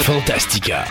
Fantastica.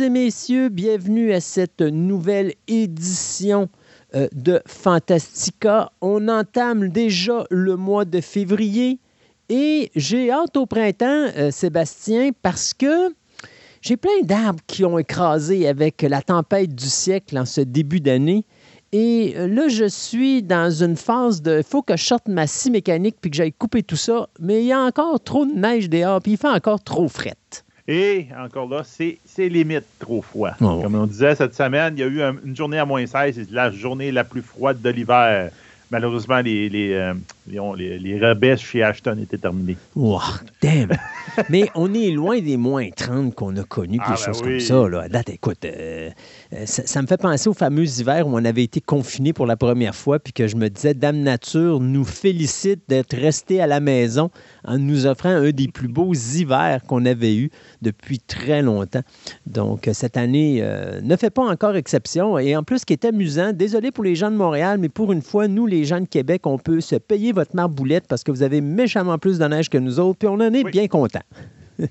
Et messieurs, bienvenue à cette nouvelle édition euh, de Fantastica. On entame déjà le mois de février et j'ai hâte au printemps, euh, Sébastien, parce que j'ai plein d'arbres qui ont écrasé avec la tempête du siècle en ce début d'année. Et euh, là, je suis dans une phase de. Il faut que je sorte ma scie mécanique puis que j'aille couper tout ça. Mais il y a encore trop de neige dehors puis il fait encore trop frette. Et encore là, c'est limite trop froid. Oh. Comme on disait cette semaine, il y a eu une journée à moins 16, c'est la journée la plus froide de l'hiver. Malheureusement, les, les, euh, les, les, chez Ashton étaient terminés. Wow, damn! Mais on est loin des moins 30 qu'on a connus, des ah, ben choses comme ça. Là. Date, écoute, euh, euh, ça, me fait penser aux fameux hivers où on avait été confinés pour la première fois, puis que je me disais, Dame Nature nous félicite d'être resté à la maison en nous offrant un des plus beaux hivers qu'on avait eu depuis très longtemps. Donc, cette année ne fait pas encore exception. Et en plus, ce qui est amusant, désolé pour les gens de Montréal, mais pour une fois, nous, les gens de Québec, on peut se payer votre marboulette parce que vous avez méchamment plus de neige que nous autres, puis on en est bien contents.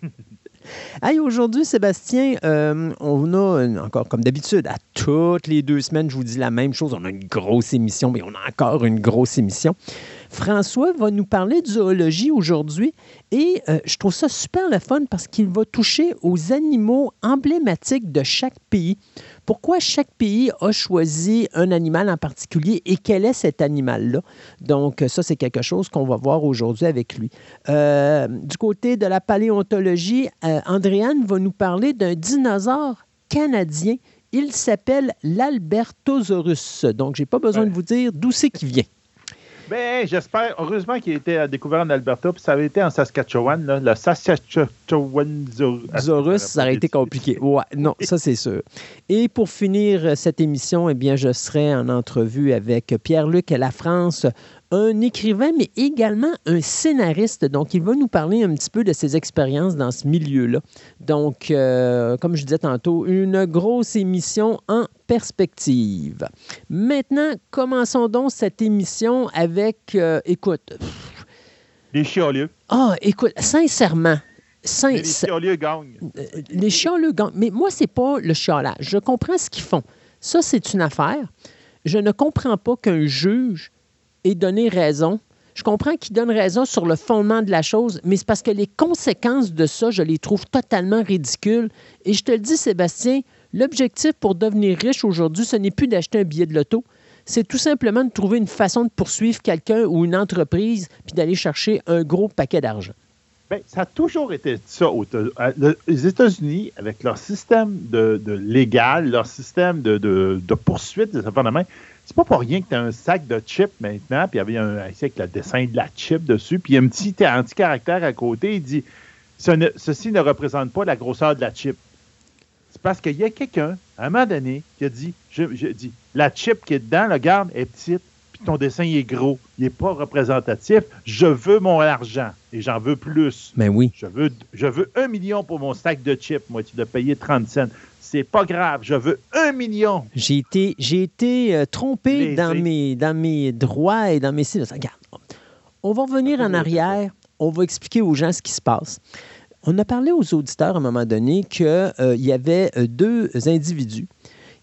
Hey, aujourd'hui, Sébastien, euh, on a, encore comme d'habitude, à toutes les deux semaines, je vous dis la même chose. On a une grosse émission, mais on a encore une grosse émission. François va nous parler de zoologie aujourd'hui et euh, je trouve ça super le fun parce qu'il va toucher aux animaux emblématiques de chaque pays pourquoi chaque pays a choisi un animal en particulier et quel est cet animal-là? Donc, ça, c'est quelque chose qu'on va voir aujourd'hui avec lui. Euh, du côté de la paléontologie, euh, Andréane va nous parler d'un dinosaure canadien. Il s'appelle l'Albertosaurus. Donc, je n'ai pas besoin de vous dire d'où c'est qu'il vient. Ben, j'espère, heureusement qu'il a été découvert en Alberta, puis ça avait été en Saskatchewan, là, le Saskatchewan Zorus, ça aurait été compliqué. Ouais, non, ça c'est sûr. Et pour finir cette émission, eh bien, je serai en entrevue avec Pierre-Luc La France, un écrivain, mais également un scénariste. Donc, il va nous parler un petit peu de ses expériences dans ce milieu-là. Donc, euh, comme je disais tantôt, une grosse émission en perspective. Maintenant, commençons donc cette émission avec, euh, écoute... Les chiolieux. Ah, écoute, sincèrement, les chiolieux gagnent. Euh, les chiolieux gagnent. Mais moi, c'est pas le chiolage. Je comprends ce qu'ils font. Ça, c'est une affaire. Je ne comprends pas qu'un juge et donner raison. Je comprends qu'il donne raison sur le fondement de la chose, mais c'est parce que les conséquences de ça, je les trouve totalement ridicules. Et je te le dis, Sébastien, l'objectif pour devenir riche aujourd'hui, ce n'est plus d'acheter un billet de loto, c'est tout simplement de trouver une façon de poursuivre quelqu'un ou une entreprise, puis d'aller chercher un gros paquet d'argent. Bien, ça a toujours été ça. Les États-Unis, avec leur système de, légal, leur système de, de, de poursuite des main, c'est pas pour rien que tu as un sac de chips maintenant, puis il y avait un avec le dessin de la chip dessus, puis il y a un petit anti-caractère à côté, il dit Ceci ne représente pas la grosseur de la chip. C'est parce qu'il y a quelqu'un, à un moment donné, qui a dit je, dis, La chip qui est dedans, le garde, est petite, puis ton dessin est gros, il n'est pas représentatif. Je veux mon argent et j'en veux plus. Mais oui. Je veux, je veux un million pour mon sac de chips. Moi, tu dois payer 30 cents c'est pas grave, je veux un million. J'ai été, j'ai été euh, trompé dans mes, dans mes droits et dans mes... Regarde, on va revenir en arrière, on va expliquer aux gens ce qui se passe. On a parlé aux auditeurs à un moment donné qu'il euh, y avait euh, deux individus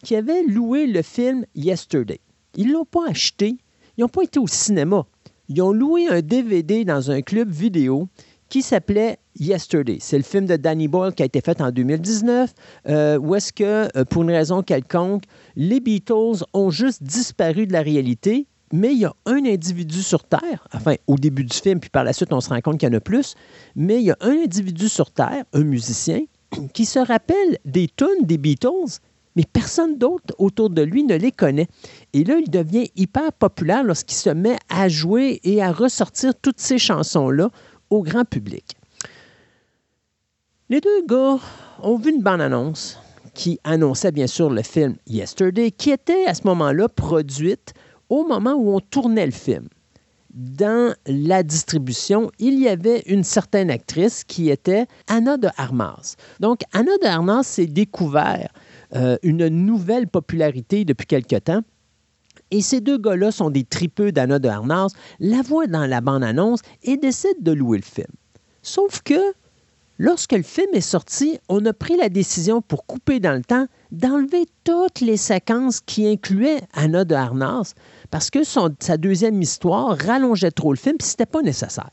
qui avaient loué le film Yesterday. Ils ne l'ont pas acheté, ils n'ont pas été au cinéma. Ils ont loué un DVD dans un club vidéo qui s'appelait Yesterday. C'est le film de Danny Boyle qui a été fait en 2019, euh, où est-ce que, euh, pour une raison quelconque, les Beatles ont juste disparu de la réalité, mais il y a un individu sur Terre, enfin, au début du film, puis par la suite, on se rend compte qu'il y en a plus, mais il y a un individu sur Terre, un musicien, qui se rappelle des tunes des Beatles, mais personne d'autre autour de lui ne les connaît. Et là, il devient hyper populaire lorsqu'il se met à jouer et à ressortir toutes ces chansons-là au grand public. Les deux gars ont vu une bande-annonce qui annonçait bien sûr le film Yesterday, qui était à ce moment-là produite au moment où on tournait le film. Dans la distribution, il y avait une certaine actrice qui était Anna de Armas. Donc, Anna de Armas s'est découvert euh, une nouvelle popularité depuis quelque temps. Et ces deux gars-là sont des tripeux d'Anna de Armas, la voient dans la bande-annonce et décident de louer le film. Sauf que Lorsque le film est sorti, on a pris la décision pour couper dans le temps d'enlever toutes les séquences qui incluaient Anna de Arnas parce que sa deuxième histoire rallongeait trop le film et c'était pas nécessaire.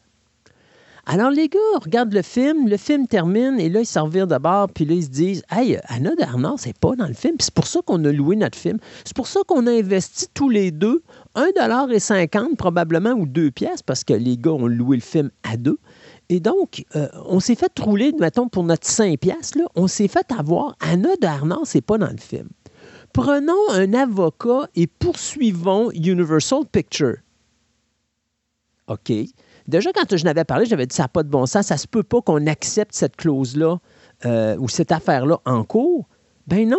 Alors les gars regardent le film, le film termine et là ils s'en revirent de bord puis là ils se disent Hey, Anna de Arnas n'est pas dans le film, c'est pour ça qu'on a loué notre film. C'est pour ça qu'on a investi tous les deux et 50 probablement ou deux pièces parce que les gars ont loué le film à deux. Et donc, euh, on s'est fait rouler, mettons, pour notre 5 piastres, on s'est fait avoir. Anna d'Arnand, c'est pas dans le film. Prenons un avocat et poursuivons Universal Picture. OK. Déjà, quand je n'avais parlé, j'avais dit ça n'a pas de bon sens. Ça se peut pas qu'on accepte cette clause-là euh, ou cette affaire-là en cours. Ben non,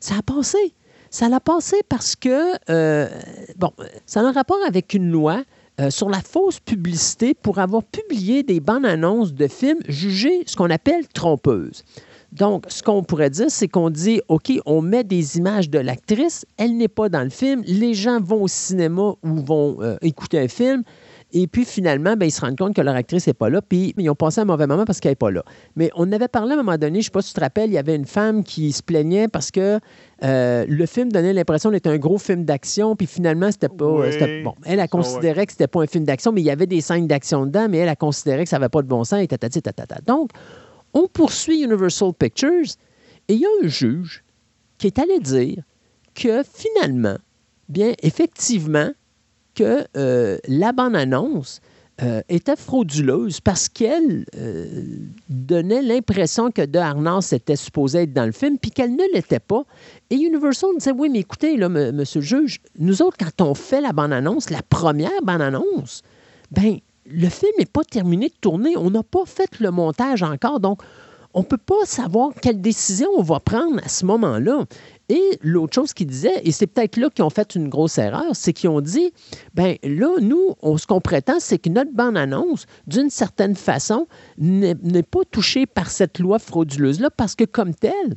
ça a passé. Ça l'a passé parce que, euh, bon, ça a un rapport avec une loi euh, sur la fausse publicité pour avoir publié des bandes annonces de films jugées ce qu'on appelle trompeuses. Donc, ce qu'on pourrait dire, c'est qu'on dit, OK, on met des images de l'actrice, elle n'est pas dans le film, les gens vont au cinéma ou vont écouter un film, et puis finalement, ben, ils se rendent compte que leur actrice n'est pas là, puis ils ont pensé à un mauvais moment parce qu'elle n'est pas là. Mais on avait parlé à un moment donné, je ne sais pas si tu te rappelles, il y avait une femme qui se plaignait parce que euh, le film donnait l'impression d'être un gros film d'action, puis finalement, c'était pas. Bon, elle a considéré que c'était pas un film d'action, mais il y avait des scènes d'action dedans, mais elle a considéré que ça n'avait pas de bon sens et tatati, tatata. Donc, on poursuit Universal Pictures et il y a un juge qui est allé dire que finalement, bien, effectivement, que euh, la bande-annonce euh, était frauduleuse parce qu'elle euh, donnait l'impression que De Arnas était supposé être dans le film, puis qu'elle ne l'était pas. Et Universal disait Oui, mais écoutez, là, monsieur le juge, nous autres, quand on fait la bande-annonce, la première bande-annonce, ben le film n'est pas terminé de tourner. On n'a pas fait le montage encore. Donc, on ne peut pas savoir quelle décision on va prendre à ce moment-là. Et l'autre chose qu'ils disaient, et c'est peut-être là qu'ils ont fait une grosse erreur, c'est qu'ils ont dit, ben là, nous, ce qu'on prétend, c'est que notre bande-annonce, d'une certaine façon, n'est pas touchée par cette loi frauduleuse-là, parce que comme telle,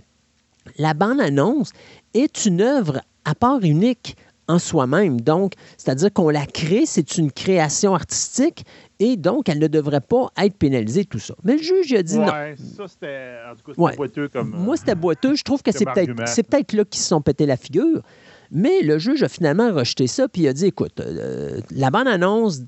la bande-annonce est une œuvre à part unique en soi-même. Donc, c'est-à-dire qu'on la crée, c'est une création artistique et donc elle ne devrait pas être pénalisée, tout ça. Mais le juge a dit non. Ça, c'était, en tout cas, boiteux comme. Moi, c'était boiteux. Je trouve que c'est peut-être, c'est peut-être là qu'ils se sont pété la figure. Mais le juge a finalement rejeté ça, puis il a dit écoute, euh, la bande-annonce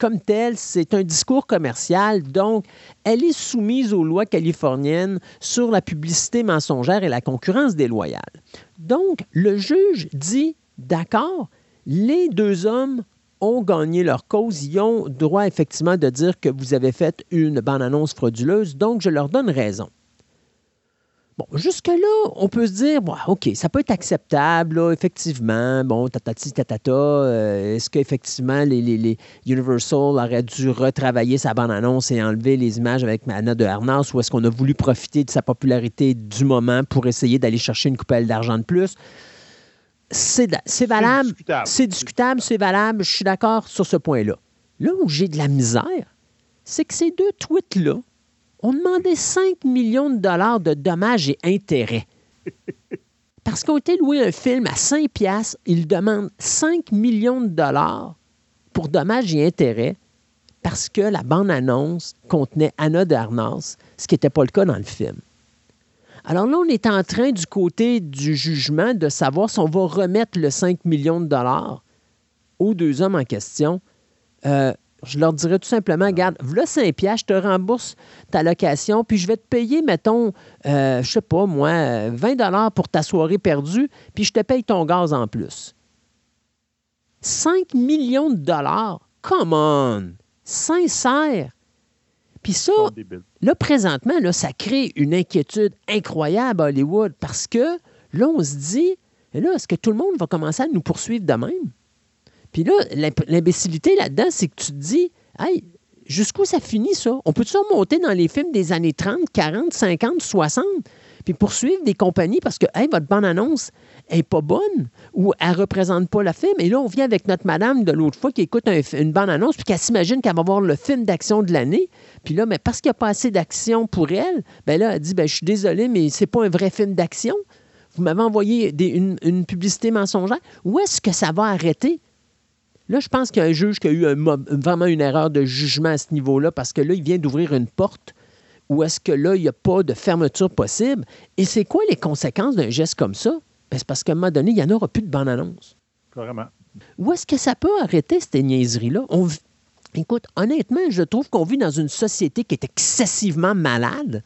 comme telle, c'est un discours commercial, donc elle est soumise aux lois californiennes sur la publicité mensongère et la concurrence déloyale. Donc, le juge dit d'accord, les deux hommes ont gagné leur cause, ils ont droit effectivement de dire que vous avez fait une bande-annonce frauduleuse, donc je leur donne raison. Bon, jusque-là, on peut se dire, OK, ça peut être acceptable, effectivement. Bon, tatati, tatata. Euh, est-ce qu'effectivement, les, les, Universal auraient dû retravailler sa bande-annonce et enlever les images avec Anna de Arnas ou est-ce qu'on a voulu profiter de sa popularité du moment pour essayer d'aller chercher une coupelle d'argent de plus? C'est valable. C'est discutable, c'est valable. Je suis d'accord sur ce point-là. Là où j'ai de la misère, c'est que ces deux tweets-là ont demandé 5 millions de dollars de dommages et intérêts. Parce qu'on été loué un film à 5 piastres, ils demandent 5 millions de dollars pour dommages et intérêts parce que la bande-annonce contenait Anna de Arnas, ce qui n'était pas le cas dans le film. Alors là, on est en train du côté du jugement de savoir si on va remettre le 5 millions de dollars aux deux hommes en question. Euh, je leur dirais tout simplement, regarde, voilà 5 piastres, je te rembourse ta location, puis je vais te payer, mettons, euh, je sais pas, moi, 20 dollars pour ta soirée perdue, puis je te paye ton gaz en plus. 5 millions de dollars, come on! Sincère! Puis ça, là, présentement, là, ça crée une inquiétude incroyable à Hollywood parce que Là, on se dit, là, est-ce que tout le monde va commencer à nous poursuivre de même? Puis là, l'imbécilité là-dedans, c'est que tu te dis, hey, jusqu'où ça finit ça? On peut-tu remonter dans les films des années 30, 40, 50, 60? Puis poursuivre des compagnies parce que, hey, votre bande-annonce n'est pas bonne ou elle ne représente pas le film. Et là, on vient avec notre madame de l'autre fois qui écoute une bande-annonce puis qu'elle s'imagine qu'elle va voir le film d'action de l'année. Puis là, parce qu'il n'y a pas assez d'action pour elle, ben là, elle dit, ben, je suis désolée, mais c'est pas un vrai film d'action. Vous m'avez envoyé une, une publicité mensongère. Où est-ce que ça va arrêter? Là, je pense qu'il y a un juge qui a eu vraiment une erreur de jugement à ce niveau-là parce que là, il vient d'ouvrir une porte où est-ce que là, il n'y a pas de fermeture possible? Et c'est quoi les conséquences d'un geste comme ça? Ben, c'est parce qu'à un moment donné, il n'y en aura plus de bande-annonce. Carrément. Où est-ce que ça peut arrêter ces niaiseries-là? Écoute, honnêtement, je trouve qu'on vit dans une société qui est excessivement malade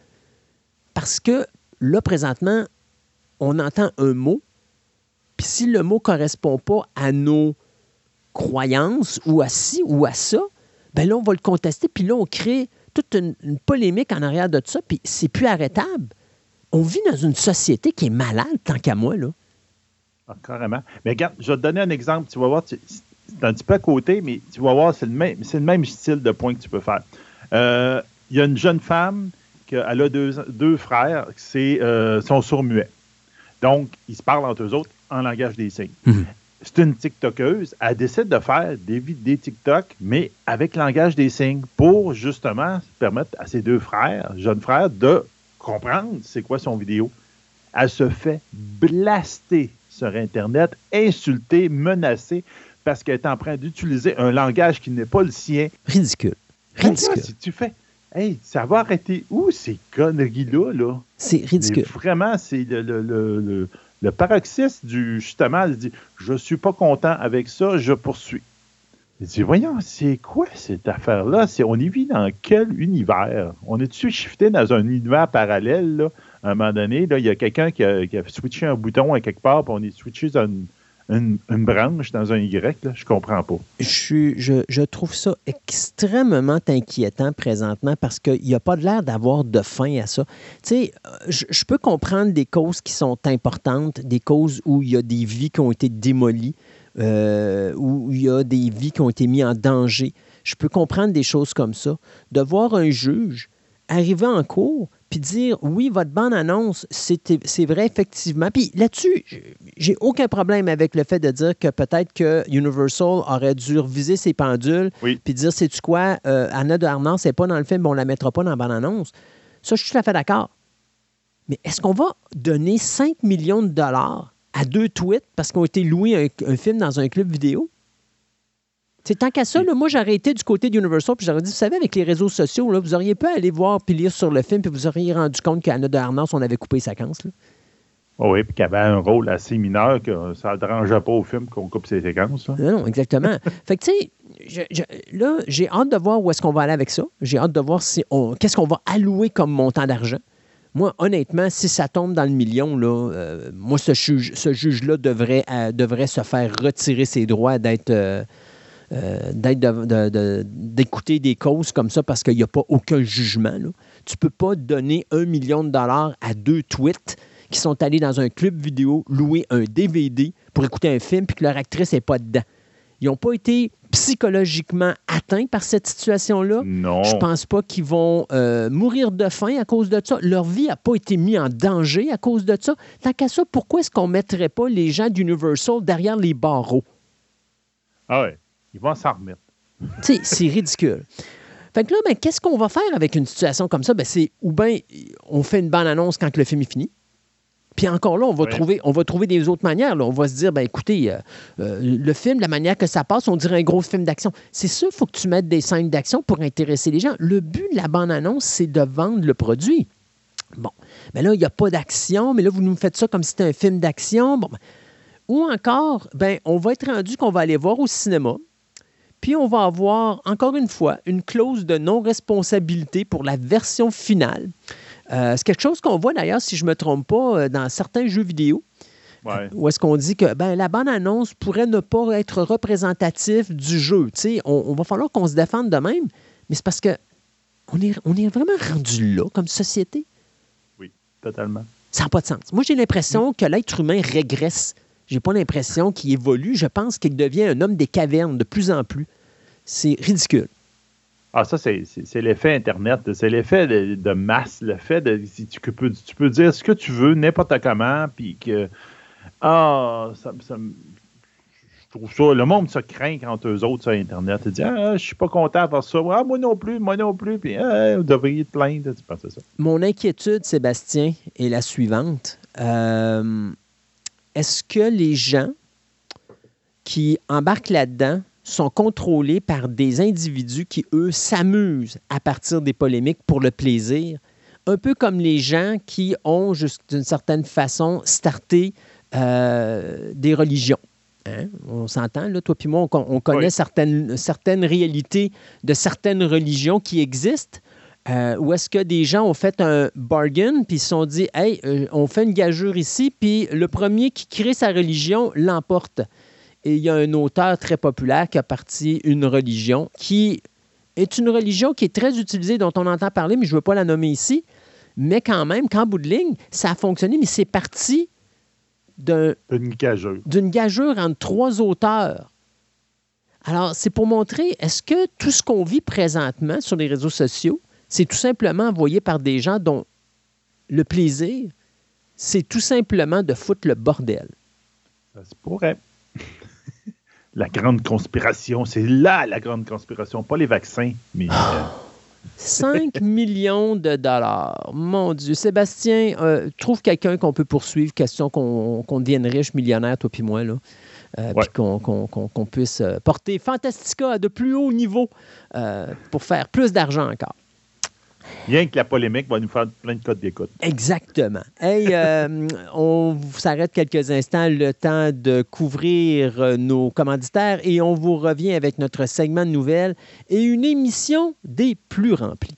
parce que là, présentement, on entend un mot, puis si le mot ne correspond pas à nos croyance ou à ci ou à ça, ben là, on va le contester, puis là, on crée toute une, polémique en arrière de ça, puis c'est plus arrêtable. On vit dans une société qui est malade, tant qu'à moi, là. Ah, carrément. Mais regarde, je vais te donner un exemple. Tu vas voir, c'est un petit peu à côté, mais tu vas voir, c'est le même, c'est le même style de point que tu peux faire. Euh, il y a une jeune femme qui a deux, deux frères, c'est euh, sont sourds-muets. Donc, ils se parlent entre eux autres en langage des signes. Mhm c'est une TikTokeuse. Elle décide de faire des, des TikTok, mais avec langage des signes pour justement permettre à ses deux frères, jeunes frères, de comprendre c'est quoi son vidéo. Elle se fait blaster sur Internet, insulter, menacer parce qu'elle est en train d'utiliser un langage qui n'est pas le sien. Ridicule. Ridicule. si tu fais, hey, ça va arrêter où ces conneries-là? Là? C'est ridicule. vraiment, c'est le le paroxysme du justement, il dit Je suis pas content avec ça, je poursuis. Il dit Voyons, c'est quoi cette affaire-là? On y vit dans quel univers? On est-tu shifté dans un univers parallèle là? À un moment donné, il y a quelqu'un qui, a, switché un bouton à quelque part, puis on est switché dans une, une, branche dans un Y, là, je comprends pas. Je, je, trouve ça extrêmement inquiétant présentement parce qu'il n'y a pas l'air d'avoir de fin à ça. Tu sais, je, je, peux comprendre des causes qui sont importantes, des causes où il y a des vies qui ont été démolies, euh, où il y a des vies qui ont été mises en danger. Je peux comprendre des choses comme ça. De voir un juge arriver en cours puis dire oui, votre bande-annonce, c'est vrai, effectivement. Puis là-dessus, j'ai aucun problème avec le fait de dire que peut-être que Universal aurait dû reviser ses pendules, puis dire sais-tu quoi, euh, Anna de Arnand, c'est pas dans le film, on la mettra pas dans la bande-annonce. Ça, je suis tout à fait d'accord. Mais est-ce qu'on va donner 5 millions de dollars à deux tweets parce qu'on a été loués un film dans un club vidéo? C'est tant qu'à ça, moi, j'aurais été du côté d'Universal, puis j'aurais dit, vous savez, avec les réseaux sociaux, là, vous auriez pu aller voir puis lire sur le film, puis vous auriez rendu compte qu'Anna de Arnaz, on avait coupé sa séquences. Oh oui, puis qu'il avait un rôle assez mineur, que ça ne dérangeait pas au film qu'on coupe ses séquences. Non, exactement. fait que, tu sais, là, j'ai hâte de voir où est-ce qu'on va aller avec ça. J'ai hâte de voir si on, qu'est-ce qu'on va allouer comme montant d'argent. Moi, honnêtement, si ça tombe dans le million, là, euh, moi, ce, juge, ce juge-là devrait, euh, devrait se faire retirer ses droits d'être. Euh, euh, d'écouter des causes comme ça parce qu'il n'y a pas aucun jugement. Tu ne peux pas donner un million de dollars à deux tweets qui sont allés dans un club vidéo louer un DVD pour écouter un film puis que leur actrice n'est pas dedans. Ils n'ont pas été psychologiquement atteints par cette situation-là. Non. Je pense pas qu'ils vont euh, mourir de faim à cause de ça. Leur vie n'a pas été mise en danger à cause de ça. Tant qu'à ça, pourquoi est-ce qu'on ne mettrait pas les gens d'Universal derrière les barreaux? Ah ouais. Ils vont s'en remettre. c'est ridicule. Fait que là, ben, qu'est-ce qu'on va faire avec une situation comme ça? Ben, c'est ou bien on fait une bonne annonce quand le film est fini. Puis encore là, on va, trouver, on va trouver des autres manières. On va se dire, ben écoutez, euh, euh, le film, la manière que ça passe, on dirait un gros film d'action. C'est sûr, il faut que tu mettes des scènes d'action pour intéresser les gens. Le but de la bande-annonce, c'est de vendre le produit. Bon, mais là, il n'y a pas d'action, mais là, vous nous faites ça comme si c'était un film d'action. Bon, ben, ou encore, ben, on va être rendu qu'on va aller voir au cinéma. Puis on va avoir, encore une fois, une clause de non-responsabilité pour la version finale. Euh, c'est quelque chose qu'on voit d'ailleurs, si je ne me trompe pas, euh, dans certains jeux vidéo. Où est-ce qu'on dit que ben, la bande-annonce pourrait ne pas être représentative du jeu. On, on, va falloir qu'on se défende de même, mais c'est parce que on est, on est vraiment rendu là comme société. Oui, totalement. Ça n'a pas de sens. Moi, j'ai l'impression que l'être humain régresse. J'ai pas l'impression qu'il évolue. Je pense qu'il devient un homme des cavernes de plus en plus. C'est ridicule. Ah, ça, c'est l'effet Internet. C'est l'effet de, masse. Le fait de. Tu peux, tu peux dire ce que tu veux, n'importe comment, puis que. Ah, ça, ça, je trouve ça. Le monde se craint quand eux autres sur Internet. Ils disent Ah, je suis pas content de ça. Ah, moi non plus, moi non plus. Puis, ah, vous devriez te plaindre. Tu penses ça? Mon inquiétude, Sébastien, est la suivante. Euh, est-ce que les gens qui embarquent là-dedans sont contrôlés par des individus qui, eux, s'amusent à partir des polémiques pour le plaisir, un peu comme les gens qui ont, d'une certaine façon, starté euh, des religions. Hein? On s'entend, là, toi et moi, on, connaît certaines, certaines réalités de certaines religions qui existent. Euh, ou est-ce que des gens ont fait un bargain puis ils se sont dit, hey, euh, on fait une gageure ici, puis le premier qui crée sa religion l'emporte. Et il y a un auteur très populaire qui a parti une religion qui est une religion qui est très utilisée, dont on entend parler, mais je ne veux pas la nommer ici. Mais quand même, qu'en bout de ligne, ça a fonctionné, mais c'est parti d'une gageure. D'une gageure entre trois auteurs. Alors, c'est pour montrer, est-ce que tout ce qu'on vit présentement sur les réseaux sociaux, c'est tout simplement envoyé par des gens dont le plaisir, c'est tout simplement de foutre le bordel. Ça se pourrait. la grande conspiration, c'est là la grande conspiration, pas les vaccins, mais... Euh, 5 millions de dollars. Mon Dieu. Sébastien, euh, trouve quelqu'un qu'on peut poursuivre. Question qu'on devienne riche, millionnaire, toi puis moi. Là. Euh, puis qu'on puisse euh, porter Fantastica à de plus haut niveau pour faire plus d'argent encore. Bien que la polémique va nous faire plein de codes d'écoute. Exactement. Hey, euh, on s'arrête quelques instants, le temps de couvrir euh, nos commanditaires et on vous revient avec notre segment de nouvelles et une émission des plus remplies.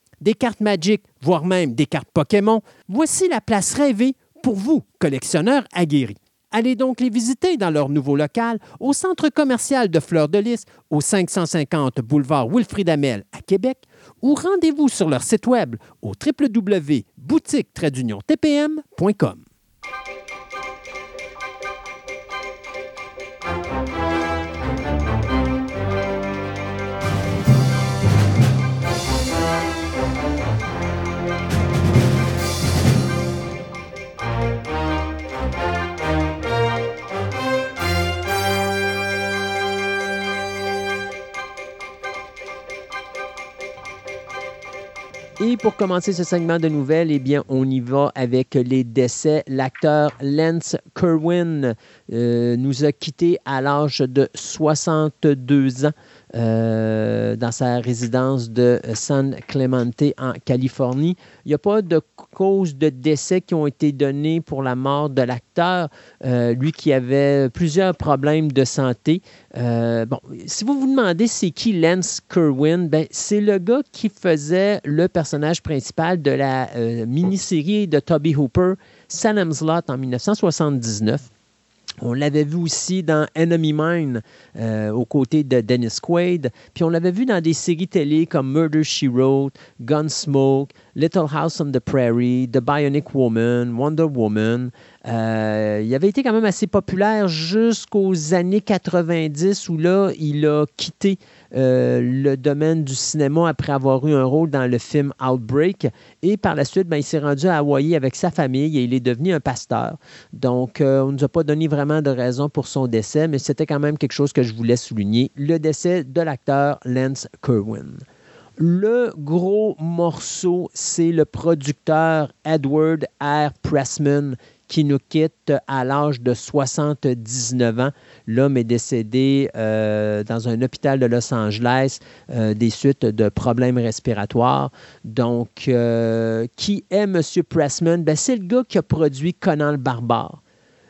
des cartes Magic, voire même des cartes Pokémon, voici la place rêvée pour vous, collectionneurs aguerris. Allez donc les visiter dans leur nouveau local au centre commercial de Fleur de Lys au 550 boulevard Wilfrid Amel à Québec ou rendez-vous sur leur site web au www.boutique-tpm.com. Et pour commencer ce segment de nouvelles, eh bien, on y va avec les décès. L'acteur Lance Kerwin euh, nous a quittés à l'âge de 62 ans. Euh, dans sa résidence de San Clemente en Californie. Il n'y a pas de cause de décès qui ont été données pour la mort de l'acteur, euh, lui qui avait plusieurs problèmes de santé. Euh, bon, si vous vous demandez c'est qui Lance Kerwin, ben, c'est le gars qui faisait le personnage principal de la mini-série de Toby Hooper, Salem's Lot en 1979. On l'avait vu aussi dans Enemy Mine euh, aux côtés de Dennis Quaid. Puis on l'avait vu dans des séries télé comme Murder She Wrote, Gunsmoke, Little House on the Prairie, The Bionic Woman, Wonder Woman. Euh, il avait été quand même assez populaire jusqu'aux années 90 où là, il a quitté euh, le domaine du cinéma après avoir eu un rôle dans le film Outbreak. Et par la suite, ben, il s'est rendu à Hawaï avec sa famille et il est devenu un pasteur. Donc, euh, on ne nous a pas donné vraiment de raison pour son décès, mais c'était quand même quelque chose que je voulais souligner. Le décès de l'acteur Lance Kerwin. Le gros morceau, c'est le producteur Edward R. Pressman qui nous quitte à l'âge de 79 ans. L'homme est décédé euh, dans un hôpital de Los Angeles des suites de problèmes respiratoires. Donc, qui est M. Pressman? Ben, c'est le gars qui a produit Conan le Barbare,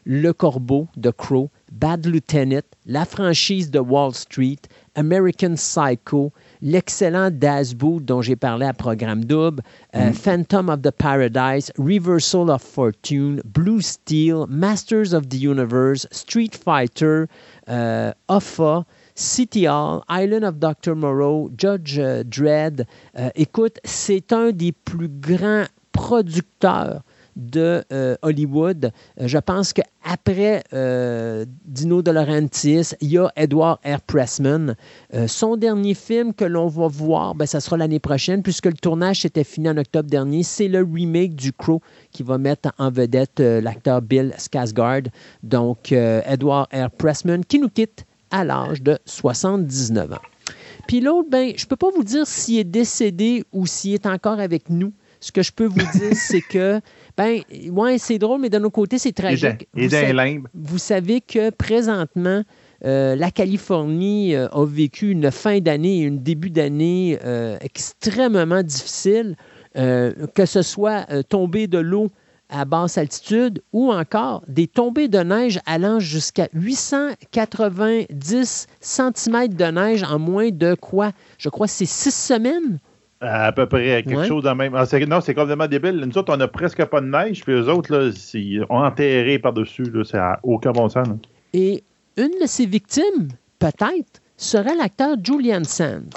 Le Corbeau de Crow, Bad Lieutenant, la franchise de Wall Street, American Psycho, l'excellent Boot dont j'ai parlé à Programme Double, euh, mm. Phantom of the Paradise, Reversal of Fortune, Blue Steel, Masters of the Universe, Street Fighter, uh, City Hall, Island of Dr. Moreau, Judge uh, Dredd. Uh, écoute, c'est un des plus grands producteurs de euh, Hollywood. Euh, je pense qu'après euh, Dino De Laurentiis, il y a Edward R. Pressman. son dernier film que l'on va voir, ben, ça sera l'année prochaine, puisque le tournage s'était fini en octobre dernier. C'est le remake du Crow qui va mettre en vedette l'acteur Bill Skarsgård. Donc, Edward R. Pressman qui nous quitte à l'âge de 79 ans. Puis l'autre, ben, je ne peux pas vous dire s'il est décédé ou s'il est encore avec nous. Ce que je peux vous dire, c'est que ben, ouais, c'est drôle, mais d'un autre côté, c'est tragique. Et vous, vous savez que présentement, euh, la Californie euh, a vécu une fin d'année et un début d'année euh, extrêmement difficile, que ce soit tomber de l'eau à basse altitude ou encore des tombées de neige allant jusqu'à 890 cm de neige en moins de quoi? Je crois que c'est six semaines? À peu près, quelque chose de même. Ah, non, c'est complètement débile. Nous autres, on n'a presque pas de neige, puis eux autres, là, ils ont enterré par-dessus. C'est à aucun bon sens. Et une de ces victimes, peut-être, serait l'acteur Julian Sands.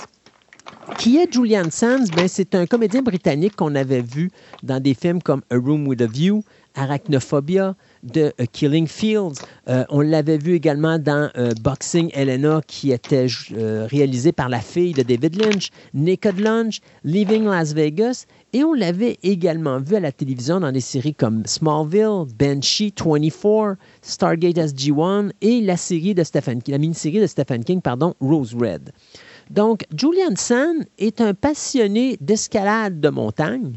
Qui est Julian Sands? Ben, c'est un comédien britannique qu'on avait vu dans des films comme A Room with a View, Arachnophobia, de euh, Killing Fields. Euh, on l'avait vu également dans euh, Boxing Elena, qui était réalisé par la fille de David Lynch, Naked Lunch, Leaving Las Vegas, et on l'avait également vu à la télévision dans des séries comme Smallville, Banshee, 24, Stargate SG-1 et la Stephen la mini-série de Stephen King, pardon, Rose Red. Donc, Julian Sun est un passionné d'escalade de montagne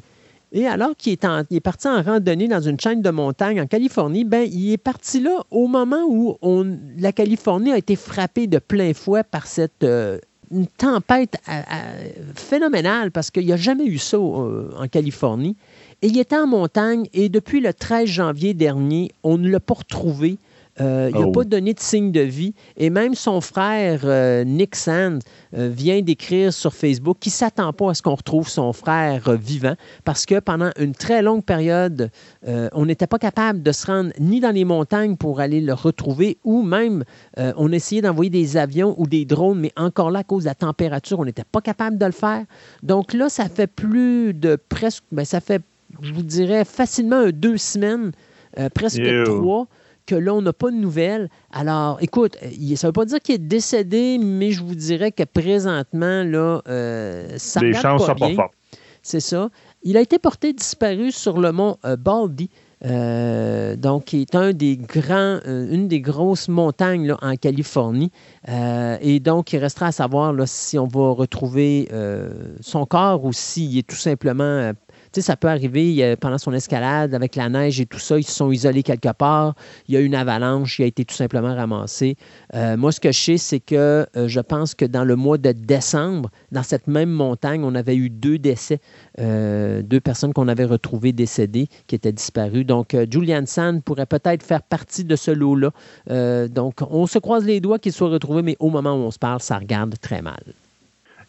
et alors qu'il est, parti en randonnée dans une chaîne de montagne en Californie, ben, il est parti là au moment où la Californie a été frappée de plein fouet par cette euh, tempête phénoménale parce qu'il n'y a jamais eu ça euh, en Californie. Et il était en montagne et depuis le 13 janvier dernier, on ne l'a pas retrouvé. Euh, il n'a oh. pas donné de signe de vie. Et même son frère, euh, Nick Sand, euh, vient d'écrire sur Facebook qu'il ne s'attend pas à ce qu'on retrouve son frère vivant parce que pendant une très longue période, on n'était pas capable de se rendre ni dans les montagnes pour aller le retrouver ou même on essayait d'envoyer des avions ou des drones, mais encore là, à cause de la température, on n'était pas capable de le faire. Donc là, ça fait plus de presque, ben, ça fait, je vous dirais, facilement deux semaines, presque trois que là, on n'a pas de nouvelles. Alors, écoute, ça ne veut pas dire qu'il est décédé, mais je vous dirais que présentement, là, euh, ça Les chances sont pas fortes. C'est ça. Il a été porté disparu sur le mont euh, Baldy. Euh, donc, qui est un des grands, une des grosses montagnes en Californie. et donc, il restera à savoir là, si on va retrouver son corps ou s'il est tout simplement ça peut arriver pendant son escalade avec la neige et tout ça, ils se sont isolés quelque part, il y a une avalanche, il a été tout simplement ramassé. Euh, moi, ce que je sais, c'est que euh, je pense que dans le mois de décembre, dans cette même montagne, on avait eu deux décès, euh, deux personnes qu'on avait retrouvées décédées, qui étaient disparues. Donc, Julian Sand pourrait peut-être faire partie de ce lot-là. donc, on se croise les doigts qu'il soit retrouvé, mais au moment où on se parle, ça regarde très mal.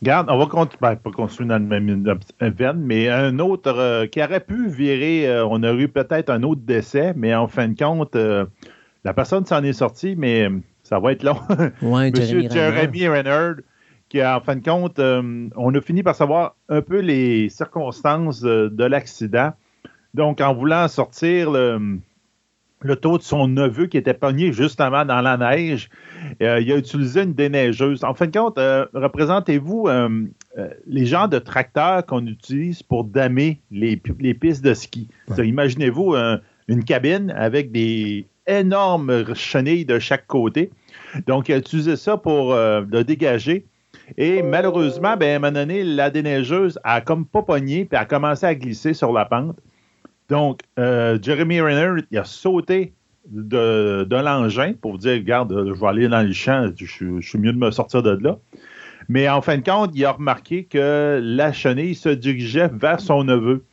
Regarde, on va continuer, ben, pas continuer dans le même veine, mais un autre euh, qui aurait pu virer, euh, on aurait eu peut-être un autre décès, mais en fin de compte, euh, la personne s'en est sortie, mais ça va être long. Ouais, Monsieur Jeremy Renner, qui en fin de compte, on a fini par savoir un peu les circonstances de l'accident. Donc, en voulant sortir le, le taux de son neveu qui était pogné justement dans la neige. Euh, il a utilisé une déneigeuse. En fin de compte, euh, représentez-vous euh, les genres de tracteurs qu'on utilise pour damer les, pistes de ski? Imaginez-vous une cabine avec des énormes chenilles de chaque côté. Donc, il a utilisé ça pour le dégager. Et malheureusement, ben, à un moment donné, la déneigeuse a comme pas pogné, puis a commencé à glisser sur la pente. Donc, euh, Jeremy Renner, il a sauté de, l'engin pour dire, regarde, je vais aller dans le champ, je, suis mieux de me sortir de là. Mais en fin de compte, il a remarqué que la chenille se dirigeait vers son neveu.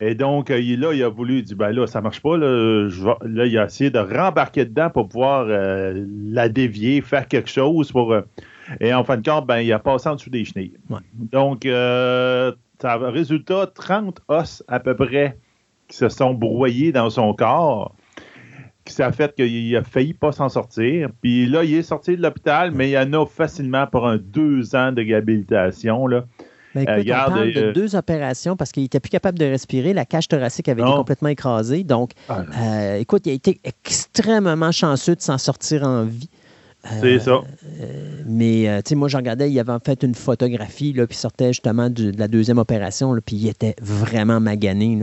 Et donc, euh, là, il a voulu, il dit, ben là, ça marche pas. Là, là il a essayé de rembarquer dedans pour pouvoir euh, la dévier, faire quelque chose pour. Euh, et en fin de compte, ben, il a passé en dessous des chenilles. Donc, ça résultat 30 os à peu près qui se sont broyés dans son corps qui s'est fait qu'il a failli pas s'en sortir. Puis là, il est sorti de l'hôpital, mais il en a facilement pour un deux ans de réhabilitation. Là. Ben, écoute, on parle de euh, deux opérations parce qu'il n'était plus capable de respirer. La cage thoracique avait été complètement écrasée. Donc, ah, euh, écoute, il a été extrêmement chanceux de s'en sortir en vie. C'est ça. Euh, mais, tu sais, moi, je regardais, il avait en fait une photographie, là, puis sortait justement de, la deuxième opération, puis il était vraiment magané.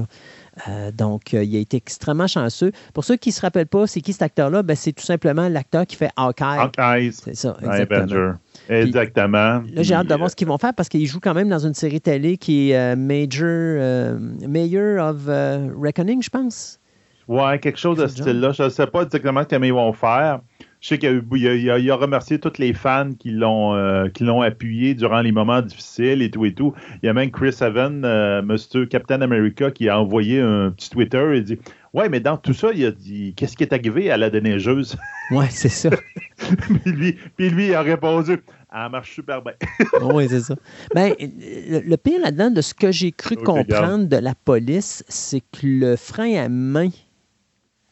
Donc, il a été extrêmement chanceux. Pour ceux qui ne se rappellent pas, c'est qui cet acteur-là? Ben, c'est tout simplement l'acteur qui fait Hawkeye. Hawkeye. C'est ça, exactement. Exactement. là, j'ai hâte de voir ce qu'ils vont faire parce qu'ils jouent quand même dans une série télé qui est euh, Major, euh, Mayor of euh, Reckoning, je pense. Ouais, quelque chose de ce style-là. Je ne sais pas exactement ce qu'ils vont faire. Je sais qu'il a, remercié tous les fans qui l'ont l'ont appuyé durant les moments difficiles et tout et tout. Il y a même Chris Evans, Monsieur Captain America, qui a envoyé un petit Twitter et dit Ouais, mais dans tout ça, il a dit Qu'est-ce qui est arrivé à la déneigeuse Ouais, c'est ça. puis, lui, puis lui, il a répondu elle marche super bien. oui, c'est ça. Ben, le, pire là-dedans, de ce que j'ai cru comprendre de la police, c'est que le frein à main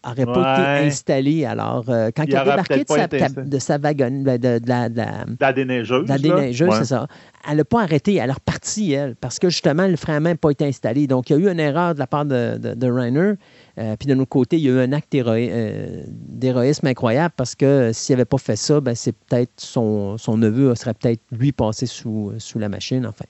n'aurait pas été installé. Alors, euh, quand il, a débarqué de sa, de sa, wagon, de, de, la, de, la, déneigeuse. La déneigeuse, c'est ça. Elle n'a pas arrêté, elle est repartie, elle, parce que justement, le frein à main n'a pas été installé. Donc, il y a eu une erreur de la part de, de, Rainer. Euh, puis de notre côté, il y a eu un acte euh, d'héroïsme incroyable parce que s'il n'avait pas fait ça, ben, c'est peut-être son, son, neveu serait peut-être lui passé sous, sous la machine, enfin.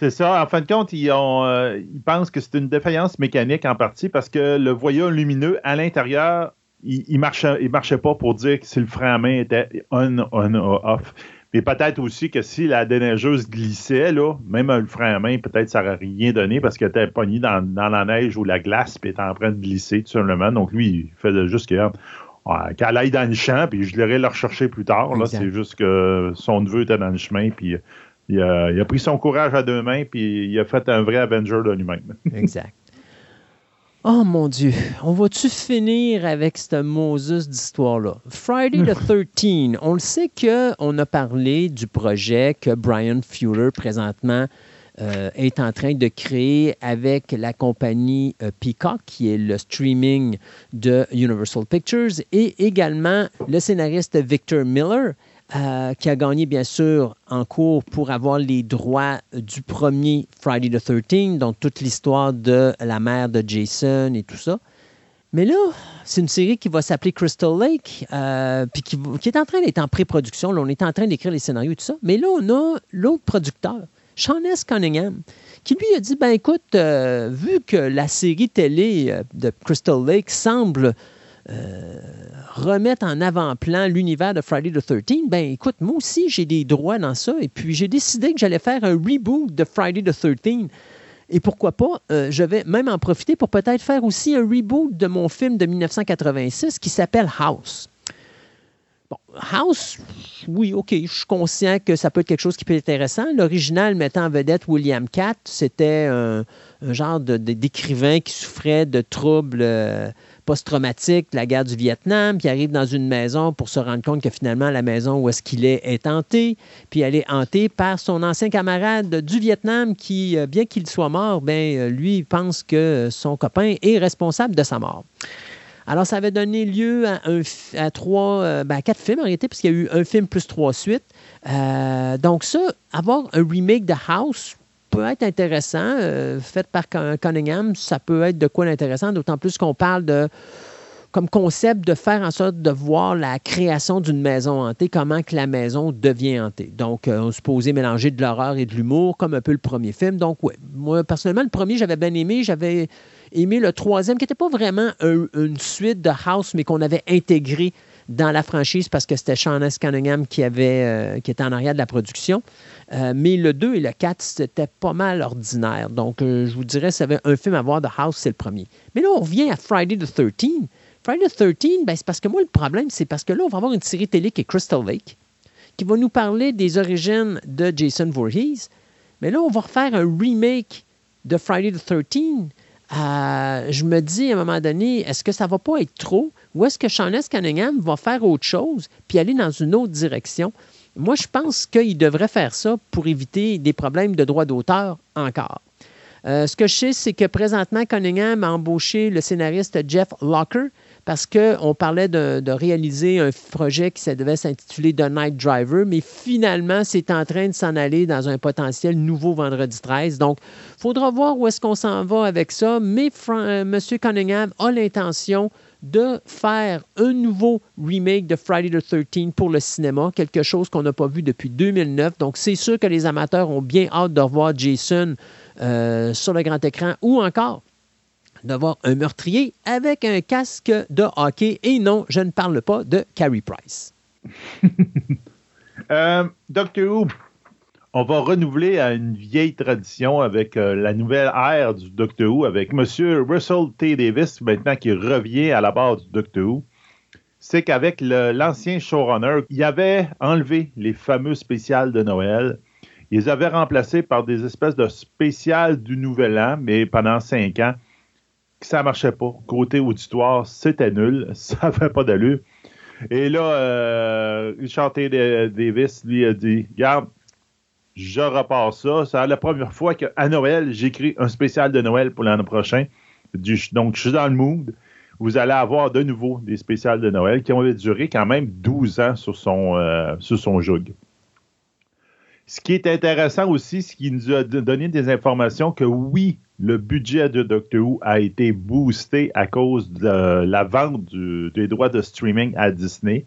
C'est ça. En fin de compte, ils, ont, euh, ils pensent que c'est une défaillance mécanique en partie parce que le voyant lumineux à l'intérieur, il ne marchait, il marchait pas pour dire que si le frein à main était on, on, off. Mais peut-être aussi que si la déneigeuse glissait, là, même le frein à main, peut-être ça n'aurait rien donné parce qu'elle était pognée dans, dans, la neige ou la glace puis était en train de glisser tout simplement. Donc lui, il faisait juste que qu'elle aille dans le champ, puis je l'irai le rechercher plus tard. Là, c'est juste que son neveu était dans le chemin, puis il a, il a, pris son courage à deux mains, puis il a fait un vrai Avenger de lui-même. exact. Oh mon Dieu, on va-tu finir avec cette Moses d'histoire-là? Friday the 13, on le sait qu'on a parlé du projet que Brian Fuller présentement euh, est en train de créer avec la compagnie euh, Peacock, qui est le streaming de Universal Pictures, et également le scénariste Victor Miller, euh, qui a gagné, bien sûr, en cours pour avoir les droits du premier Friday the 13, donc toute l'histoire de la mère de Jason et tout ça. Mais là, c'est une série qui va s'appeler Crystal Lake, euh, puis qui, est en train d'être en pré-production. on est en train d'écrire les scénarios et tout ça. Mais là, on a l'autre producteur, Sean S. Cunningham, qui lui a dit ben écoute, euh, vu que la série télé de Crystal Lake semble euh, remettre en avant-plan l'univers de Friday the 13, ben écoute, moi aussi j'ai des droits dans ça et puis j'ai décidé que j'allais faire un reboot de Friday the 13. Et pourquoi pas, euh, je vais même en profiter pour peut-être faire aussi un reboot de mon film de 1986 qui s'appelle House. House, oui, OK, je suis conscient que ça peut être quelque chose qui peut être intéressant. L'original mettant en vedette William Catt, c'était un, genre d'écrivain qui souffrait de troubles euh, post-traumatique la guerre du Vietnam, qui arrive dans une maison pour se rendre compte que finalement la maison où est-ce qu'il est est hantée, puis elle est hantée par son ancien camarade du Vietnam qui, euh, bien qu'il soit mort, ben, euh, lui pense que son copain est responsable de sa mort. Alors, ça avait donné lieu à, à trois, euh, ben, quatre films en réalité, puisqu'il y a eu un film plus trois suites. donc, ça, avoir un remake de House, peut être intéressant, euh, fait par Cunningham, ça peut être de quoi d'intéressant, d'autant plus qu'on parle de comme concept de faire en sorte de voir la création d'une maison hantée, comment que la maison devient hantée. Donc, euh, on se posait mélanger de l'horreur et de l'humour, comme un peu le premier film. Donc, ouais, moi, personnellement, le premier, j'avais bien aimé. J'avais aimé le troisième, qui n'était pas vraiment une suite de House, mais qu'on avait intégré dans la franchise parce que c'était Sean S. Cunningham qui, avait, euh, était en arrière de la production. Euh, mais le 2 et le 4, c'était pas mal ordinaire. Donc, je vous dirais, ça avait un film à voir, The House, c'est le premier. Mais là, on revient à Friday the 13th. Friday the 13th, ben, c'est parce que moi, le problème, c'est parce que là, on va avoir une série télé qui est Crystal Lake, qui va nous parler des origines de Jason Voorhees. Mais là, on va refaire un remake de Friday the 13th euh, je me dis à un moment donné, est-ce que ça va pas être trop? Ou est-ce que Sean. Cunningham va faire autre chose puis aller dans une autre direction? Moi, je pense qu'il devrait faire ça pour éviter des problèmes de droit d'auteur encore. Euh, ce que je sais, c'est que présentement, Cunningham a embauché le scénariste Jeff Locker, parce qu'on parlait de, réaliser un projet qui devait s'intituler The Night Driver, mais finalement, c'est en train de s'en aller dans un potentiel nouveau vendredi 13. Donc, il faudra voir où est-ce qu'on s'en va avec ça, mais euh, M. Cunningham a l'intention de faire un nouveau remake de Friday the 13 pour le cinéma, quelque chose qu'on n'a pas vu depuis 2009. Donc, c'est sûr que les amateurs ont bien hâte de revoir Jason euh, sur le grand écran ou encore d'avoir un meurtrier avec un casque de hockey. Et non, je ne parle pas de Carrie Price. euh, Doctor Who, on va renouveler à une vieille tradition avec euh, la nouvelle ère du Doctor Who, avec M. Russell T. Davis, maintenant qui revient à la base du Doctor Who. C'est qu'avec l'ancien showrunner, il avait enlevé les fameux spéciales de Noël. Il les avait remplacés par des espèces de spéciales du Nouvel An, mais pendant cinq ans ça marchait pas. Côté auditoire, c'était nul. Ça n'avait pas d'allure. Et là, euh, Richard T. Davis, lui, a dit Regarde, je repars ça. C'est la première fois qu'à Noël, j'écris un spécial de Noël pour l'année prochaine. Donc, je suis dans le mood. Vous allez avoir de nouveau des spéciales de Noël qui ont duré quand même 12 ans sur son, euh. Ce qui est intéressant aussi, c'est qu'il nous a donné des informations que oui, le budget de Doctor Who a été boosté à cause de la vente des droits de streaming à Disney.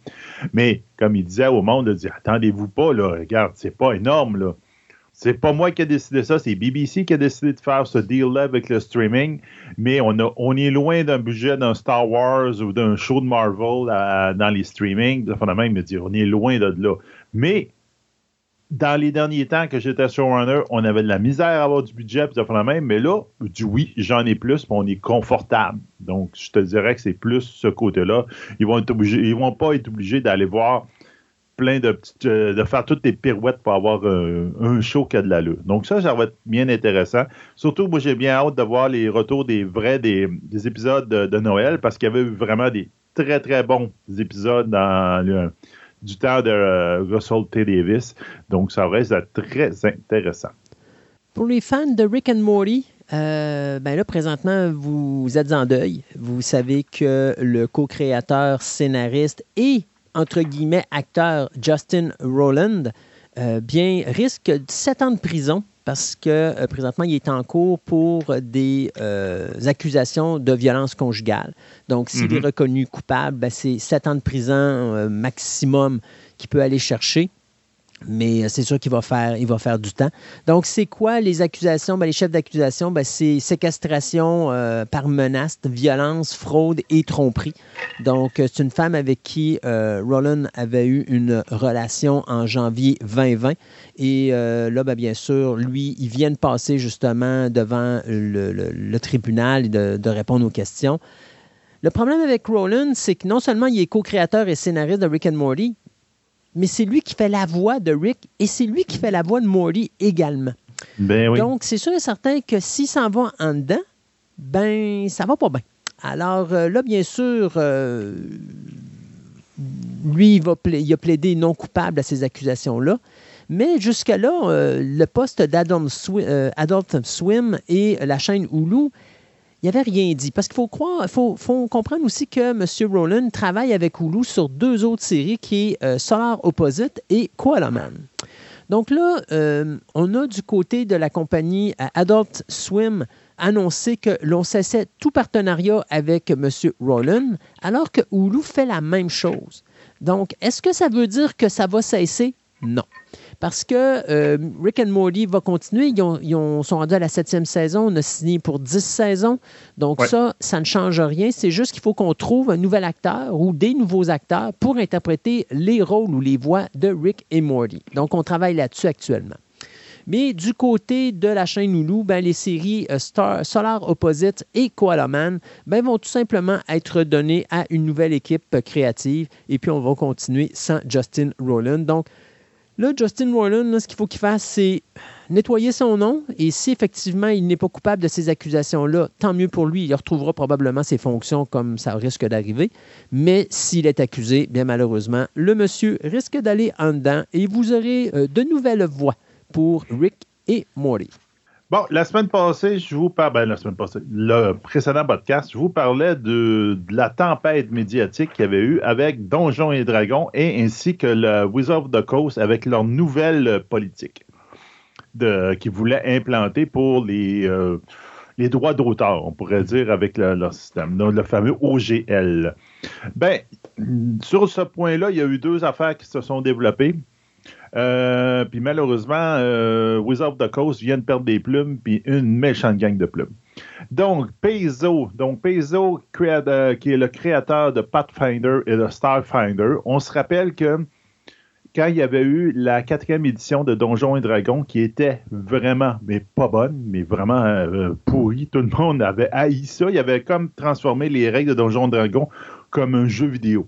Mais comme il disait au monde, il dit attendez-vous pas, là, regarde, c'est pas énorme. C'est pas moi qui ai décidé ça, c'est BBC qui a décidé de faire ce deal-là avec le streaming, mais on, est loin d'un budget d'un Star Wars ou d'un show de Marvel dans les streamings. Fondamentalement, il me dit on est loin de là. Mais dans les derniers temps que j'étais sur Runner, on avait de la misère à avoir du budget, puis mais là, du oui, j'en ai plus, puis on est confortable. Donc, je te dirais que c'est plus ce côté-là. Ils vont ils vont pas être obligés d'aller voir plein de petites, euh, de faire toutes les pirouettes pour avoir euh, un show qui a de l'allure. Donc ça, ça va être bien intéressant. Surtout, moi, j'ai bien hâte de voir les retours des vrais, des, épisodes de, Noël, parce qu'il y avait eu vraiment des très, très bons épisodes dans du temps de euh, Russell T. Davis. Donc, ça reste très intéressant. Pour les fans de Rick and Morty, ben là, présentement, vous êtes en deuil. Vous savez que le co-créateur, scénariste et, entre guillemets, acteur Justin Rowland, euh, bien, risque 7 ans de prison parce que euh, présentement, il est en cours pour des euh, accusations de violence conjugale. Donc, s'il est mhm. reconnu coupable, ben, c'est sept ans de prison maximum qu'il peut aller chercher mais euh, c'est sûr qu'il va faire, il va faire du temps. Donc, c'est quoi les accusations? Ben, les chefs d'accusation, ben, c'est séquestration euh, par menace, violence, fraude et tromperie. Donc, euh, c'est une femme avec qui Roland avait eu une relation en janvier 2020. Et là, ben, bien sûr, lui, il vient de passer justement devant le, tribunal et de, répondre aux questions. Le problème avec Roland, c'est que non seulement il est co-créateur et scénariste de Rick and Morty, mais c'est lui qui fait la voix de Rick et c'est lui qui fait la voix de Morty également. Ben Donc, c'est sûr et certain que s'il s'en va en dedans, ben, ça va pas bien. Alors euh, là, bien sûr, euh, lui, il, va il a plaidé non coupable à ces accusations-là. Mais jusqu'à là, euh, le poste d'Adult Swim et la chaîne Hulu il n'avait rien dit. Parce qu'il faut croire, faut comprendre aussi que M. Rowland travaille avec Hulu sur deux autres séries qui est euh, Solar Opposite et Koala Man. Donc là, euh, on a du côté de la compagnie euh, Adult Swim annoncé que l'on cessait tout partenariat avec M. Rowland, alors que Hulu fait la même chose. Donc, est-ce que ça veut dire que ça va cesser? Non. Parce que euh, Rick and Morty va continuer. Ils, ont, sont rendus à la septième saison. On a signé pour dix saisons. Donc ça, ça ne change rien. C'est juste qu'il faut qu'on trouve un nouvel acteur ou des nouveaux acteurs pour interpréter les rôles ou les voix de Rick et Morty. Donc on travaille là-dessus actuellement. Mais du côté de la chaîne Hulu, ben, les séries euh, Star, Solar Opposite et Koala Man ben, vont tout simplement être données à une nouvelle équipe créative et puis on va continuer sans Justin Rowland. Donc, Là, Justin Rowland, ce qu'il faut qu'il fasse, c'est nettoyer son nom. Et si effectivement il n'est pas coupable de ces accusations-là, tant mieux pour lui. Il retrouvera probablement ses fonctions comme ça risque d'arriver. Mais s'il est accusé, bien malheureusement, le monsieur risque d'aller en dedans et vous aurez euh, de nouvelles voix pour Rick et Morty. Bon, la semaine passée, je vous parlais, ben, la semaine passée, le précédent podcast, je vous parlais de, la tempête médiatique qu'il y avait eu avec Donjons et Dragons et ainsi que le Wizard of the Coast avec leur nouvelle politique qu'ils voulaient implanter pour les, euh, les droits d'auteur, on pourrait dire, avec leur système, le fameux OGL. Ben, sur ce point-là, il y a eu deux affaires qui se sont développées. Euh, puis malheureusement, euh, Wizard of the Coast vient de perdre des plumes, puis une méchante gang de plumes. Donc, Paizo, donc Paizo, qui est le créateur de Pathfinder et de Starfinder, on se rappelle que quand il y avait eu la quatrième édition de Donjons et Dragons, qui était vraiment, mais pas bonne, mais vraiment euh, pourrie, tout le monde avait haï ça. Il avait comme transformé les règles de Donjons et Dragons comme un jeu vidéo.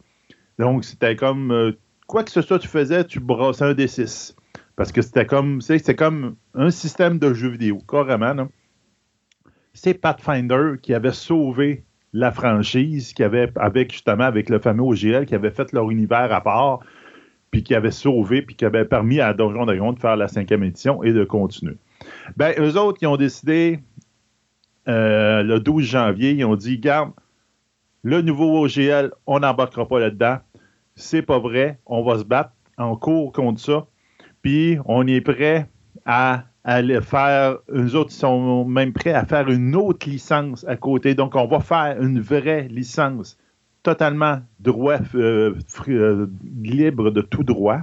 Donc, c'était comme euh, quoi que ce soit tu faisais, tu brossais un D6. Parce que c'était comme, comme un système de jeu vidéo, carrément. C'est Pathfinder qui avait sauvé la franchise, qui avait, avec justement avec le fameux OGL, qui avait fait leur univers à part, puis qui avait sauvé, puis qui avait permis à Donjon Dragon de faire la cinquième édition et de continuer. Ben, eux autres, ils ont décidé euh, le 12 janvier, ils ont dit, garde, le nouveau OGL, on n'embarquera pas là-dedans c'est pas vrai, on va se battre en cours contre ça, puis on est prêt à aller faire, eux autres sont même prêts à faire une autre licence à côté. Donc, on va faire une vraie licence totalement droit, euh, euh, libre de tout droit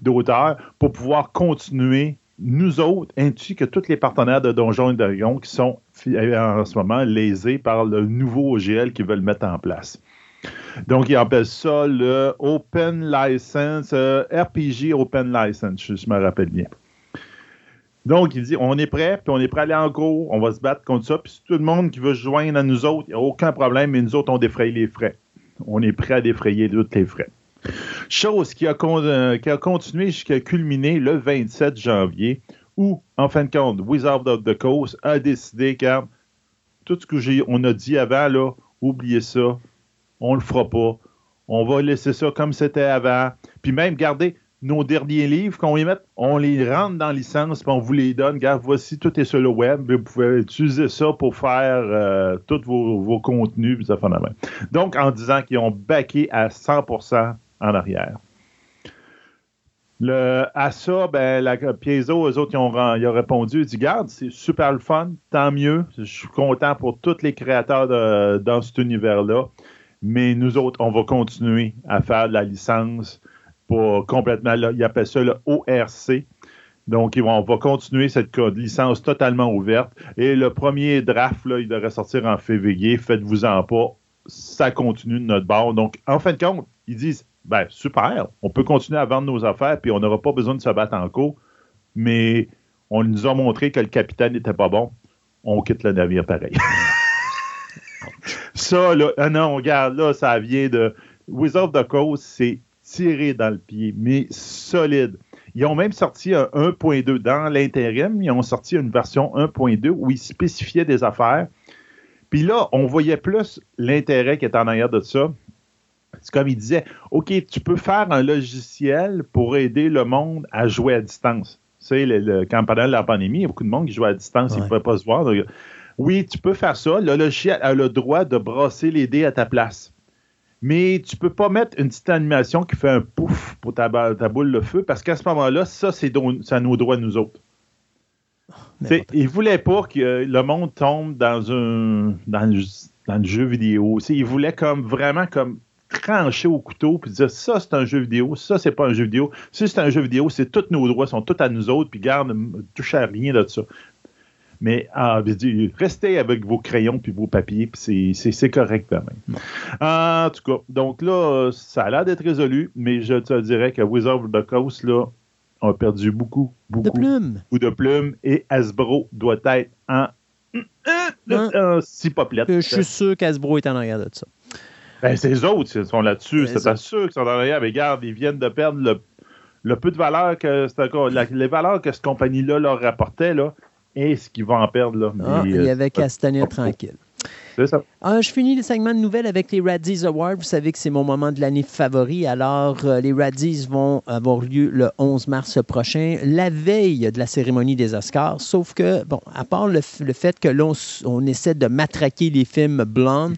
d'auteur pour pouvoir continuer, nous autres, ainsi que tous les partenaires de Donjons et Dragons qui sont en ce moment lésés par le nouveau OGL qu'ils veulent mettre en place. Donc, ils appellent ça le Open License, euh, RPG Open License, je, me rappelle bien. Donc, il dit on est prêt, puis on est prêt à aller en cours, on va se battre contre ça. Puis tout le monde qui veut se joindre à nous autres, il n'y a aucun problème, mais nous autres, on défraye les frais. On est prêt à défrayer tous les frais. Chose qui a, euh, qui a continué jusqu'à culminer le 27 janvier, où, en fin de compte, Wizard of the Coast a décidé que tout ce qu'on a dit avant, oubliez ça, on le fera pas. On va laisser ça comme c'était avant. Puis même, gardez nos derniers livres qu'on y met, on les rentre dans licence, puis on vous les donne. Regarde, voici, tout est sur le web. Vous pouvez utiliser ça pour faire euh, tous vos, contenus. Donc, en disant qu'ils ont baqué à 100% en arrière. À ça, ben, la Piezo, eux autres, ils ont, ont répondu, ils garde, c'est super le fun, tant mieux. Je suis content pour tous les créateurs dans cet univers-là. Mais nous autres, on va continuer à faire de la licence pour complètement, ils appellent ça le ORC. Donc, on va continuer cette licence totalement ouverte. Et le premier draft, là, il devrait sortir en février. Faites-vous-en pas. Ça continue de notre bord. Donc, en fin de compte, ils disent ben, super, on peut continuer à vendre nos affaires, puis on n'aura pas besoin de se battre en cours. Mais on nous a montré que le capitaine n'était pas bon. On quitte le navire pareil. Ça, là, ah non, regarde, là, ça vient de. Wizard of the Coast, c'est tiré dans le pied, mais solide. Ils ont même sorti un 1.2 dans l'intérim. Ils ont sorti une version 1.2 où ils spécifiaient des affaires. Puis là, on voyait plus l'intérêt qui est en arrière de ça. C'est comme ils disaient, OK, tu peux faire un logiciel pour aider le monde à jouer à distance. Tu sais, le, quand pendant la pandémie, il y a beaucoup de monde qui joue à distance, ils ne pouvaient pas se voir. Oui, tu peux faire ça. Le logiciel a le droit de brasser les dés à ta place. Mais tu peux pas mettre une petite animation qui fait un pouf pour ta, boule de feu parce qu'à ce moment-là, ça, c'est à nos droits, nous autres. Il ne voulait pas que le monde tombe dans un dans le, jeu vidéo. Il voulait comme vraiment comme trancher au couteau puis dire ça c'est un jeu vidéo, ça c'est pas un jeu vidéo. Si c'est un jeu vidéo, c'est tous nos droits sont tous à nous autres puis garde touchez à rien de ça. Mais ah, restez avec vos crayons puis vos papiers, puis c'est correct quand même. En tout cas, donc là, ça a l'air d'être résolu, mais je te dirais que Wizard of the Coast, là, a perdu beaucoup, beaucoup de plumes. de plumes et Hasbro doit être en, si Je suis sûr qu'Hasbro est en arrière de ça. Ben, les autres qui sont là-dessus. C'est sûr qu'ils sont en arrière. Mais regarde, ils viennent de perdre le, peu de valeur que les valeurs que cette compagnie-là leur rapportait. Là, et ce qu'ils vont en perdre. Là. Ah, il y avait qu'à se tenir tranquille. C'est ça. Ah, je finis les segments de nouvelles avec les Radis Awards. Vous savez que c'est mon moment de l'année favori. Alors, euh, les Radis vont avoir lieu le 11 mars prochain, la veille de la cérémonie des Oscars. Sauf que, bon, à part le, fait que l'on on essaie de matraquer les films blondes,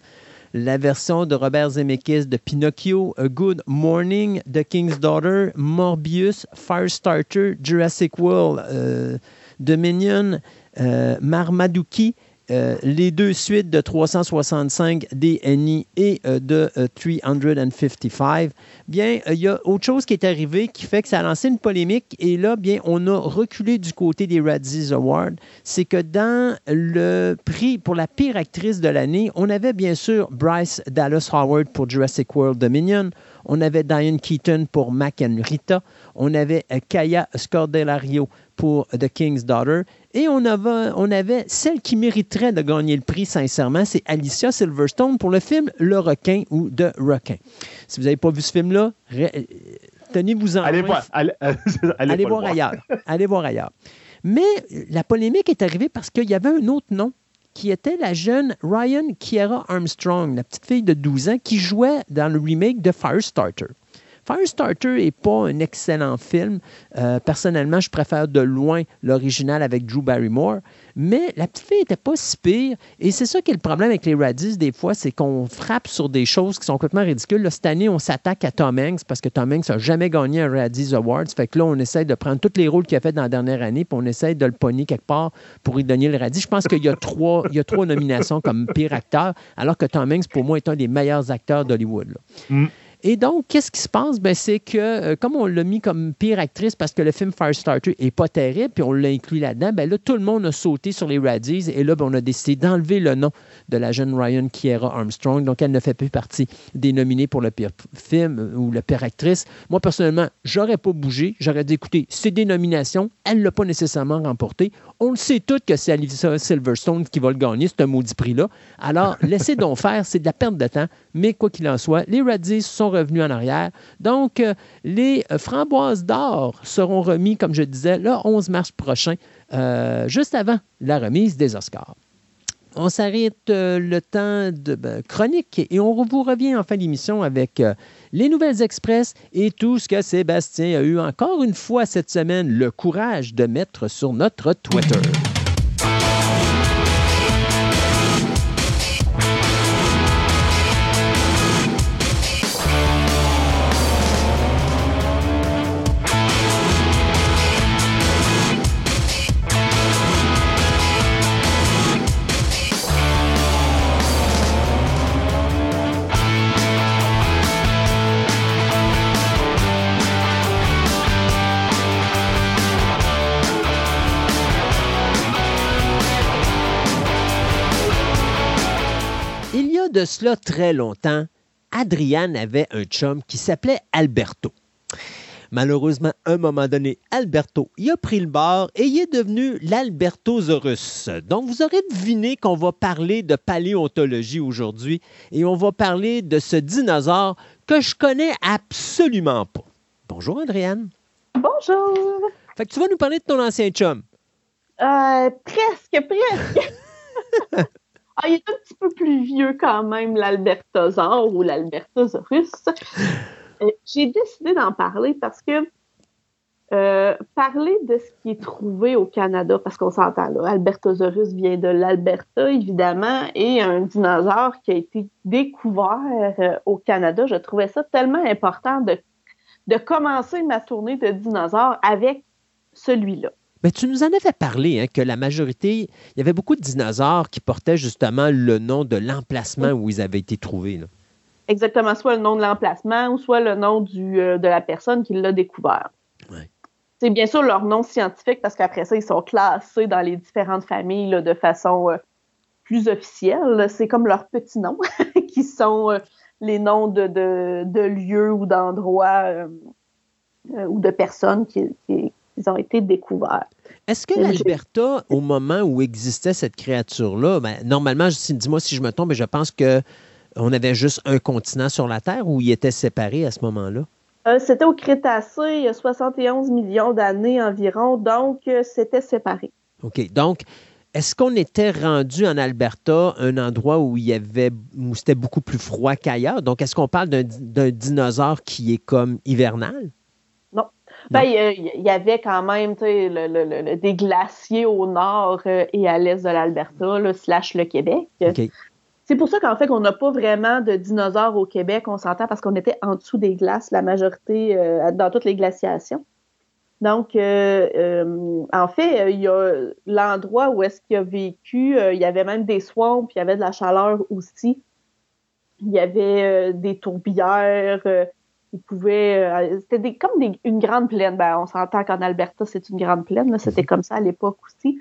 la version de Robert Zemeckis de Pinocchio, A Good Morning, The King's Daughter, Morbius, Firestarter, Jurassic World, euh, Dominion, euh, Marmaduke, euh, les deux suites de 365 DNI et euh, de 355, bien, il y a autre chose qui est arrivé qui fait que ça a lancé une polémique et là, bien, on a reculé du côté des Razzies Awards. C'est que dans le prix pour la pire actrice de l'année, on avait bien sûr Bryce Dallas Howard pour Jurassic World Dominion, on avait Diane Keaton pour Mac and Rita, on avait Kaya Scordelario pour The King's Daughter. Et on avait, on avait celle qui mériterait de gagner le prix, sincèrement, c'est Alicia Silverstone pour le film Le requin ou The Requin. Si vous n'avez pas vu ce film-là, tenez-vous en Allez voir, allez, voir ailleurs. allez voir ailleurs. Mais la polémique est arrivée parce qu'il y avait un autre nom qui était la jeune Ryan Kiera Armstrong, la petite fille de 12 ans qui jouait dans le remake de Firestarter. Firestarter n'est pas un excellent film. Euh, personnellement, je préfère de loin l'original avec Drew Barrymore. Mais la petite fille n'était pas si pire. Et c'est ça qui est le problème avec les Radis, des fois, c'est qu'on frappe sur des choses qui sont complètement ridicules. cette année, on s'attaque à Tom Hanks parce que Tom Hanks n'a jamais gagné un Radis Awards. Fait que là, on essaie de prendre tous les rôles qu'il a fait dans la dernière année, puis on essaie de le pogner quelque part pour lui donner le Radis. Je pense qu'il y a trois, nominations comme pire acteur, alors que Tom Hanks, pour moi, est un des meilleurs acteurs d'Hollywood. Et donc, qu'est-ce qui se passe? Ben, c'est que, euh, comme on l'a mis comme pire actrice parce que le film Firestarter n'est pas terrible, puis on l'a inclus là-dedans, ben là, tout le monde a sauté sur les Radis. Et là, ben, on a décidé d'enlever le nom de la jeune Ryan Kiera Armstrong. Donc, elle ne fait plus partie des nominés pour le pire film ou la pire actrice. Moi, personnellement, j'aurais pas bougé. J'aurais dit, écoutez, c'est des nominations. Elle ne l'a pas nécessairement remporté. On le sait toutes que c'est Alicia Silverstone qui va le gagner, ce maudit prix-là. Alors, laissez donc faire. C'est de la perte de temps. Mais quoi qu'il en soit, les Radis sont revenus en arrière. Donc, euh, les euh, framboises d'or seront remis, comme je disais, le 11 mars prochain, euh, juste avant la remise des Oscars. On s'arrête le temps de ben, chronique et on vous revient en fin d'émission avec les nouvelles express et tout ce que Sébastien a eu encore une fois cette semaine le courage de mettre sur notre Twitter. De cela très longtemps, Adriane avait un chum qui s'appelait Alberto. Malheureusement, à un moment donné, Alberto il a pris le bord et il est devenu l'Albertosaurus. Donc, vous aurez deviné qu'on va parler de paléontologie aujourd'hui et on va parler de ce dinosaure que je connais absolument pas. Bonjour, Adriane. Bonjour. Fait que tu vas nous parler de ton ancien chum. Euh, presque, presque. Ah, il est un petit peu plus vieux quand même, l'Albertosaure ou l'Albertosaurus. Euh, j'ai décidé d'en parler parce que euh, parler de ce qui est trouvé au Canada, parce qu'on s'entend là, Albertosaurus vient de l'Alberta, évidemment, et un dinosaure qui a été découvert euh, au Canada, je trouvais ça tellement important de, de commencer ma tournée de dinosaures avec celui-là. Mais tu nous en avais parlé, hein, que la majorité, il y avait beaucoup de dinosaures qui portaient justement le nom de l'emplacement où ils avaient été trouvés. exactement soit le nom de l'emplacement ou soit le nom du, euh, de la personne qui l'a découvert. C'est bien sûr leur nom scientifique parce qu'après ça, ils sont classés dans les différentes familles de façon euh, plus officielle. C'est comme leurs petits noms qui sont euh, les noms de, de, lieux ou d'endroits ou de personnes qui, qui, ont été découverts. Est-ce que l'Alberta, au moment où existait cette créature-là, ben, normalement, dis-moi si je me trompe, mais je pense que on avait juste un continent sur la Terre ou il était séparé à ce moment-là? Euh, c'était au Crétacé, il y a 71 millions d'années environ, donc euh, c'était séparé. OK. Donc, est-ce qu'on était rendu en Alberta, un endroit où il y avait où c'était beaucoup plus froid qu'ailleurs? Donc, est-ce qu'on parle d'un dinosaure qui est comme hivernal? Ben, il y, avait quand même des glaciers au nord euh, et à l'est de l'Alberta, slash le Québec. OK. C'est pour ça qu'en fait, on n'a pas vraiment de dinosaures au Québec, on s'entend, parce qu'on était en dessous des glaces, la majorité, euh, dans toutes les glaciations. Donc, euh, euh, en fait, il y a l'endroit où est-ce qu'il a vécu, il y avait même des swamps, puis il y avait de la chaleur aussi. Il y avait des tourbières, il pouvait... c'était comme une grande plaine. Ben, on s'entend qu'en Alberta, c'est une grande plaine, c'était comme ça à l'époque aussi.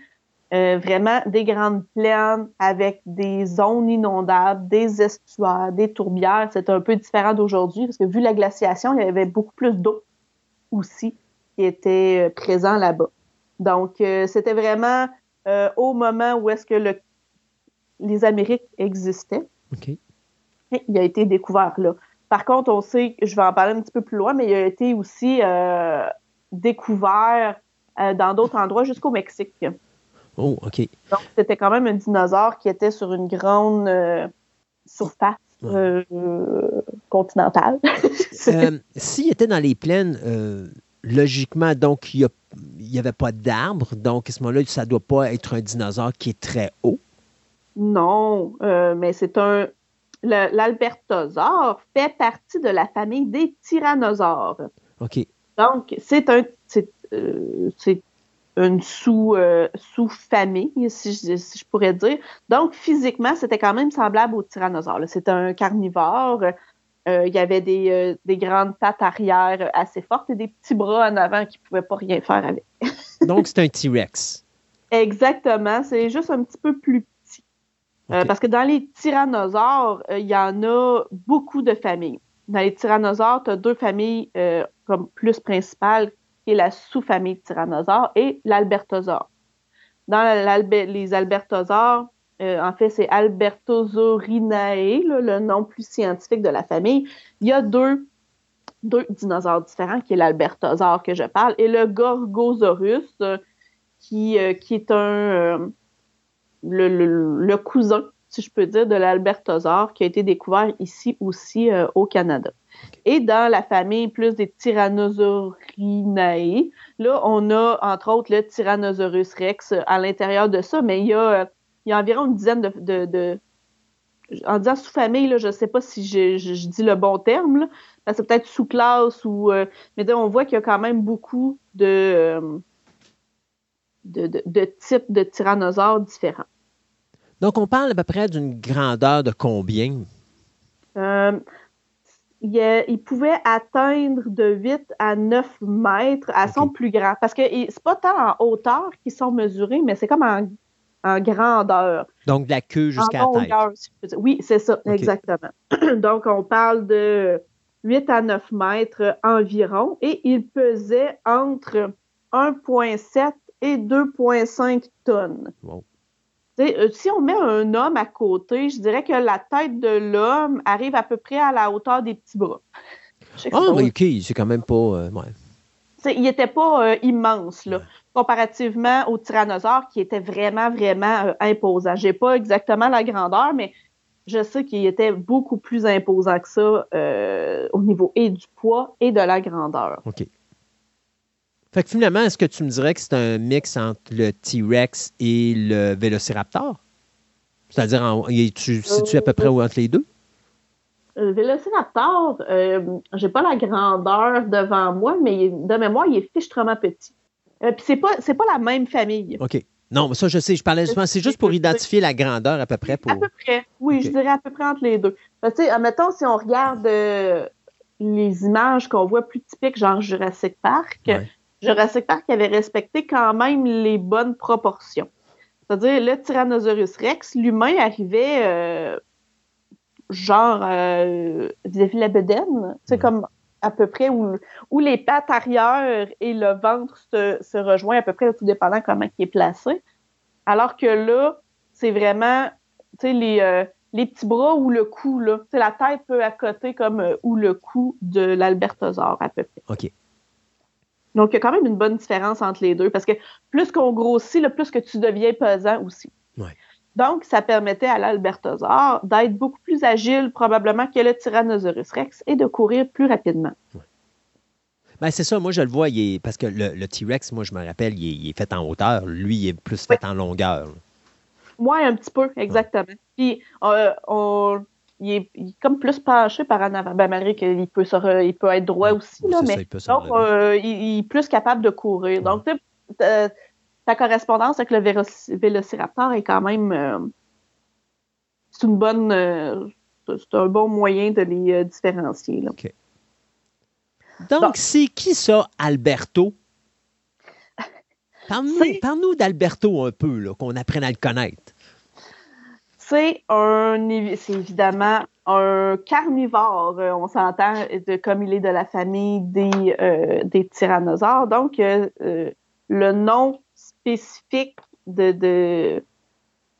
Euh, vraiment des grandes plaines avec des zones inondables, des estuaires, des tourbières. C'est un peu différent d'aujourd'hui parce que vu la glaciation, il y avait beaucoup plus d'eau aussi qui était euh, présent là-bas. Donc, euh, c'était vraiment au moment où est-ce que le, les Amériques existaient. il a été découvert là. Par contre, on sait, je vais en parler un petit peu plus loin, mais il a été aussi découvert dans d'autres endroits jusqu'au Mexique. Oh, OK. Donc, c'était quand même un dinosaure qui était sur une grande euh, surface euh, continentale. Euh, s'il était dans les plaines, logiquement, donc, il n'y avait pas d'arbres. Donc, à ce moment-là, ça ne doit pas être un dinosaure qui est très haut. Non, mais c'est un. L'albertosaure fait partie de la famille des tyrannosaures. OK. Donc, c'est un. C'est une sous, euh, sous-famille, si, je, pourrais dire. Donc, physiquement, c'était quand même semblable au tyrannosaure. C'était un carnivore. Euh, il y avait euh, des, grandes pattes arrière assez fortes et des petits bras en avant qui ne pouvaient pas rien faire avec. Donc, c'est un T-Rex. Exactement. C'est juste un petit peu plus petit. parce que dans les tyrannosaures, il y en a beaucoup de familles. Dans les tyrannosaures, tu as deux familles comme plus principales la sous-famille tyrannosaure, et l'albertosaure. Dans les albertosaures, euh, en fait, c'est Albertosaurinae, le nom plus scientifique de la famille. Il y a deux, deux dinosaures différents, qui est l'albertosaure que je parle, et le Gorgosaurus, euh, qui, euh, qui est un le, le, cousin, si je peux dire, de l'albertosaure, qui a été découvert ici aussi au Canada. Et dans la famille plus des Tyrannosaurinae, là, on a entre autres le Tyrannosaurus rex à l'intérieur de ça, mais il y a, il y a environ une dizaine de. de, en disant sous-famille, je ne sais pas si je, dis le bon terme, là, c'est peut-être sous-classe ou. Euh, mais on voit qu'il y a quand même beaucoup de, de, de, types de tyrannosaures différents. Donc, on parle à peu près d'une grandeur de combien? Euh, il, pouvait atteindre de 8 à 9 mètres à son plus grand. Parce que c'est pas tant en hauteur qu'ils sont mesurés, mais c'est comme en, grandeur. Donc, de la queue jusqu'à la tête. oui, c'est ça, exactement. Donc, on parle de 8 à 9 mètres environ et il pesait entre 1,7 et 2,5 tonnes. Euh, si on met un homme à côté, je dirais que la tête de l'homme arrive à peu près à la hauteur des petits bras. Ah, OK, c'est quand même pas. Euh, il n'était pas euh, immense, là, comparativement au tyrannosaure qui était vraiment, vraiment imposant. Je n'ai pas exactement la grandeur, mais je sais qu'il était beaucoup plus imposant que ça au niveau et du poids et de la grandeur. OK. Fait que finalement, est-ce que tu me dirais que c'est un mix entre le T-Rex et le Vélociraptor? C'est-à-dire, tu situes à peu près entre les deux? Le Vélociraptor, euh, j'ai pas la grandeur devant moi, mais de mémoire, il est fichtrement petit. Euh, puis c'est pas, pas la même famille. OK. Non, mais ça, je sais, je parlais justement, c'est juste pour identifier la grandeur à peu près. Pour... À peu près, oui, je dirais à peu près entre les deux. tu sais, admettons, si on regarde euh, les images qu'on voit plus typiques, genre Jurassic Park, Jurassic Park avait respecté quand même les bonnes proportions. C'est-à-dire, le Tyrannosaurus Rex, l'humain arrivait euh, genre euh, vis-à-vis la bedaine, c'est comme à peu près où, où, les pattes arrière et le ventre se, se rejoignent à peu près, tout dépendant comment il est placé. Alors que là, c'est vraiment, tu sais, les, euh, les petits bras ou le cou, là. La tête peut à côté comme euh, ou le cou de l'albertosaure à peu près. OK. Donc, il y a quand même une bonne différence entre les deux parce que plus qu'on grossit, le plus que tu deviens pesant aussi. Ouais. Donc, ça permettait à l'albertosaure d'être beaucoup plus agile probablement que le Tyrannosaurus rex et de courir plus rapidement. Ben, c'est ça, moi je le vois, parce que le, T-Rex, moi je me rappelle, il est, fait en hauteur, lui il est plus fait en longueur. Oui, un petit peu, exactement. Puis euh, il, est, comme plus penché par en avant. Ben, malgré qu'il peut, il peut être droit aussi, là, mais il donc euh, il, est plus capable de courir. Donc, ta correspondance avec le vélociraptor est quand même. Euh, c'est une bonne. Euh, c'est un bon moyen de les euh, différencier. Donc, c'est qui ça, Alberto? Parle-nous d'Alberto un peu, qu'on apprenne à le connaître. C'est un, c'est évidemment un carnivore, on s'entend, de, comme il est de la famille des, des tyrannosaures. Donc, le nom spécifique de,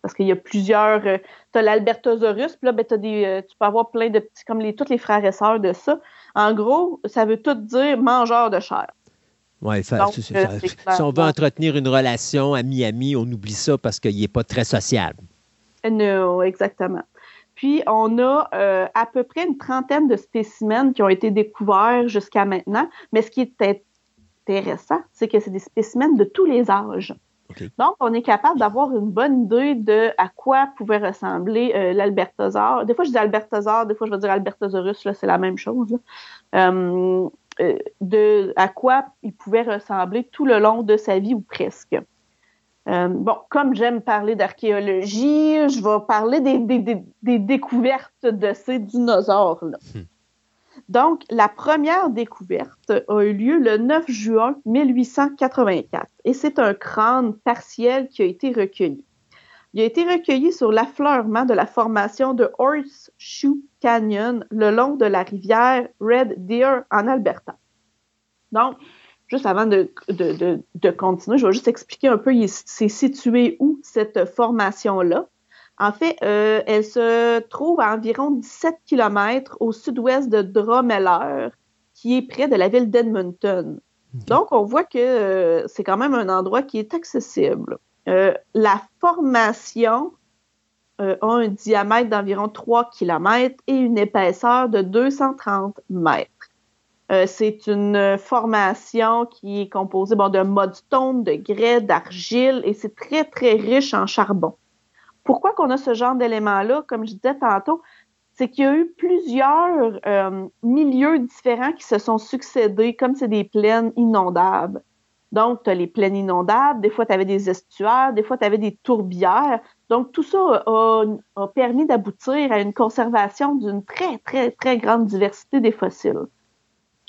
parce qu'il y a plusieurs. Euh, tu as l'Albertosaurus, puis là, ben, des, euh, tu peux avoir plein de petits, comme les, tous les frères et sœurs de ça. En gros, ça veut tout dire mangeur de chair. Oui, euh, si on veut entretenir une relation ami-ami, on oublie ça parce qu'il n'est pas très sociable. Non, exactement. Puis, on a à peu près une trentaine de spécimens qui ont été découverts jusqu'à maintenant. Mais ce qui est intéressant, c'est que c'est des spécimens de tous les âges. Donc, on est capable d'avoir une bonne idée de à quoi pouvait ressembler euh, l'albertosaure. Des fois, je dis albertosaure, des fois, je vais dire albertosaurus, là, c'est la même chose. Euh, euh, de à quoi il pouvait ressembler tout le long de sa vie ou presque. Bon, comme j'aime parler d'archéologie, je vais parler des, découvertes de ces dinosaures-là. Hmm. Donc, la première découverte a eu lieu le 9 juin 1884 et c'est un crâne partiel qui a été recueilli. Il a été recueilli sur l'affleurement de la formation de Horseshoe Canyon le long de la rivière Red Deer en Alberta. Donc, juste avant de, continuer, je vais juste expliquer un peu c'est situé où cette formation-là? En fait, euh, elle se trouve à environ 17 km au sud-ouest de Drumheller, qui est près de la ville d'Edmonton. Donc, on voit que euh, c'est quand même un endroit qui est accessible. Euh, la formation a un diamètre d'environ 3 km et une épaisseur de 230 mètres. C'est une formation qui est composée bon, de mudstone, de grès, d'argile et c'est très, très riche en charbon. Pourquoi qu'on a ce genre d'éléments-là, comme je disais tantôt, c'est qu'il y a eu plusieurs euh, milieux différents qui se sont succédés, comme c'est des plaines inondables. Donc, tu as les plaines inondables, des fois, tu avais des estuaires, des fois, tu avais des tourbières. Donc, tout ça a, permis d'aboutir à une conservation d'une très, très, très grande diversité des fossiles.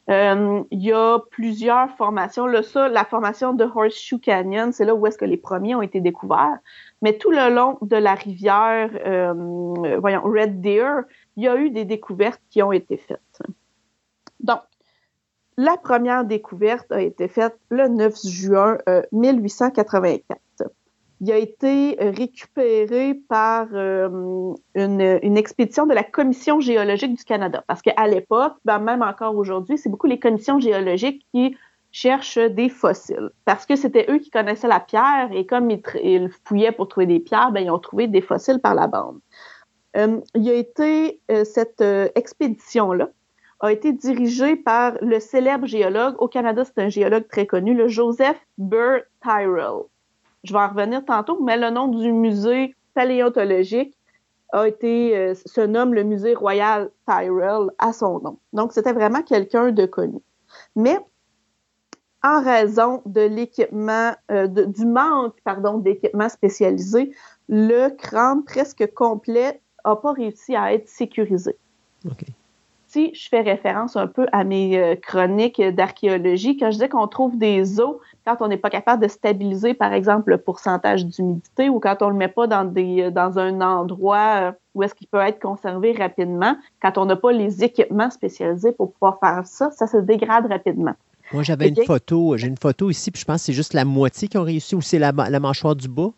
Euh, il y a plusieurs formations. Là, ça, la formation de Horseshoe Canyon, c'est là où est-ce que les premiers ont été découverts. Mais tout le long de la rivière, euh, voyons, Red Deer, il y a eu des découvertes qui ont été faites. Donc, la première découverte a été faite le 9 juin 1884. Euh, il a été récupéré par euh, une, expédition de la Commission géologique du Canada. Parce qu'à l'époque, ben, même encore aujourd'hui, c'est beaucoup les commissions géologiques qui cherchent des fossiles parce que c'était eux qui connaissaient la pierre et comme ils, fouillaient pour trouver des pierres, ben, ils ont trouvé des fossiles par la bande. Euh, il a été, euh, cette euh, expédition-là a été dirigée par le célèbre géologue, au Canada c'est un géologue très connu, le Joseph Burr Tyrrell. Je vais en revenir tantôt, mais le nom du musée paléontologique a été, se nomme le musée royal Tyrrell à son nom. Donc c'était vraiment quelqu'un de connu. Mais en raison de l'équipement, euh, du manque pardon, d'équipement spécialisé, le crâne presque complet n'a pas réussi à être sécurisé. Si je fais référence un peu à mes euh, chroniques d'archéologie, quand je dis qu'on trouve des os, quand on n'est pas capable de stabiliser, par exemple, le pourcentage d'humidité ou quand on ne le met pas dans, des, dans un endroit euh, où est-ce qu'il peut être conservé rapidement, quand on n'a pas les équipements spécialisés pour pouvoir faire ça, ça se dégrade rapidement. Moi, j'avais une photo, j'ai une photo ici, puis je pense que c'est juste la moitié qui ont réussi ou c'est la, la mâchoire du bas?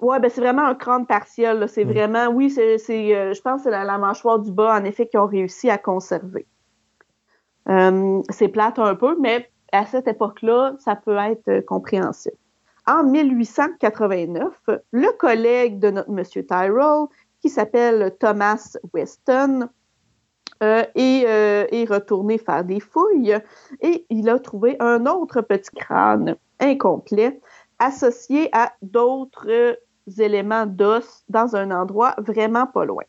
Oui, ben c'est vraiment un crâne partiel. C'est vraiment, oui, c'est, euh, je pense que c'est la, mâchoire du bas, en effet, qui ont réussi à conserver. Euh, c'est plate un peu, mais à cette époque-là, ça peut être euh, compréhensible. En 1889, le collègue de notre monsieur Tyrrell, qui s'appelle Thomas Weston, est, retourné faire des fouilles et il a trouvé un autre petit crâne incomplet associé à d'autres éléments d'os dans un endroit vraiment pas loin.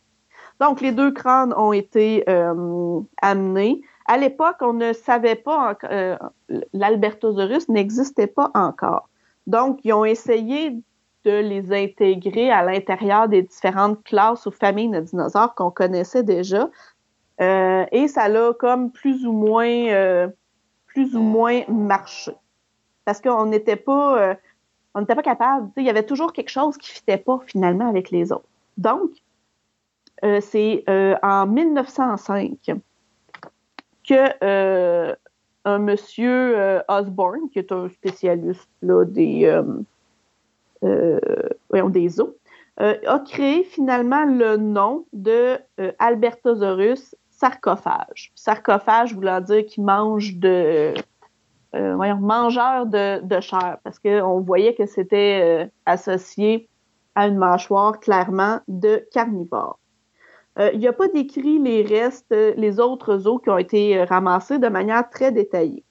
Donc, les deux crânes ont été euh, amenés. À l'époque, on ne savait pas, euh, l'Albertosaurus n'existait pas encore. Donc, ils ont essayé de les intégrer à l'intérieur des différentes classes ou familles de dinosaures qu'on connaissait déjà. Euh, et ça l'a comme plus ou moins, plus ou moins marché. Parce qu'on n'était pas, on n'était pas capable. Il y avait toujours quelque chose qui ne fitait pas finalement avec les autres. Donc, euh, c'est euh, en 1905 que euh, un monsieur Osborne, qui est un spécialiste des, des os, a créé finalement le nom de Albertosaurus sarcophage. Sarcophage voulant dire qu'il mange de euh, voyons, mangeur de, chair, parce qu'on voyait que c'était euh, associé à une mâchoire clairement de carnivore. Euh, il n'y a pas décrit les restes, les autres os qui ont été ramassés de manière très détaillée.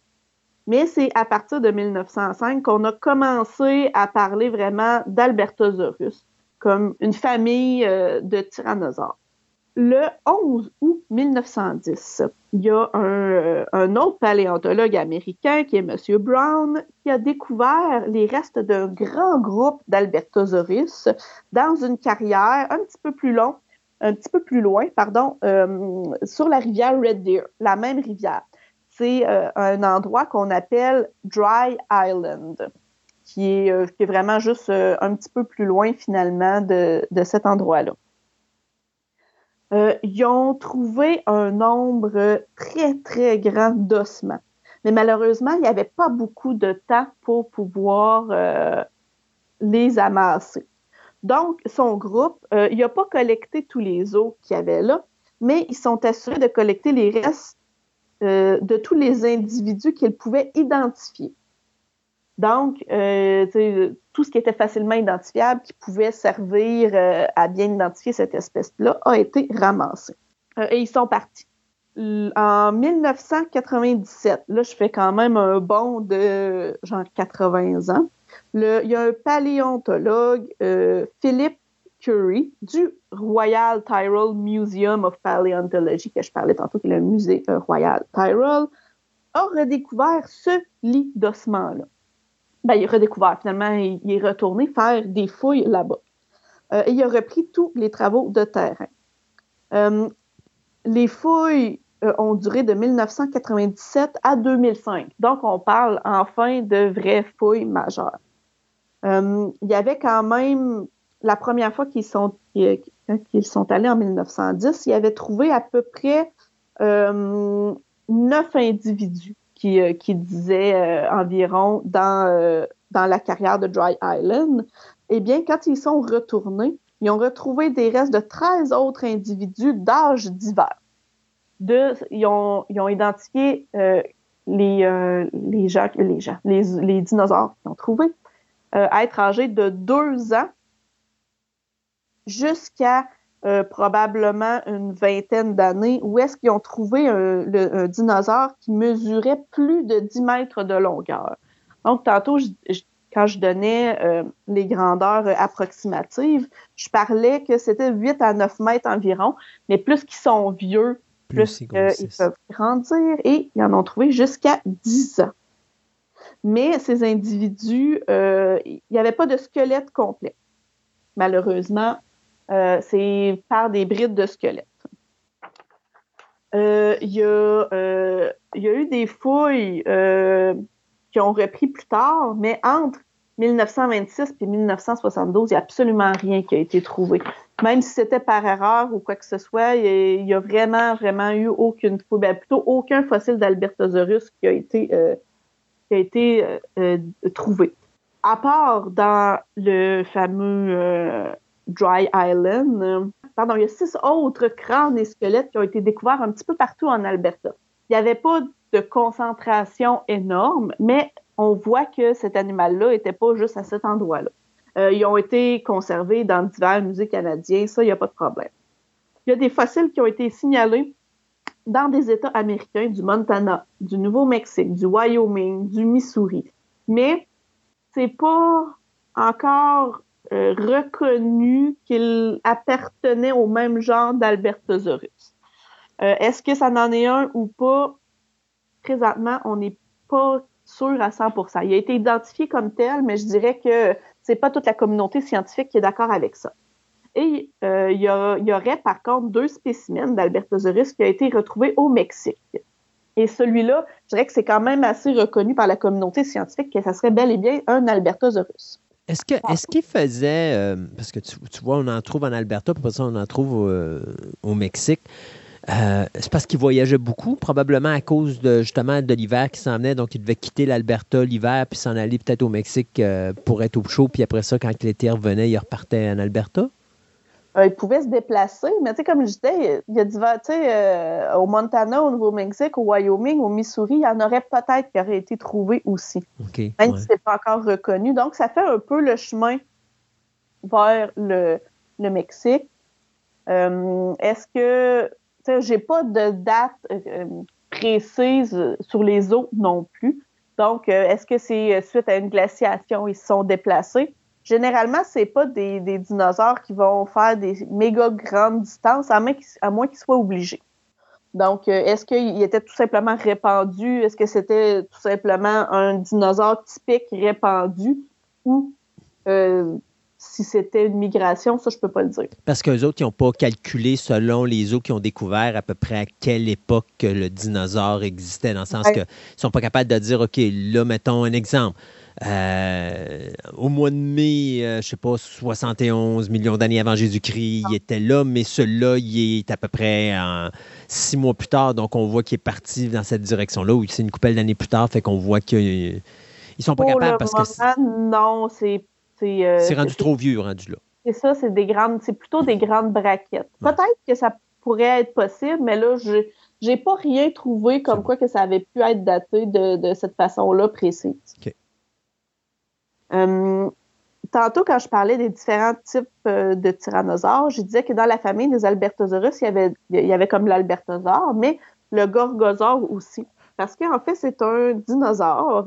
Mais c'est à partir de 1905 qu'on a commencé à parler vraiment d'Albertosaurus comme une famille de tyrannosaures le 11 août 1910, il y a euh, un, autre paléontologue américain qui est M. Brown qui a découvert les restes d'un grand groupe d'Albertosaurus dans une carrière un petit peu plus long, un petit peu plus loin, pardon, euh, sur la rivière Red Deer, la même rivière. C'est euh, un endroit qu'on appelle Dry Island, qui est, qui est vraiment juste un petit peu plus loin finalement de cet endroit-là. Euh, ils ont trouvé un nombre très, très grand d'ossements. Mais malheureusement, il n'y avait pas beaucoup de temps pour pouvoir euh, les amasser. Donc, son groupe, euh, il n'a pas collecté tous les os qu'il y avait là, mais ils sont assurés de collecter les restes de tous les individus qu'ils pouvaient identifier. Donc, euh, tout ce qui était facilement identifiable, qui pouvait servir euh, à bien identifier cette espèce-là, a été ramassé. Euh, et ils sont partis. En 1997, là, je fais quand même un bond de genre 80 ans. il y a un paléontologue, Philip Curry, du Royal Tyrrell Museum of Paleontology, que je parlais tantôt, qui est le musée Royal Tyrrell, a redécouvert ce lit d'ossements-là ben, il a redécouvert. Finalement, il, est retourné faire des fouilles là-bas. Euh, il a repris tous les travaux de terrain. Euh, les fouilles euh, ont duré de 1997 à 2005. Donc, on parle enfin de vraies fouilles majeures. il y avait quand même, la première fois qu'ils sont, qu'ils sont allés en 1910, ils avaient trouvé à peu près neuf individus euh, qui, disait euh, environ dans, euh, dans la carrière de Dry Island, eh bien, quand ils sont retournés, ils ont retrouvé des restes de 13 autres individus d'âge divers. Ils, ont, ils ont identifié les, les gens, les, gens les, les dinosaures qu'ils ont trouvés être âgés de 2 ans jusqu'à euh, probablement une vingtaine d'années, où est-ce qu'ils ont trouvé un, dinosaure qui mesurait plus de 10 mètres de longueur. Donc, tantôt, quand je donnais euh, les grandeurs approximatives, je parlais que c'était 8 à 9 mètres environ, mais plus qu'ils sont vieux, plus, ils, peuvent grandir et ils en ont trouvé jusqu'à 10 ans. Mais ces individus, il n'y avait pas de squelette complet. Malheureusement, c'est par des brides de squelette. Il y, a eu des fouilles qui ont repris plus tard, mais entre 1926 et 1972, il n'y a absolument rien qui a été trouvé. Même si c'était par erreur ou quoi que ce soit, il n'y a, vraiment, vraiment eu aucune ben, plutôt aucun fossile d'Albertosaurus qui a été, euh, euh, euh, trouvé. À part dans le fameux Dry Island, pardon, il y a six autres crânes et squelettes qui ont été découverts un petit peu partout en Alberta. Il n'y avait pas de concentration énorme, mais on voit que cet animal-là n'était pas juste à cet endroit-là. Euh, ils ont été conservés dans divers musées canadiens, ça, il n'y a pas de problème. Il y a des fossiles qui ont été signalés dans des États américains, du Montana, du Nouveau-Mexique, du Wyoming, du Missouri. Mais c'est pas encore reconnu qu'il appartenait au même genre d'Albertosaurus. Euh, est-ce que ça n'en est un ou pas? Présentement, on n'est pas sûr à 100% Il a été identifié comme tel, mais je dirais que c'est pas toute la communauté scientifique qui est d'accord avec ça. Et euh, il, y aurait par contre deux spécimens d'Albertosaurus qui ont été retrouvés au Mexique. Et celui-là, je dirais que c'est quand même assez reconnu par la communauté scientifique que ça serait bel et bien un Albertosaurus. Est-ce que est-ce qu'il faisait euh, parce que tu, vois on en trouve en Alberta, puis ça on en trouve euh, au Mexique. Euh, c'est parce qu'il voyageait beaucoup, probablement à cause de justement de l'hiver qui s'en venait. Donc, il devait quitter l'Alberta l'hiver puis s'en aller peut-être au Mexique euh, pour être au chaud. Puis après ça, quand l'été revenait, il repartait en Alberta. Euh, il pouvait se déplacer, mais tu sais, comme je disais, il y a divers, tu sais, au Montana, au Nouveau-Mexique, au Wyoming, au Missouri, il y en aurait peut-être qui auraient été trouvés aussi. même si ce n'est pas encore reconnu. Donc, ça fait un peu le chemin vers le, le Mexique. Est-ce que j'ai pas de date euh, euh, précise sur les autres non plus. Donc, euh, est-ce que c'est suite à une glaciation, ils se sont déplacés? Généralement, c'est pas des, dinosaures qui vont faire des méga grandes distances, à moins qu'ils soient obligés. Donc, est-ce qu'il était tout simplement répandu? Est-ce que c'était tout simplement un dinosaure typique répandu? Ou si c'était une migration, ça, je peux pas le dire. Parce qu'eux autres, ils n'ont pas calculé selon les eaux qu'ils ont découvert à peu près à quelle époque le dinosaure existait, dans le sens qu'ils ne sont pas capables de dire, OK, là, mettons un exemple. Euh, au mois de mai, je euh, je sais pas, 71 millions d'années avant Jésus-Christ, il était là, mais celui-là, il est à peu près six mois plus tard, donc on voit qu'il est parti dans cette direction-là, ou c'est une couple d'années plus tard, fait qu'on voit qu'ils sont pas capables parce que. Non, c'est euh, c'est rendu trop vieux, rendu là. C'est ça, c'est des grandes, c'est plutôt des grandes braquettes. Peut-être que ça pourrait être possible, mais là, je n'ai pas rien trouvé comme quoi que ça avait pu être daté de, cette façon-là précise. Tantôt, quand je parlais des différents types euh, de tyrannosaures, je disais que dans la famille des Albertosaurus, il y avait, comme l'Albertosaure, mais le Gorgosaure aussi. Parce qu'en fait, c'est un dinosaure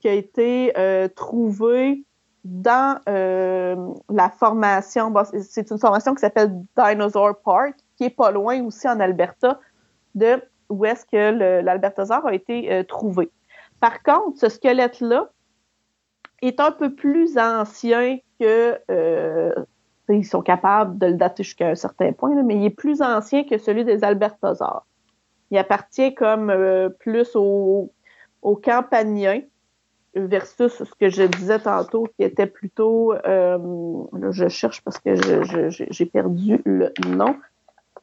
qui a été euh, trouvé dans euh, la formation, c'est une formation qui s'appelle Dinosaur Park, qui est pas loin aussi en Alberta, de où est-ce que l'Albertosaure a été euh, trouvé. Par contre, ce squelette-là est un peu plus ancien que. Euh, ils sont capables de le dater jusqu'à un certain point, mais il est plus ancien que celui des Albertosaures. Il appartient comme plus aux au Campaniens, versus ce que je disais tantôt, qui était plutôt, euh, je cherche parce que j'ai perdu le nom,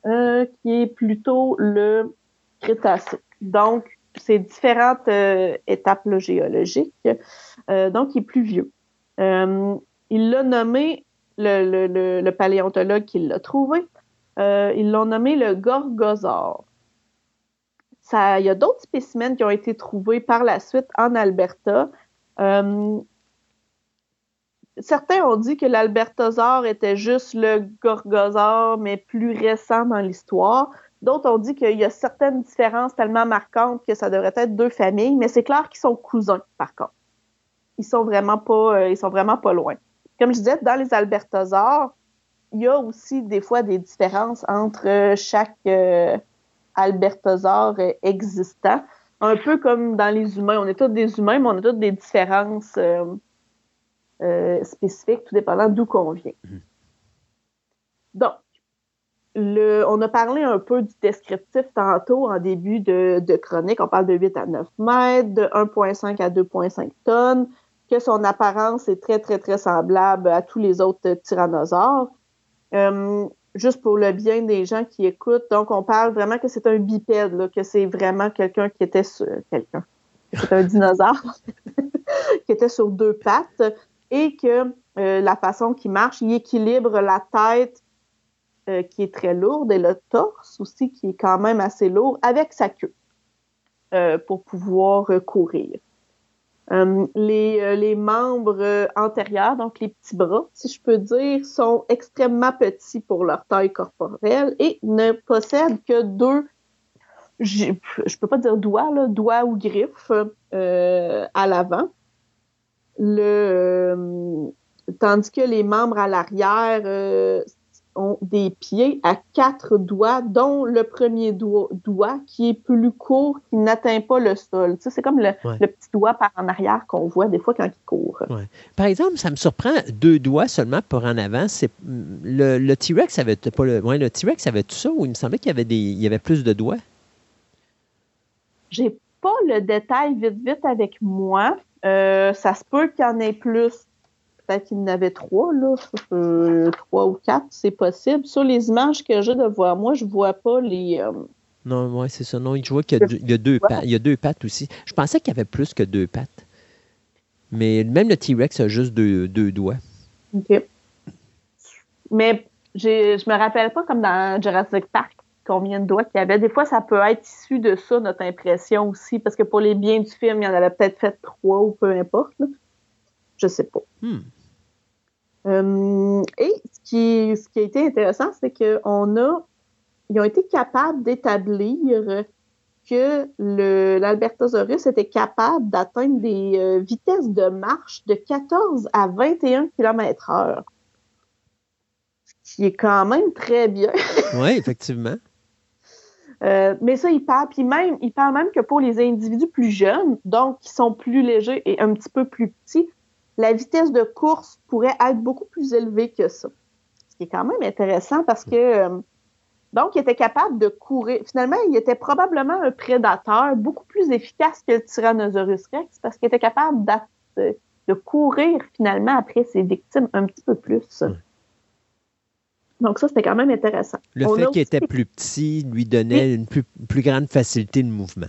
euh, qui est plutôt le Crétacé. Donc, c'est différentes euh, étapes géologiques. donc, il est plus vieux. il l'a nommé, le, le, paléontologue qui l'a trouvé, ils l'ont nommé le Gorgosaure. Ça, il y a d'autres spécimens qui ont été trouvés par la suite en Alberta. Euh, certains ont dit que l'Albertosaure était juste le Gorgosaure, mais plus récent dans l'histoire. D'autres ont dit qu'il y a certaines différences tellement marquantes que ça devrait être deux familles, mais c'est clair qu'ils sont cousins, par contre. Ils sont vraiment pas, euh, ils sont vraiment pas loin. Comme je disais, dans les Albertosaures, il y a aussi des fois des différences entre chaque euh, albertosaure existant. un peu comme dans les humains. On est tous des humains, mais on a toutes des différences euh, euh, spécifiques, tout dépendant d'où qu'on vient. Mhm. Donc, on a parlé un peu du descriptif tantôt en début de, chronique. On parle de 8 à 9 mètres, de 1,5 à 2,5 tonnes, que son apparence est très, très, très semblable à tous les autres tyrannosaures. Euh, juste pour le bien des gens qui écoutent. Donc, on parle vraiment que c'est un bipède, que c'est vraiment quelqu'un qui était sur... Quelqu'un. C'est un dinosaure qui était sur deux pattes et que euh, la façon qu'il marche, il équilibre la tête euh, qui est très lourde et le torse aussi qui est quand même assez lourd avec sa queue euh, pour pouvoir courir. Euh, les, euh, les, membres antérieurs, donc les petits bras, si je peux dire, sont extrêmement petits pour leur taille corporelle et ne possèdent que deux, je peux pas dire doigts, doigts ou griffes à l'avant. Tandis que les membres à l'arrière ont des pieds à quatre doigts, dont le premier doigt, qui est plus court, qui n'atteint pas le sol. Tu sais, c'est comme le, petit doigt par en arrière qu'on voit des fois quand il court. Par exemple, ça me surprend deux doigts seulement par en avant. C'est le, T-Rex avait pas le, le T-Rex avait tout ça ou il me semblait qu'il y avait des, il y avait plus de doigts? J'ai pas le détail vite vite avec moi. Euh, ça se peut qu'il y en ait plus peut-être qu'il y en avait trois, là, euh, trois ou quatre, c'est possible. Sur les images que j'ai de voir, moi, je vois pas les. Euh, non, oui, c'est ça. Non, je vois qu'il y, a deux pattes. Il y a deux pattes aussi. Je pensais qu'il y avait plus que deux pattes. Mais même le T-Rex a juste deux, doigts. OK. Mais je me rappelle pas comme dans Jurassic Park combien de doigts qu'il y avait. Des fois, ça peut être issu de ça, notre impression aussi, parce que pour les biens du film, il y en avait peut-être fait trois ou peu importe. Je sais pas. Hmm. Euh, et ce qui, ce qui a été intéressant, c'est qu'on a, ils ont été capables d'établir que l'Albertosaurus était capable d'atteindre des euh, vitesses de marche de 14 à 21 km heure. Ce qui est quand même très bien. oui, effectivement. Euh, mais ça, il parle, puis même, il parle même que pour les individus plus jeunes, donc qui sont plus légers et un petit peu plus petits, la vitesse de course pourrait être beaucoup plus élevée que ça. Ce qui est quand même intéressant parce que, euh, donc, il était capable de courir. Finalement, il était probablement un prédateur beaucoup plus efficace que le Tyrannosaurus Rex parce qu'il était capable de, courir finalement après ses victimes un petit peu plus. Donc, ça, c'était quand même intéressant. Le fait qu'il était plus petit lui donnait une plus, plus grande facilité de mouvement.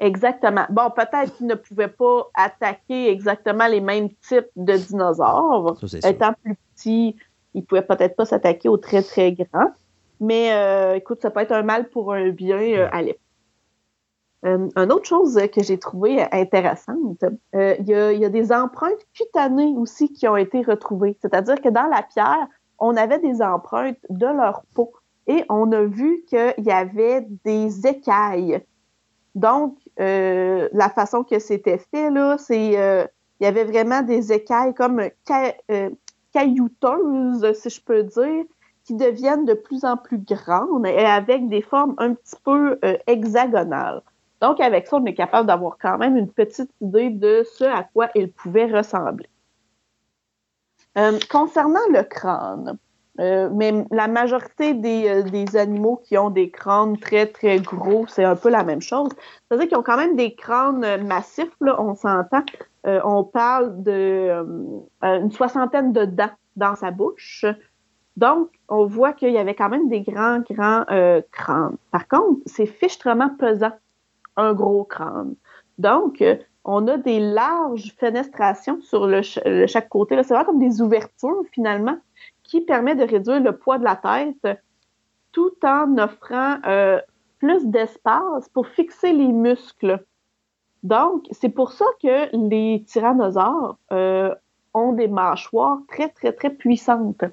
Exactement. Bon, peut-être qu'il ne pouvait pas attaquer exactement les mêmes types de dinosaures. Étant plus petit, il pouvait peut-être pas s'attaquer aux très, très grands. Mais euh, écoute, ça peut être un mal pour un bien euh, à l'époque. Euh, une autre chose que j'ai trouvée intéressante, il y, y, a des empreintes cutanées aussi qui ont été retrouvées. C'est-à-dire que dans la pierre, on avait des empreintes de leur peau et on a vu qu'il y avait des écailles donc, euh, la façon que c'était fait, c'est euh, il y avait vraiment des écailles comme euh, caillouteuses, si je peux dire, qui deviennent de plus en plus grandes et avec des formes un petit peu hexagonales. Donc, avec ça, on est capable d'avoir quand même une petite idée de ce à quoi il pouvait ressembler. concernant le crâne, euh, mais la majorité euh, des, animaux qui ont des crânes très, très gros, c'est un peu la même chose. C'est-à-dire qu'ils ont quand même des crânes euh, massifs, là, on s'entend. on parle de une soixantaine de dents dans sa bouche. Donc, on voit qu'il y avait quand même des grands, grands crânes. Par contre, c'est fichtrement pesant, un gros crâne. Donc, on a des larges fenestrations sur le, chaque côté. C'est vraiment comme des ouvertures, finalement qui permet de réduire le poids de la tête tout en offrant euh, plus d'espace pour fixer les muscles. Donc, c'est pour ça que les tyrannosaures euh, ont des mâchoires très, très, très puissantes.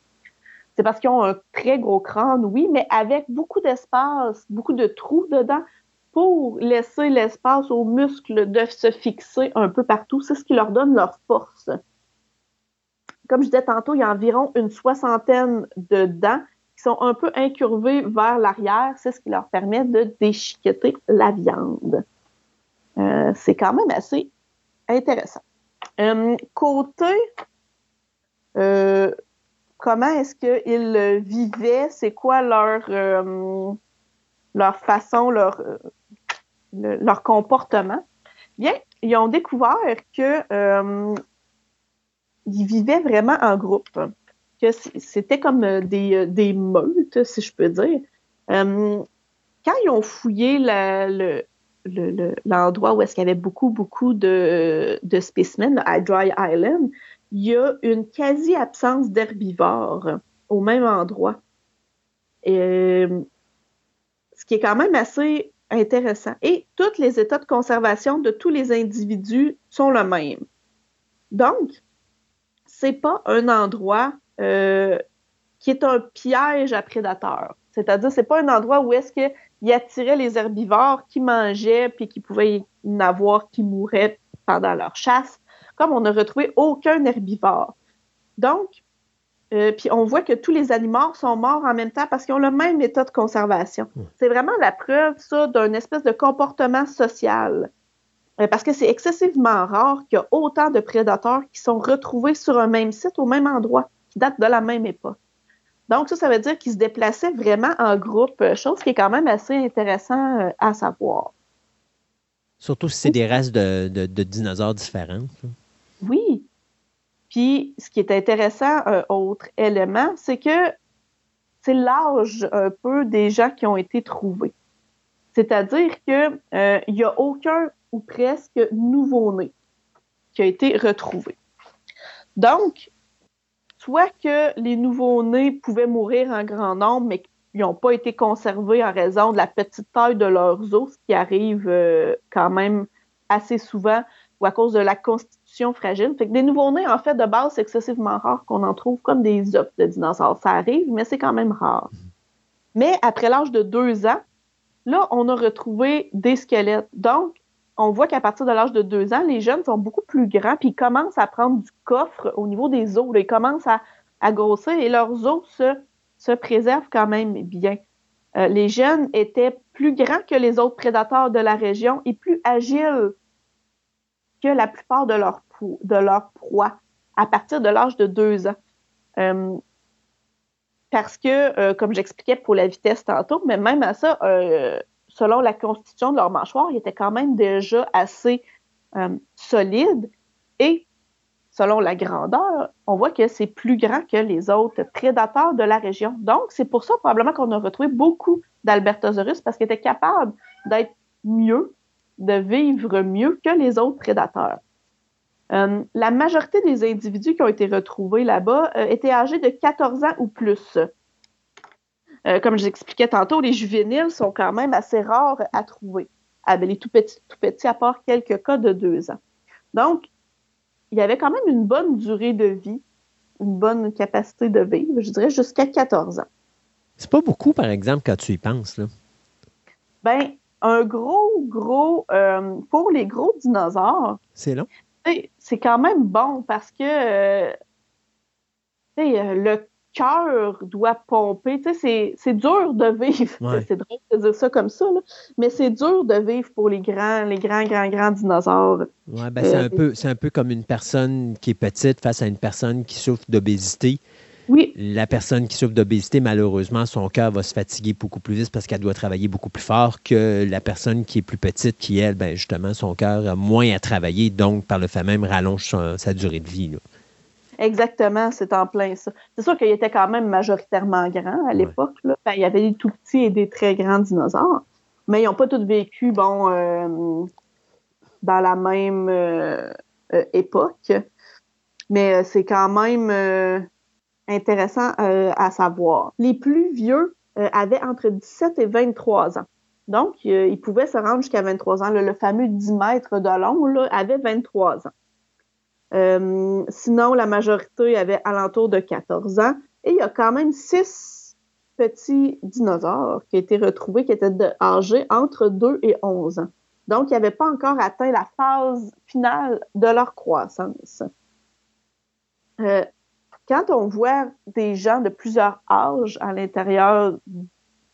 C'est parce qu'ils ont un très gros crâne, oui, mais avec beaucoup d'espace, beaucoup de trous dedans pour laisser l'espace aux muscles de se fixer un peu partout. C'est ce qui leur donne leur force comme je disais tantôt, il y a environ une soixantaine de dents qui sont un peu incurvées vers l'arrière. C'est ce qui leur permet de déchiqueter la viande. c'est quand même assez intéressant. côté comment est-ce qu'ils vivaient, c'est quoi leur, leur façon, leur, leur comportement? Bien, ils ont découvert que euh, ils vivaient vraiment en groupe, c'était comme euh, des, euh, des, meutes, si je peux dire. quand ils ont fouillé l'endroit où est-ce qu'il y avait beaucoup, beaucoup de, de spécimens, à Dry Island, il y a une quasi-absence d'herbivores au même endroit. Ce qui est quand même assez intéressant. Et tous les états de conservation de tous les individus sont le même. Donc, c'est pas un endroit euh, qui est un piège à prédateurs. C'est-à-dire, c'est pas un endroit où est-ce qu'il attirait les herbivores qui mangeaient puis qui pouvaient y en avoir qui mouraient pendant leur chasse. Comme on n'a retrouvé aucun herbivore. Donc, euh, puis on voit que tous les animaux sont morts en même temps parce qu'ils ont le même état de conservation. C'est vraiment la preuve, ça, d'un espèce de comportement social. Euh, parce que c'est excessivement rare qu'il y a autant de prédateurs qui sont retrouvés sur un même site, au même endroit, qui datent de la même époque. Donc, ça, ça veut dire qu'ils se déplaçaient vraiment en groupe, euh, chose qui est quand même assez intéressant à savoir. Surtout si c'est des races de, de dinosaures différentes. Oui, puis, ce qui est intéressant, un autre élément, c'est que c'est l'âge un peu des gens qui ont été trouvés. C'est-à-dire qu'il euh, n'y a aucun ou presque nouveau-né qui a été retrouvé. Donc, soit que les nouveaux-nés pouvaient mourir en grand nombre, mais qu'ils n'ont pas été conservés en raison de la petite taille de leurs os, ce qui arrive euh, quand même assez souvent, ou à cause de la constitution fragile. Fait que des nouveaux-nés, en fait, de base, c'est excessivement rare qu'on en trouve comme des œufs de dinosaures. Ça arrive, mais c'est quand même rare. Mais après l'âge de deux ans, là, on a retrouvé des squelettes. Donc, on voit qu'à partir de l'âge de deux ans, les jeunes sont beaucoup plus grands, puis ils commencent à prendre du coffre au niveau des os. ils commencent à, grossir et leurs os se, préservent quand même bien. Euh, les jeunes étaient plus grands que les autres prédateurs de la région et plus agiles que la plupart de leurs de leur proie à partir de l'âge de deux ans. Euh, parce que, euh, comme j'expliquais pour la vitesse tantôt, mais même à ça, selon la constitution de leur mâchoire, ils étaient quand même déjà assez solides. Et selon la grandeur, on voit que c'est plus grand que les autres prédateurs de la région. Donc, c'est pour ça probablement qu'on a retrouvé beaucoup d'Albertosaurus parce qu'ils étaient capables d'être mieux, de vivre mieux que les autres prédateurs. Euh, la majorité des individus qui ont été retrouvés là-bas euh, étaient âgés de 14 ans ou plus. Euh, comme je l'expliquais tantôt, les juvéniles sont quand même assez rares à trouver. Ah, ben, les tout petits, tout petits, à part quelques cas de deux ans. Donc, il y avait quand même une bonne durée de vie, une bonne capacité de vivre, je dirais jusqu'à 14 ans. C'est pas beaucoup, par exemple, quand tu y penses, là. Ben, un gros, gros, pour les gros dinosaures. C'est long c'est quand même bon parce que euh, euh, le cœur doit pomper. C'est dur de vivre. C'est drôle de dire ça comme ça, mais c'est dur de vivre pour les grands, les grands, grands, grands dinosaures. Ouais, ben, c'est un, peu, un peu comme une personne qui est petite face à une personne qui souffre d'obésité. Oui. La personne qui souffre d'obésité, malheureusement, son cœur va se fatiguer beaucoup plus vite parce qu'elle doit travailler beaucoup plus fort que la personne qui est plus petite, qui, elle, ben, justement, son cœur a moins à travailler, donc, par le fait même, rallonge sa, durée de vie. Exactement, c'est en plein ça. C'est sûr qu'il était quand même majoritairement grand à l'époque. Ben, il y avait des tout petits et des très grands dinosaures, mais ils n'ont pas tous vécu, bon, euh, dans la même euh, euh, époque. Mais c'est quand même intéressant à savoir. Les plus vieux avaient entre 17 et 23 ans. Donc, ils pouvaient se rendre jusqu'à 23 ans. Le, fameux 10 mètres de long là, avait 23 ans. Sinon, la majorité avait alentour de 14 ans. Et il y a quand même six petits dinosaures qui ont été retrouvés qui étaient âgés entre 2 et 11 ans. Donc, ils n'avaient pas encore atteint la phase finale de leur croissance. Euh, quand on voit des gens de plusieurs âges à l'intérieur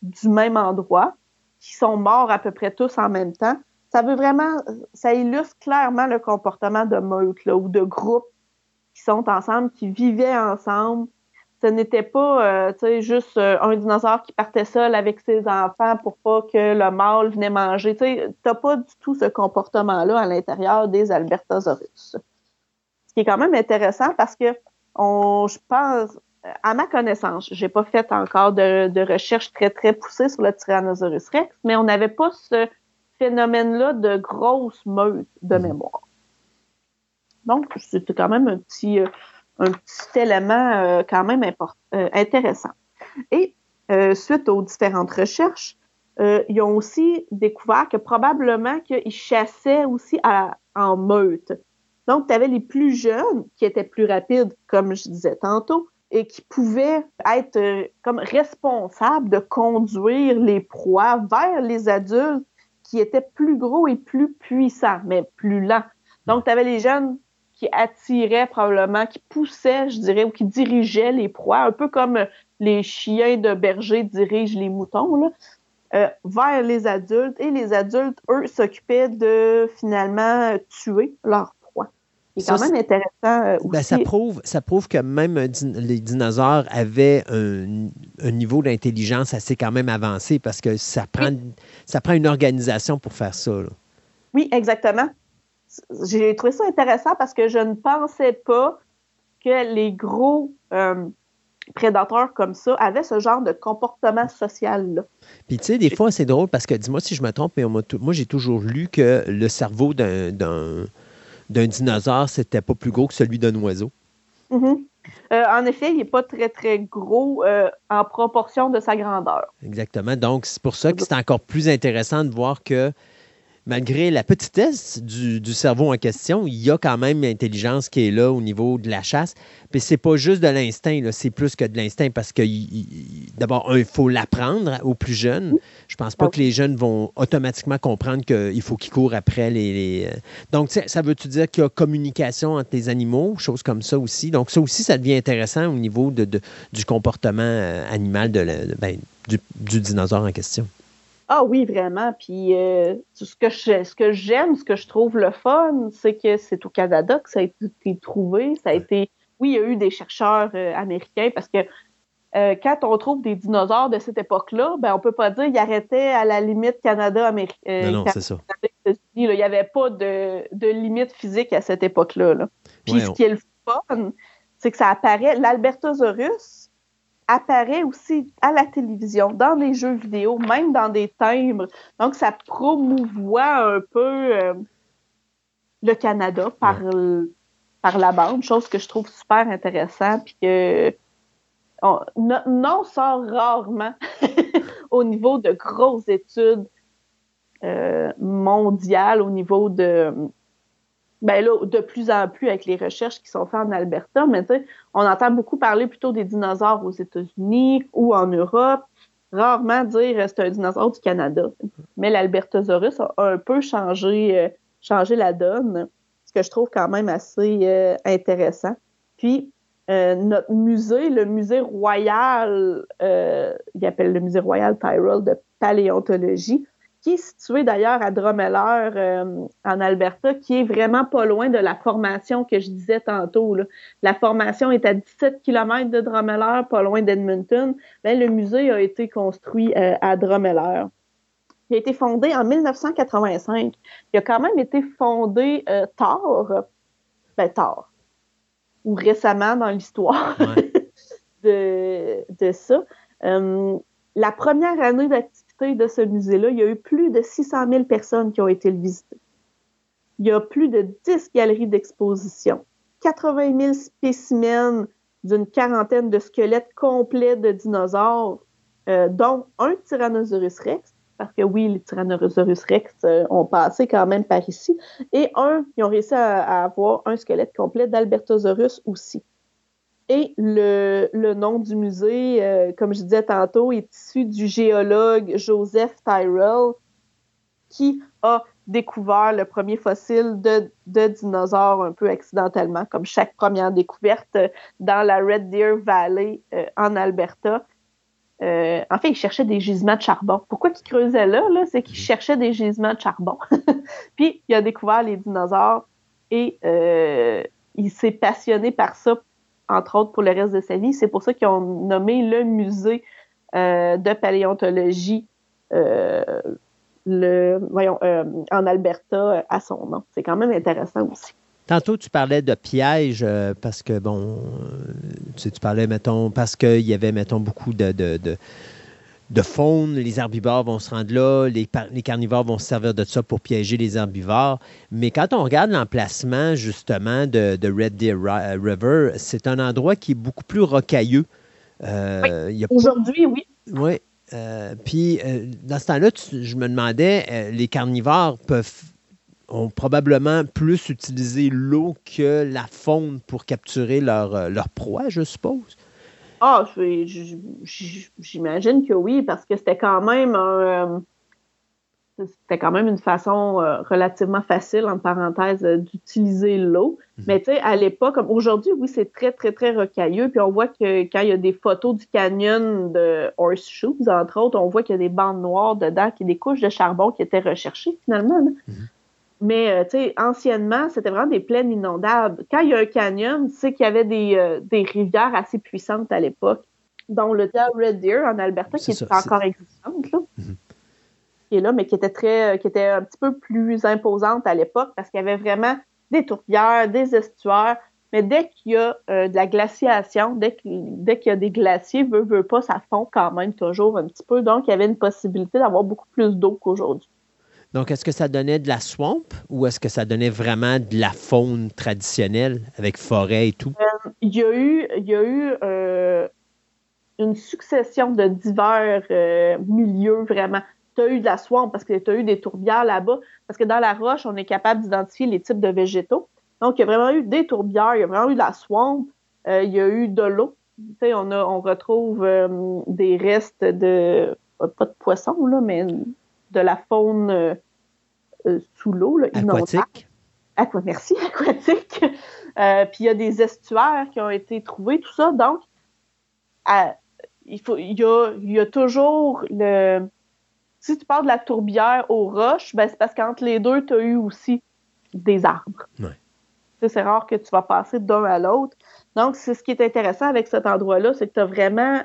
du même endroit, qui sont morts à peu près tous en même temps, ça veut vraiment, ça illustre clairement le comportement de meute ou de groupes qui sont ensemble, qui vivaient ensemble. Ce n'était pas, euh, juste euh, un dinosaure qui partait seul avec ses enfants pour pas que le mâle venait manger. Tu t'as pas du tout ce comportement-là à l'intérieur des Albertosaurus. Ce qui est quand même intéressant parce que je pense, à ma connaissance, j'ai pas fait encore de, de recherche très très poussée sur le Tyrannosaurus rex, mais on n'avait pas ce phénomène-là de grosse meute de mhm. mémoire. Donc, c'était quand même un petit, euh, un petit élément euh, quand même important, euh, intéressant. Et suite aux différentes recherches, ils ont aussi découvert que probablement qu'ils chassaient aussi en meute. Donc, tu avais les plus jeunes qui étaient plus rapides, comme je disais tantôt, et qui pouvaient être comme responsables de conduire les proies vers les adultes qui étaient plus gros et plus puissants, mais plus lents. Donc, tu avais les jeunes qui attiraient probablement, qui poussaient, je dirais, ou qui dirigeaient les proies, un peu comme les chiens de berger dirigent les moutons, là, euh, vers les adultes. Et les adultes, eux, s'occupaient de finalement tuer leurs c'est quand même intéressant euh, ben, ça, prouve, ça prouve que même les dinosaures avaient un, niveau d'intelligence assez quand même avancé parce que ça prend, ça prend une organisation pour faire ça. Oui, exactement. J'ai trouvé ça intéressant parce que je ne pensais pas que les gros euh, prédateurs comme ça avaient ce genre de comportement social-là. Puis tu sais, des fois, c'est drôle parce que, dis-moi si je me trompe, mais moi, j'ai toujours lu que le cerveau d'un d'un dinosaure, c'était pas plus gros que celui d'un oiseau. Mm-hmm. Euh, en effet, il n'est pas très, très gros euh, en proportion de sa grandeur. Exactement. Donc, c'est pour ça que c'est encore plus intéressant de voir que malgré la petitesse du, du, cerveau en question, il y a quand même l'intelligence qui est là au niveau de la chasse. Puis c'est pas juste de l'instinct, c'est plus que de l'instinct parce que d'abord, il faut l'apprendre aux plus jeunes. Je pense pas que les jeunes vont automatiquement comprendre qu'il faut qu'ils courent après les. Euh, donc, ça veut-tu dire qu'il y a communication entre les animaux, choses comme ça aussi? Donc, ça aussi, ça devient intéressant au niveau de, du comportement euh, animal de, ben, du dinosaure en question. Ah oui, vraiment. Puis euh, ce que ce que j'aime, ce que je trouve le fun, c'est que c'est au Canada que ça a été trouvé. Ça a été. Oui, il y a eu des chercheurs euh, américains parce que euh, quand on trouve des dinosaures de cette époque-là, ben on peut pas dire qu'ils arrêtaient à la limite Canada-Amérique. non, non, c'est ça. Il n'y avait pas de, de, limite physique à cette époque-là. Là. Puis ce qui est le fun, c'est que ça apparaît. L'Albertosaurus, apparaît aussi à la télévision, dans les jeux vidéo, même dans des timbres. Donc, ça promouvoit un peu euh, le Canada par, par la bande, chose que je trouve super intéressant, puis que non sort rarement au niveau de grosses études euh, mondiales, au niveau de ben là, de plus en plus avec les recherches qui sont faites en Alberta, mais on entend beaucoup parler plutôt des dinosaures aux États-Unis ou en Europe. Rarement dire euh, c'est un dinosaure du Canada. Mais l'Albertosaurus a un peu changé, euh, changé la donne, ce que je trouve quand même assez euh, intéressant. Puis, notre musée, le musée royal, il appelle le musée royal Tyrrell de paléontologie, qui est situé d'ailleurs à Drumheller euh, en Alberta, qui est vraiment pas loin de la formation que je disais tantôt. La formation est à 17 km de Drumheller, pas loin d'Edmonton. Ben, le musée a été construit euh, à Drumheller. Il a été fondé en 1985. Il a quand même été fondé euh, tard, ben tard, ou récemment dans l'histoire de, de, ça. la première année d'activité de ce musée-là, il y a eu plus de 600 000 personnes qui ont été le visiter. Il y a plus de 10 galeries d'exposition, 80 000 spécimens d'une quarantaine de squelettes complets de dinosaures, euh, dont un Tyrannosaurus rex, parce que oui, les Tyrannosaurus rex euh, ont passé quand même par ici, et un, ils ont réussi à avoir un squelette complet d'Albertosaurus aussi. Et le, nom du musée, euh, comme je disais tantôt, est issu du géologue Joseph Tyrrell, qui a découvert le premier fossile de, de dinosaures un peu accidentellement, comme chaque première découverte dans la Red Deer Valley euh, en Alberta. euh, en fait, ils cherchaient des gisements de charbon. Pourquoi ils creusaient là? là? C'est qu'ils mhm. cherchaient des gisements de charbon. Puis, il a découvert les dinosaures et euh, il s'est passionné par ça, entre autres, pour le reste de sa vie. C'est pour ça qu'ils ont nommé le musée euh, de paléontologie le, voyons, en Alberta à son nom. C'est quand même intéressant aussi. Tantôt, tu parlais de pièges parce que, bon, tu, tu parlais, mettons, parce qu'il y avait, mettons, beaucoup de, faune. Les herbivores vont se rendre là, les, les, carnivores vont se servir de ça pour piéger les herbivores. Mais quand on regarde l'emplacement, justement, de, de, Red Deer River, c'est un endroit qui est beaucoup plus rocailleux. Euh, Aujourd'hui, oui. Oui. Euh, puis, euh, dans ce temps-là, je me demandais, les carnivores peuvent ont probablement plus utilisé l'eau que la faune pour capturer leur, euh, leur proie, je suppose? Ah, j'imagine que oui, parce que c'était quand même euh, c'était quand même une façon euh, relativement facile, en parenthèse, d'utiliser l'eau. Mhm. Mais tu sais, à l'époque, comme aujourd'hui, oui, c'est très, très, très rocailleux. Puis on voit que quand il y a des photos du canyon de Horseshoes, entre autres, on voit qu'il y a des bandes noires dedans, qui des couches de charbon qui étaient recherchées finalement. Mais, euh, tu sais, anciennement, c'était vraiment des plaines inondables. Quand il y a un canyon, c'est qu'il y avait des, euh, des, rivières assez puissantes à l'époque, dont le Red Deer en Alberta, qui est, encore existante, là. Mhm. Qui est là, mais qui était très, euh, qui était un petit peu plus imposante à l'époque parce qu'il y avait vraiment des tourbières, des estuaires. Mais dès qu'il y a de la glaciation, dès qu'il y a des glaciers, veut, veut pas, ça fond quand même toujours un petit peu. Donc, il y avait une possibilité d'avoir beaucoup plus d'eau qu'aujourd'hui. Donc, est-ce que ça donnait de la swamp ou est-ce que ça donnait vraiment de la faune traditionnelle avec forêt et tout? Euh, il y a eu, euh, une succession de divers euh, milieux vraiment. Tu as eu de la swamp parce que tu as eu des tourbières là-bas, parce que dans la roche, on est capable d'identifier les types de végétaux. Donc, il y a vraiment eu des tourbières, il y a vraiment eu de la swamp, il y a eu de l'eau. On, on retrouve des restes de, pas de poissons, là, mais de la faune euh, euh, sous l'eau, aquatique. Aqua, merci, aquatique. Euh, puis il y a des estuaires qui ont été trouvés, tout ça. Donc, il, faut, il, y a, toujours le. Si tu parles de la tourbière aux roches, ben c'est parce qu'entre les deux, tu as eu aussi des arbres. C'est rare que tu vas passer d'un à l'autre. Donc, c'est ce qui est intéressant avec cet endroit-là, c'est que tu as vraiment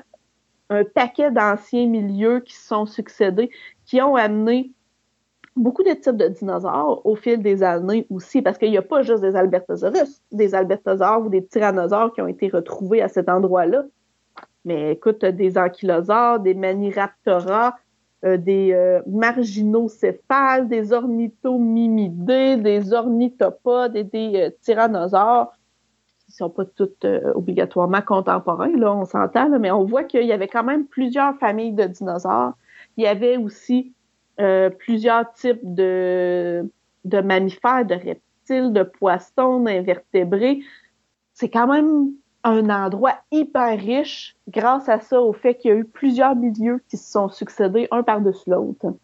un paquet d'anciens milieux qui se sont succédés, qui ont amené beaucoup de types de dinosaures au fil des années aussi, parce qu'il n'y a pas juste des albertosaurus, des albertosaures ou des tyrannosaures qui ont été retrouvés à cet endroit-là. Mais écoute, des ankylosaures, des maniraptora, euh, des euh, marginocéphales, des ornithomimidés, des ornithopodes et des euh, tyrannosaures qui sont pas toutes obligatoirement contemporains, là, on s'entend, mais on voit qu'il y avait quand même plusieurs familles de dinosaures. Il y avait aussi euh, plusieurs types de, de mammifères, de reptiles, de poissons, d'invertébrés. C'est quand même un endroit hyper riche grâce à ça, au fait qu'il y a eu plusieurs milieux qui se sont succédés un par-dessus l'autre.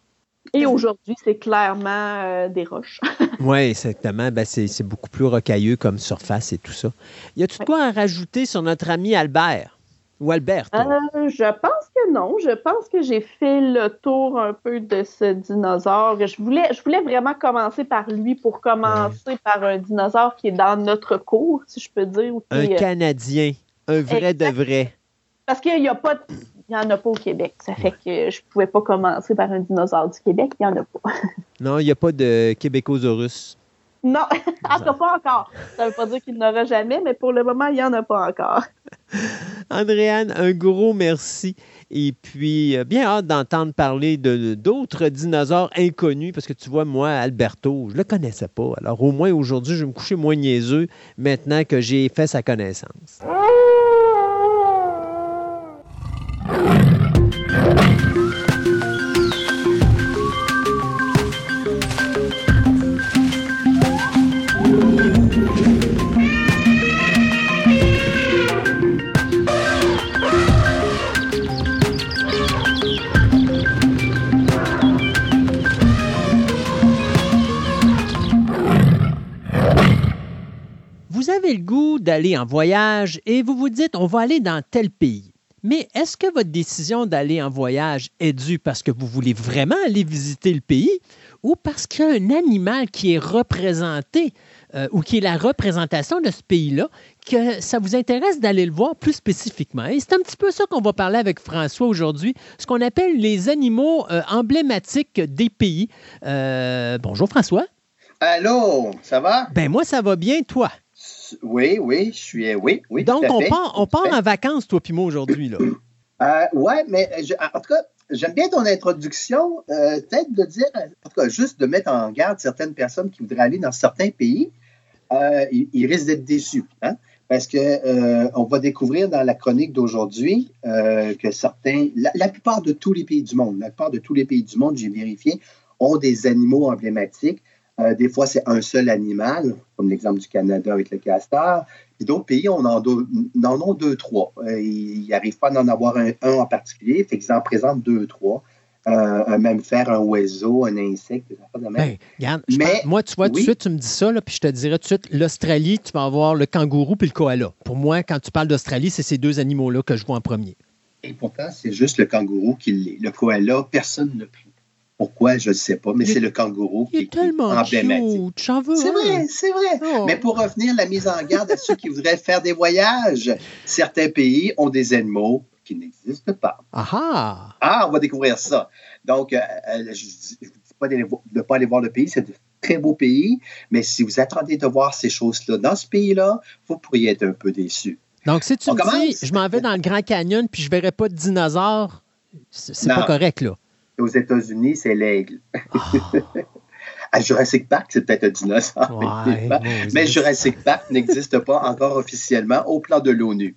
Et aujourd'hui, c'est clairement euh, des roches. oui, exactement. Ben, c'est beaucoup plus rocailleux comme surface et tout ça. Y a-tu quoi à rajouter sur notre ami Albert? Ou Albert? Euh, je pense que non. Je pense que j'ai fait le tour un peu de ce dinosaure. Je voulais, je voulais vraiment commencer par lui pour commencer par un dinosaure qui est dans notre cours, si je peux dire. un euh, Canadien, un vrai de vrai. Parce qu'il n'y a pas de il n'y en a pas au Québec. Ça fait que je ne pouvais pas commencer par un dinosaure du Québec. Il n'y en a pas. non, il n'y a pas de Québécosaurus. Non, en tout cas pas encore. Ça ne veut pas dire qu'il n'y en aura jamais, mais pour le moment, il n'y en a pas encore. Andréane, un gros merci. Et puis, euh, bien hâte d'entendre parler de d'autres dinosaures inconnus, parce que tu vois, moi, Alberto, je ne le connaissais pas. Alors, au moins aujourd'hui, je vais me coucher moins niaiseux maintenant que j'ai fait sa connaissance. Avez le goût d'aller en voyage et vous vous dites on va aller dans tel pays. Mais est-ce que votre décision d'aller en voyage est due parce que vous voulez vraiment aller visiter le pays ou parce qu'il y a un animal qui est représenté euh, ou qui est la représentation de ce pays-là, que ça vous intéresse d'aller le voir plus spécifiquement? Et c'est un petit peu ça qu'on va parler avec François aujourd'hui, ce qu'on appelle les animaux euh, emblématiques des pays. Euh, bonjour François. Allô, ça va? Ben moi, ça va bien, toi? Oui, oui, je suis. Oui, oui. Donc, on, part, on part en vacances, toi puis moi, aujourd'hui, là. oui, mais en tout cas, j'aime bien ton introduction. Peut-être de dire, en tout cas, juste de mettre en garde certaines personnes qui voudraient aller dans certains pays. Euh, ils, risquent d'être déçus. Hein? Parce qu'on euh, va découvrir dans la chronique d'aujourd'hui euh, que certains, la, plupart de tous les pays du monde, la plupart de tous les pays du monde, j'ai vérifié, ont des animaux emblématiques. Des fois, c'est un seul animal, comme l'exemple du Canada avec le castor. Puis d'autres pays, on en, en ont deux, trois. ils n'arrivent pas à en avoir un, un en particulier, fait qu'ils en présentent deux, trois. Euh, même faire un oiseau, un insecte, des affaires de même. Ben, Mais, moi, tu vois, tout de suite, tu me dis ça, là, puis je te dirais tout de suite, l'Australie, tu vas avoir le kangourou puis le koala. Pour moi, quand tu parles d'Australie, c'est ces deux animaux-là que je vois en premier. Et pourtant, c'est juste le kangourou qui l'est. Le koala, personne ne. Pourquoi, je ne sais pas, mais c'est le kangourou qui, est tellement emblématique. C'est vrai, c'est vrai. Oh. Mais pour revenir, la mise en garde à ceux qui voudraient faire des voyages, certains pays ont des animaux qui n'existe pas. Ah, ah on va découvrir ça. Donc, euh, euh, je ne dis pas de ne pas aller voir le pays, c'est un très beau pays, mais si vous attendez de voir ces choses-là dans ce pays-là, vous pourriez être un peu déçu. Donc, si tu me dis, je m'en vais dans le Grand Canyon puis je ne verrai pas de dinosaures, c'est pas correct, là. Aux États-Unis, c'est l'aigle. Ah. à Jurassic Park, c'est peut-être un dinosaure. mais Jurassic Park n'existe pas encore officiellement au plan de l'ONU.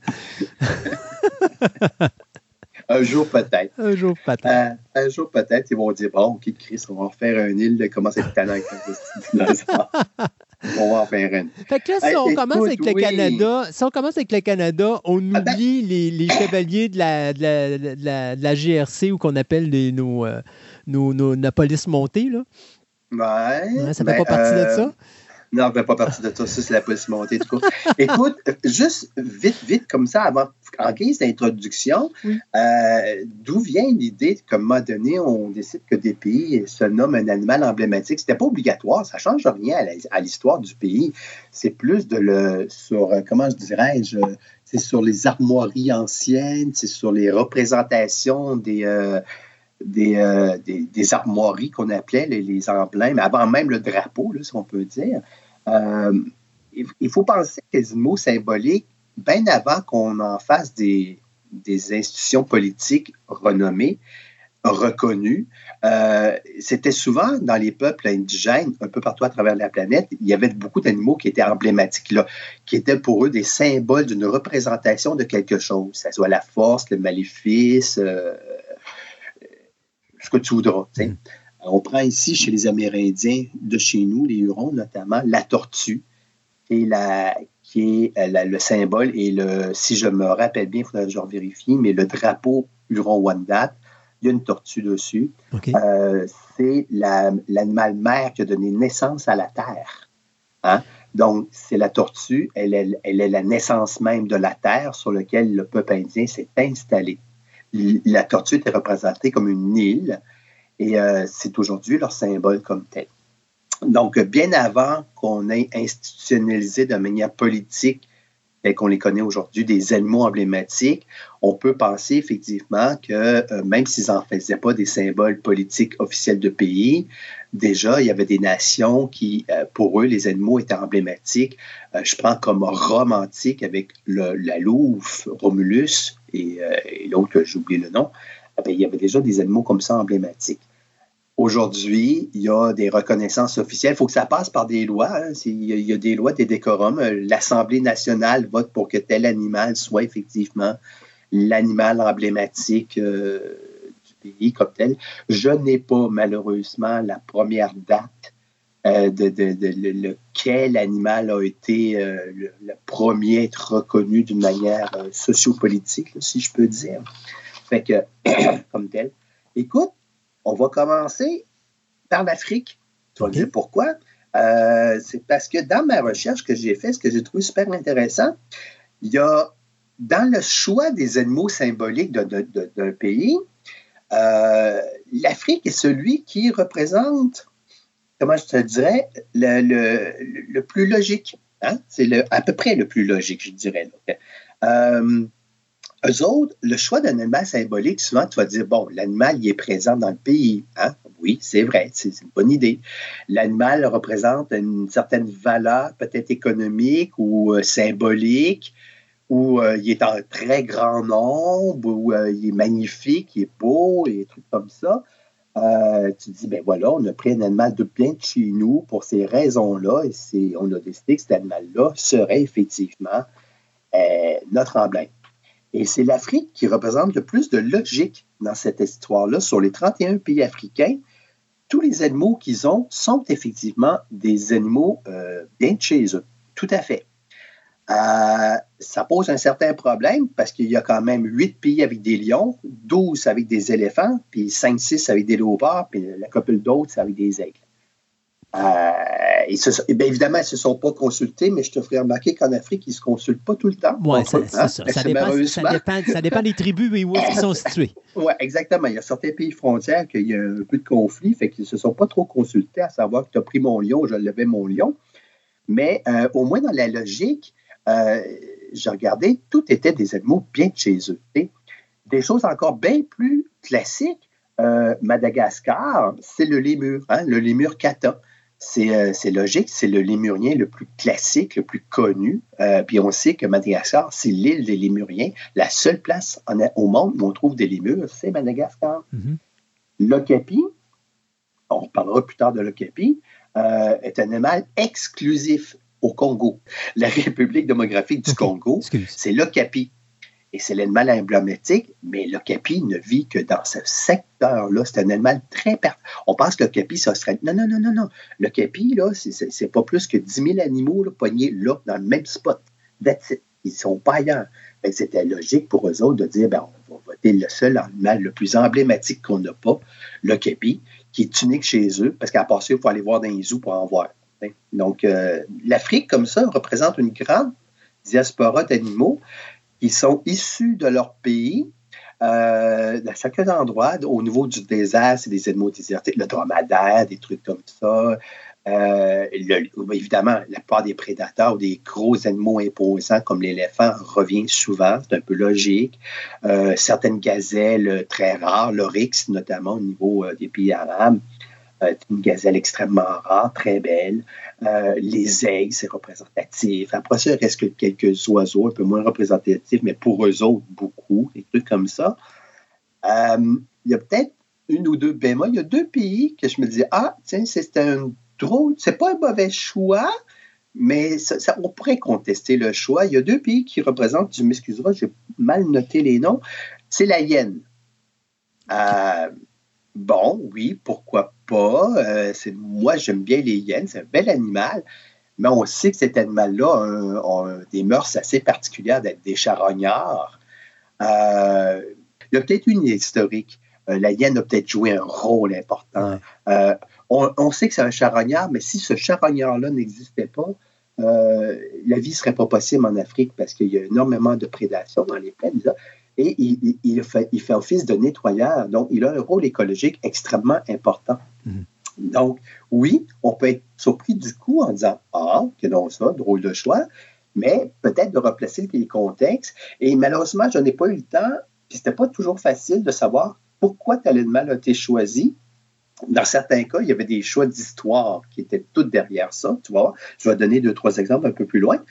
un jour peut-être. Un jour peut-être. Euh, un jour peut-être, ils vont dire bon, OK, Chris, on va en faire un île de comment c'est talent avec un dinosaure. On va en faire une. Fait que là, si on commence avec le Canada, si on commence avec le Canada, on ben oublie les, les, chevaliers de la, de la, de la, de la GRC ou qu'on appelle les, nos, euh, nos, nos, nos police montée, là. Ouais. ça ne fait pas partie de ça? Euh, non, ça ne fait pas partie de ça. Ça, c'est la police montée, du coup. Écoute, juste vite, vite, comme ça, avant, en guise d'introduction, euh, d'où vient l'idée qu'à un moment donné, on décide que des pays se nomment un animal emblématique? C'était pas obligatoire, ça ne change rien à l'histoire du pays. C'est plus de le, sur, comment je dirais-je, c'est sur les armoiries anciennes, c'est sur les représentations des, euh, euh, des, des, armoiries qu'on appelait les, emblèmes, avant même le drapeau, là, si on peut dire. Euh, il, faut penser que les mots symboliques, bien avant qu'on en fasse des, institutions politiques renommées, reconnues, euh, c'était souvent dans les peuples indigènes, un peu partout à travers la planète, il y avait beaucoup d'animaux qui étaient emblématiques, là, qui étaient pour eux des symboles d'une représentation de quelque chose, que ce soit la force, le maléfice, ce que tu voudras. On prend ici, chez les Amérindiens de chez nous, les Hurons notamment, la tortue, et la, qui est euh, le symbole, et le, si je me rappelle bien, il faudrait que je vérifie, mais le drapeau Huron-Wendat, il y a une tortue dessus. Euh, c'est l'animal mère qui a donné naissance à la Terre. Hein. Donc, c'est la tortue, elle est, elle est, la naissance même de la Terre sur laquelle le peuple indien s'est installé la tortue était représentée comme une île et euh, c'est aujourd'hui leur symbole comme tel. Donc, bien avant qu'on ait institutionnalisé de manière politique, et qu'on les connaît aujourd'hui, des animaux emblématiques, on peut penser effectivement que euh, même s'ils n'en faisaient pas des symboles politiques officiels de pays, déjà, il y avait des nations qui, euh, pour eux, les animaux étaient emblématiques. je prends comme romantique avec la louve, Romulus, et, euh, l'autre, j'ai oublié le nom, eh il y avait déjà des animaux comme ça emblématiques. Aujourd'hui, il y a des reconnaissances officielles. Il faut que ça passe par des lois. Hein. Il, y a, des lois, des décorums. L'Assemblée nationale vote pour que tel animal soit effectivement l'animal emblématique euh, du pays comme tel. Je n'ai pas malheureusement la première date euh, de, lequel animal a été euh, le, premier à être reconnu d'une manière sociopolitique, si je peux dire. Fait que, comme tel. Écoute, on va commencer par l'Afrique. Tu vas me dire pourquoi? c'est parce que dans ma recherche que j'ai faite, ce que j'ai trouvé super intéressant, il y a dans le choix des animaux symboliques d'un pays, euh, l'Afrique est celui qui représente, comment je te dirais, le, plus logique. Hein? C'est à peu près le plus logique, je dirais. Euh, eux autres, le choix d'un animal symbolique, souvent, tu vas dire, bon, l'animal, il est présent dans le pays. Hein? Oui, c'est vrai, c'est une bonne idée. L'animal représente une certaine valeur, peut-être économique ou euh, symbolique, ou euh, il est en très grand nombre, ou euh, il est magnifique, il est beau, et des trucs comme ça. tu dis, ben voilà, on a pris un animal de bien de chez nous pour ces raisons-là, et on a décidé que cet animal-là serait effectivement notre emblème. Et c'est l'Afrique qui représente le plus de logique dans cette histoire-là. Sur les 31 pays africains, tous les animaux qu'ils ont sont effectivement des animaux euh, bien chez eux. Tout à fait. Euh, ça pose un certain problème parce qu'il y a quand même 8 pays avec des lions, 12 avec des éléphants, puis 5-6 avec des léopards, puis la couple d'autres, avec des aigles. Euh, et, bien évidemment, ils ne se sont pas consultés, mais je te ferai remarquer qu'en Afrique, ils ne se consultent pas tout le temps. Oui, c'est hein? ça. Ça dépend, des tribus et où ils sont situés. Oui, exactement. Il y a certains pays frontières qu'il y a un peu de conflit, fait qu'ils ne se sont pas trop consultés à savoir que tu as pris mon lion, je levais mon lion. Mais euh, au moins dans la logique, euh, j'ai regardé, tout était des animaux bien de chez eux. Des choses encore bien plus classiques. Euh, Madagascar, c'est le lémur, hein, le lémur kata. Euh, c'est logique, c'est le lémurien le plus classique, le plus connu. Euh, puis on sait que Madagascar, c'est l'île des lémuriens. La seule place au monde où on trouve des lémurs, c'est Madagascar. Mm L'okapi, on parlera plus tard de l'okapi, euh, est un animal exclusif au Congo. La République démographique du Congo, c'est l'okapi et c'est l'animal emblématique, mais le capi ne vit que dans ce secteur-là. C'est un animal très pertinent. On pense que le capi, ça serait. Non, non, non, non, non. Le capi, là, c'est pas plus que 10 000 animaux là, poignés là, dans le même spot. Ils sont pas ailleurs. C'était logique pour eux autres de dire ben, on va voter le seul animal le plus emblématique qu'on n'a pas, le capi, qui est unique chez eux, parce qu'à ça, il faut aller voir dans les zoos pour en voir. Donc, euh, l'Afrique, comme ça, représente une grande diaspora d'animaux qui sont issus de leur pays. Euh, dans chacun endroit, au niveau du désert, c'est des animaux désertés, le dromadaire, des trucs comme ça. Euh, évidemment, la part des prédateurs ou des gros animaux imposants comme l'éléphant revient souvent, c'est un peu logique. Euh, certaines gazelles très rares, l'oryx notamment au niveau des pays arabes, euh, une gazelle extrêmement rare, très belle. Euh, les aigles, c'est représentatif. Après ça, il reste que quelques oiseaux un peu moins représentatifs, mais pour eux autres, beaucoup, des trucs comme ça. Euh, il y a peut-être une ou deux bémols. Il y a deux pays que je me dis, ah, tiens, c'est un drôle, c'est pas un mauvais choix, mais on pourrait contester le choix. Il y a deux pays qui représentent, tu m'excuseras, j'ai mal noté les noms, c'est la hyène. bon, oui, pourquoi pas. Euh, moi, j'aime bien les hyènes, c'est un bel animal, mais on sait que cet animal-là a, des mœurs assez particulières d'être des charognards. Euh, il y a peut-être une historique. Euh, la hyène a peut-être joué un rôle important. On, sait que c'est un charognard, mais si ce charognard-là n'existait pas, la vie ne serait pas possible en Afrique parce qu'il y a énormément de prédation dans les plaines et il, fait, il, fait, office de nettoyeur. Donc, il a un rôle écologique extrêmement important. Mhm. Donc, oui, on peut être surpris du coup en disant Ah, que donc ça, drôle de choix, mais peut-être de replacer les contextes. Et malheureusement, je n'ai pas eu le temps, puis c'était pas toujours facile de savoir pourquoi tel animal a été choisi. Dans certains cas, il y avait des choix d'histoire qui étaient tout derrière ça, tu vois. Je vais donner deux, trois exemples un peu plus loin.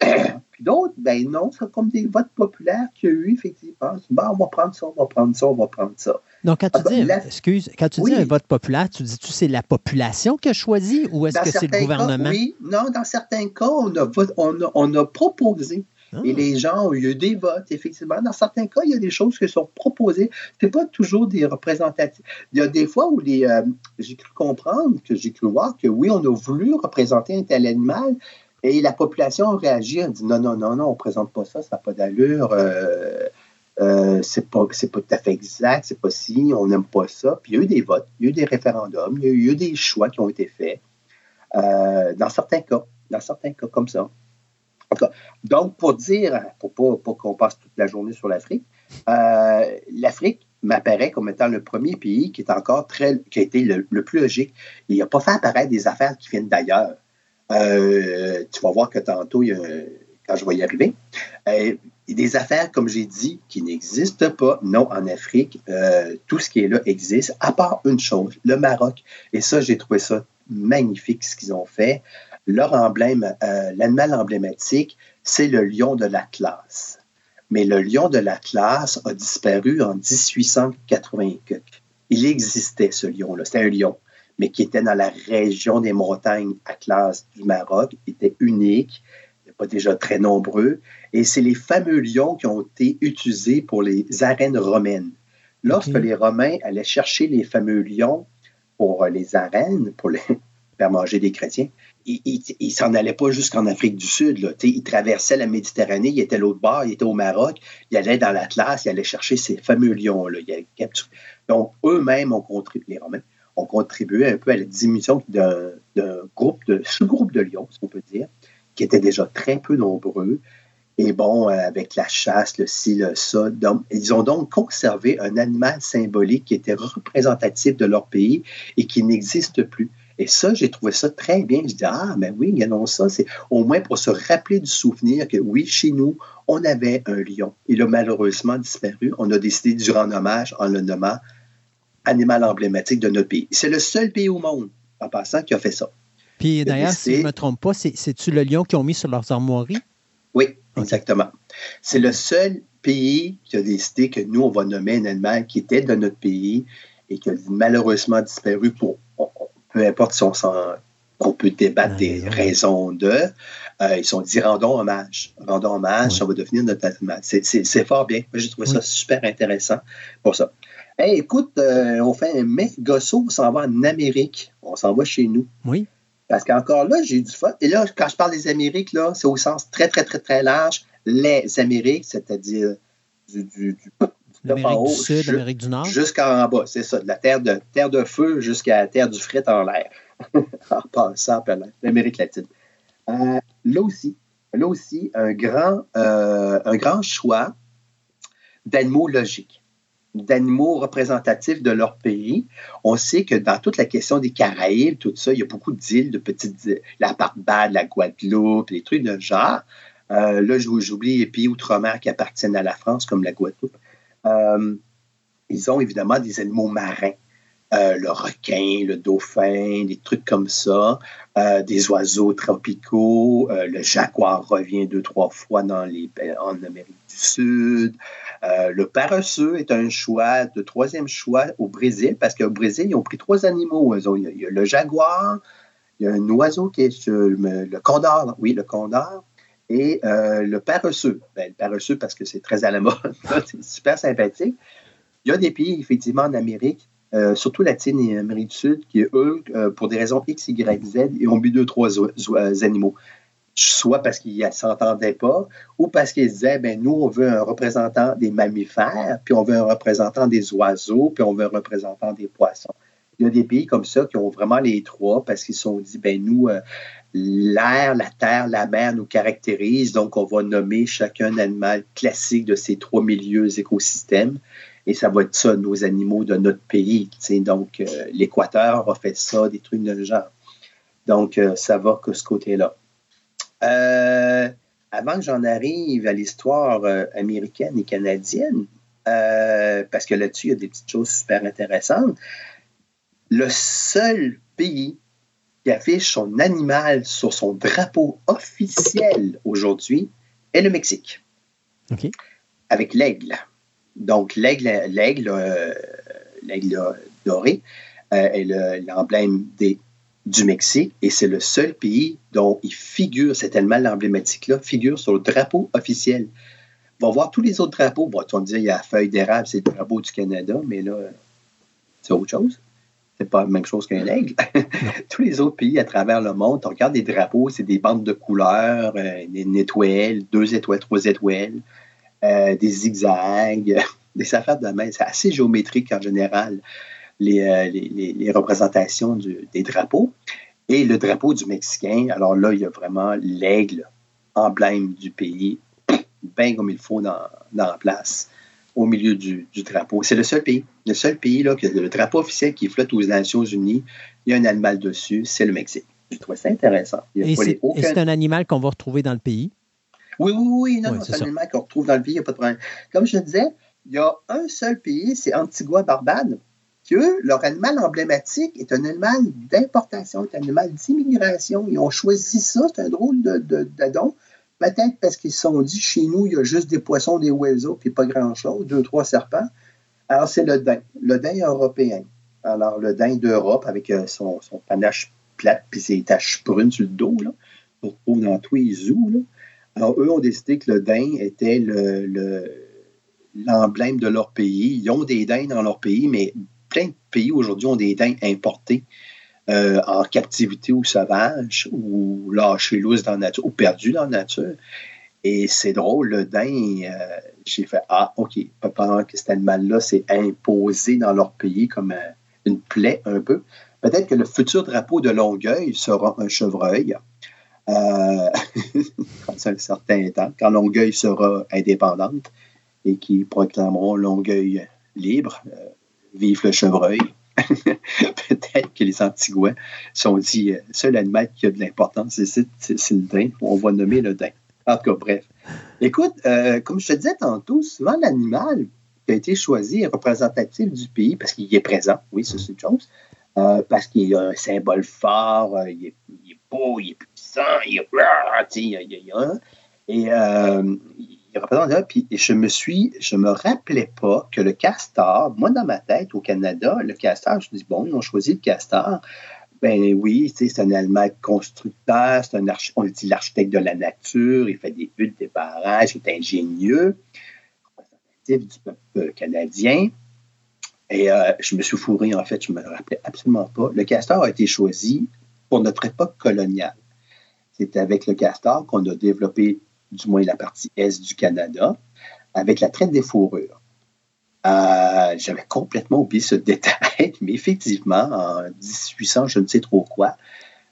D'autres, ben non, c'est comme des votes populaires qu'il y a eu, effectivement. Ben, on va prendre ça, on va prendre ça, on va prendre ça. Donc, quand tu ah, dis, excuse, quand tu dis un vote populaire, tu dis-tu c'est la population qui a choisi ou est-ce que c'est le gouvernement? oui, non, dans certains cas, on a, on a, proposé. Et ah. les gens ont eu des votes, effectivement. Dans certains cas, il y a des choses qui sont proposées. Ce n'est pas toujours des représentatifs. Il y a des fois où les, euh, j'ai cru comprendre, que j'ai cru voir que oui, on a voulu représenter un tel animal, et la population a réagi, a dit non, non, non, non, on ne présente pas ça, ça n'a pas d'allure, euh, euh, c'est pas, tout à fait exact, c'est pas si, on n'aime pas ça. Puis il y a eu des votes, il y a eu des référendums, il y a eu des choix qui ont été faits, euh, dans certains cas, dans certains cas comme ça. donc, pour dire, pour pas, qu'on passe toute la journée sur l'Afrique, euh, l'Afrique m'apparaît comme étant le premier pays qui est encore très, qui a été le, plus logique. Il n'a pas fait apparaître des affaires qui viennent d'ailleurs. Euh, tu vas voir que tantôt, quand je vais y arriver, euh, des affaires, comme j'ai dit, qui n'existent pas. Non, en Afrique, tout ce qui est là existe, à part une chose, le Maroc. Et ça, j'ai trouvé ça magnifique ce qu'ils ont fait. Leur emblème, euh, l'animal emblématique, c'est le lion de l'Atlas. Mais le lion de l'Atlas a disparu en 1884. Il existait, ce lion-là. C'était un lion, mais qui était dans la région des montagnes Atlas du Maroc. Était unique, pas déjà très nombreux. Et c'est les fameux lions qui ont été utilisés pour les arènes romaines. Lorsque les Romains allaient chercher les fameux lions pour les arènes, pour les, faire manger des chrétiens, il, ne s'en allait pas jusqu'en Afrique du Sud. Là. Il traversait la Méditerranée, il était l'autre bord, il était au Maroc, il allait dans l'Atlas, il allait chercher ces fameux lions-là. Donc, eux-mêmes ont contribué, les Romains ont contribué un peu à la diminution d'un groupe, de sous-groupe de lions, si on peut dire, qui étaient déjà très peu nombreux. Et bon, avec la chasse, le ci, le ça, ils ont donc conservé un animal symbolique qui était représentatif de leur pays et qui n'existe plus. Et ça, j'ai trouvé ça très bien. Je dis, ah, mais oui, non, ça, c'est au moins pour se rappeler du souvenir que oui, chez nous, on avait un lion. Il a malheureusement disparu. On a décidé de lui rendre hommage en le nommant animal emblématique de notre pays. C'est le seul pays au monde, en passant, qui a fait ça. Puis d'ailleurs, si je ne me trompe pas, c'est-tu le lion qu'ils ont mis sur leurs armoiries? Oui, exactement. C'est le seul pays qui a décidé que nous, on va nommer un animal qui était de notre pays et qui a malheureusement disparu pour peu importe si on peut débattre des raisons de. Euh, ils sont dit rendons hommage. Rendons hommage, ça va devenir notre animal. C'est fort bien. J'ai trouvé ça super intéressant pour ça. Hey, écoute, euh, on fait un méga saut, on s'en va en Amérique. On s'en va chez nous. Oui. Parce qu'encore là, j'ai du fun. Et là, quand je parle des Amériques, là, c'est au sens très, très, très, très large. Les Amériques, c'est-à-dire du, du, L'Amérique du Sud, l'Amérique du Nord. Jusqu'en bas, c'est ça, de la terre de, terre de feu jusqu'à la terre du fret en l'air, en passant par l'Amérique latine. Euh, là aussi, là aussi, un grand, euh, un grand choix d'animaux logiques, d'animaux représentatifs de leur pays. On sait que dans toute la question des Caraïbes, tout ça, il y a beaucoup d'îles, de petites îles, la Barbade, la Guadeloupe, des trucs de genre. Euh, là, j'oublie les pays outre-mer qui appartiennent à la France, comme la Guadeloupe. Euh, ils ont évidemment des animaux marins. Euh, le requin, le dauphin, des trucs comme ça, des oiseaux tropicaux. le jaguar revient deux, trois fois dans les, en Amérique Sud. le paresseux est un choix, de troisième choix au Brésil, parce qu'au Brésil, ils ont pris trois animaux. il, y a, le jaguar, il y a un oiseau qui est le, condor, oui, le condor, et euh, le paresseux, ben, le paresseux parce que c'est très à la mode, c'est super sympathique. Il y a des pays, effectivement, en Amérique, euh, surtout latine et Amérique du Sud, qui, eux, euh, pour des raisons X, Y, Z, ils ont bu deux, trois animaux. Soit parce qu'ils ne s'entendaient pas, ou parce qu'ils disaient, ben, nous, on veut un représentant des mammifères, puis on veut un représentant des oiseaux, puis on veut un représentant des poissons. Il y a des pays comme ça qui ont vraiment les trois parce qu'ils se sont dit, ben nous, l'air, la terre, la mer nous caractérisent, donc on va nommer chacun animal classique de ces trois milieux écosystèmes. Et ça va être ça, nos animaux de notre pays. Donc, euh, l'Équateur a fait ça, des trucs de genre. Donc, euh, ça va que ce côté-là. Euh, avant que j'en arrive à l'histoire américaine et canadienne, parce que là-dessus, il y a des petites choses super intéressantes, le seul pays qui affiche son animal sur son drapeau officiel aujourd'hui est le Mexique. Avec l'aigle. Donc, l'aigle, l'aigle, euh, l'aigle doré euh, est l'emblème du Mexique et c'est le seul pays dont il figure, cet animal emblématique-là, figure sur le drapeau officiel. On va voir tous les autres drapeaux. Bon, tu vas me dire, il y a la feuille d'érable, c'est le drapeau du Canada, mais là, c'est autre chose c'est pas la même chose qu'un aigle. Tous les autres pays à travers le monde, on regarde des drapeaux, c'est des bandes de couleurs, euh, une étoile, deux étoiles, trois étoiles, euh, des zigzags, des affaires de main. C'est assez géométrique en général, les, euh, représentations des drapeaux. Et le drapeau du Mexicain, alors là, il y a vraiment l'aigle emblème du pays, bien comme il faut dans, dans la place, au milieu du, drapeau. C'est le seul pays, le seul pays là, que le drapeau officiel qui flotte aux Nations Unies, il y a un animal dessus, c'est le Mexique. Je trouve ça intéressant. Et c'est un animal qu'on va retrouver dans le pays? Oui, oui, oui, non, c'est un animal qu'on retrouve dans le pays, il n'y a pas de problème. Comme je disais, il y a un seul pays, c'est Antigua-Barbade, que leur animal emblématique est un animal d'importation, un animal d'immigration. Ils ont choisi ça, c'est un drôle de, de, Peut-être parce qu'ils se sont dit, chez nous, il y a juste des poissons, des oiseaux, puis pas grand-chose, deux, trois serpents. Alors, c'est le daim, le daim européen. Alors, le daim d'Europe, avec euh, son, panache plate, puis ses taches brunes sur le dos, là, on retrouve dans tous les zoos. Là. Alors, eux ont décidé que le daim était l'emblème de leur pays. Ils ont des daims dans leur pays, mais plein de pays aujourd'hui ont des daims importés euh, en captivité ou sauvage, ou lâchés loose dans la nature, ou perdus dans la nature. Et c'est drôle, le daim, euh, j'ai fait Ah, OK, pendant que cet animal-là s'est imposé dans leur pays comme euh, une plaie un peu. Peut-être que le futur drapeau de Longueuil sera un chevreuil. Euh, un certain temps, quand Longueuil sera indépendante et qui proclameront Longueuil libre, vive le chevreuil. peut-être que les Antigouins sont dit euh, seul animal qui a de l'importance, c'est le daim. On va nommer le daim. En tout cas, bref. Écoute, euh, comme je te disais tantôt, souvent l'animal qui a été choisi est représentatif du pays parce qu'il est présent, oui, c'est une chose, euh, parce qu'il a un symbole fort, il, est, beau, il est puissant, il est. A, il y a, et puis je me suis, je me rappelais pas que le castor, moi dans ma tête au Canada, le castor, je me dis bon, ils ont choisi le castor. Ben oui, c'est un Allemand constructeur, c'est un on dit l'architecte de la nature, il fait des buts, des barrages, il est ingénieux, représentatif du peuple canadien. Et euh, je me suis fourré, en fait, je ne me rappelais absolument pas. Le castor a été choisi pour notre époque coloniale. C'est avec le castor qu'on a développé du moins la partie est du Canada, avec la traite des fourrures. Euh, j'avais complètement oublié ce détail, mais effectivement, en 1800, je ne sais trop quoi,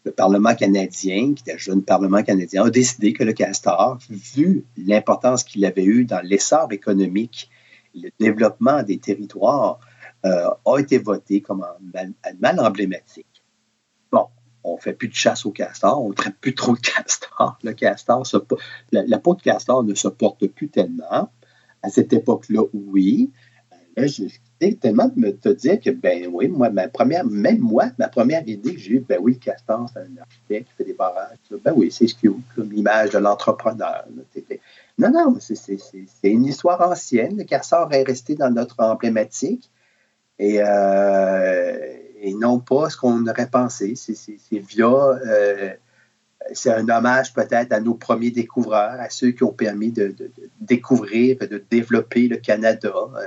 le Parlement canadien, qui était un jeune Parlement canadien, a décidé que le castor, vu l'importance qu'il avait eu dans l'essor économique, le développement des territoires, euh, a été voté comme un animal emblématique on fait plus de chasse au castor, on ne traite plus trop de castor. Le castor, la, peau de castor ne se porte plus tellement. À cette époque-là, oui. Là, j'ai tellement de me dire que, ben oui, moi, ma première, même moi, ma première idée que j'ai eue, ben oui, le castor, c'est un architecte qui fait des barrages. Ben oui, c'est ce qui l'image de l'entrepreneur. Non, non, c'est une histoire ancienne. Le castor est resté dans notre emblématique. Et, euh, et non pas ce qu'on aurait pensé. C'est via, euh, c'est un hommage peut-être à nos premiers découvreurs, à ceux qui ont permis de, découvrir, de développer le Canada. Euh,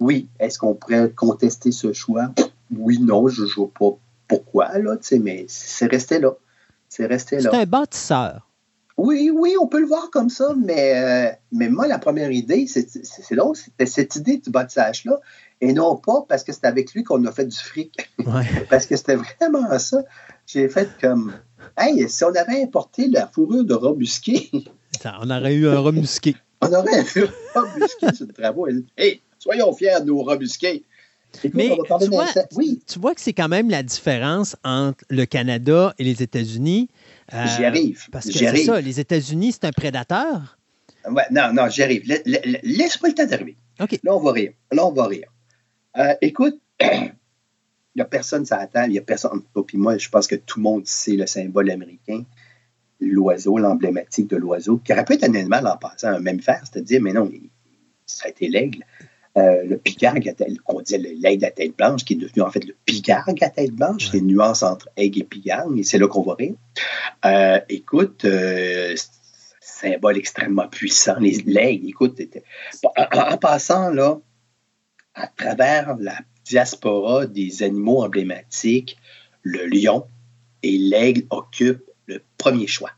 oui, est-ce qu'on pourrait contester ce choix? Oui, non, je ne vois pas pourquoi, là, mais c'est resté là. C'est resté là. C'est un bâtisseur. Oui, oui, on peut le voir comme ça, mais, euh, mais moi, la première idée, c'est long, c'était cette idée du bâtissage-là, et non pas parce que c'est avec lui qu'on a fait du fric. parce que c'était vraiment ça. J'ai fait comme, hey, si on avait importé la fourrure de robusqué. on aurait eu un robusqué. on aurait eu un robusqué sur le travaux. Hey, soyons fiers de nos robusqués. Mais tu vois, oui. tu vois que c'est quand même la différence entre le Canada et les États-Unis. Euh, j'y arrive. Parce que c'est ça, les États-Unis, c'est un prédateur. Ouais, non, non, j'y arrive. Laisse-moi le temps d'arriver. Là, on va rire. Là, on va rire. Euh, écoute, il n'y a personne ça attend, il n'y a personne. Puis moi, je pense que tout le monde sait le symbole américain, l'oiseau, l'emblématique de l'oiseau, qui aurait pu être un animal en passant, un même faire, c'est-à-dire, mais non, ça a été l'aigle. Euh, le pigargue, qu'on dit l'aigle à tête blanche, qui est devenu en fait le pigargue à tête blanche, les nuances entre aigle et pigargue, et c'est là qu'on va rire. Euh, écoute, symbole extrêmement puissant, l'aigle, écoute, en, passant, là, à travers la diaspora des animaux emblématiques, le lion et l'aigle occupent le premier choix.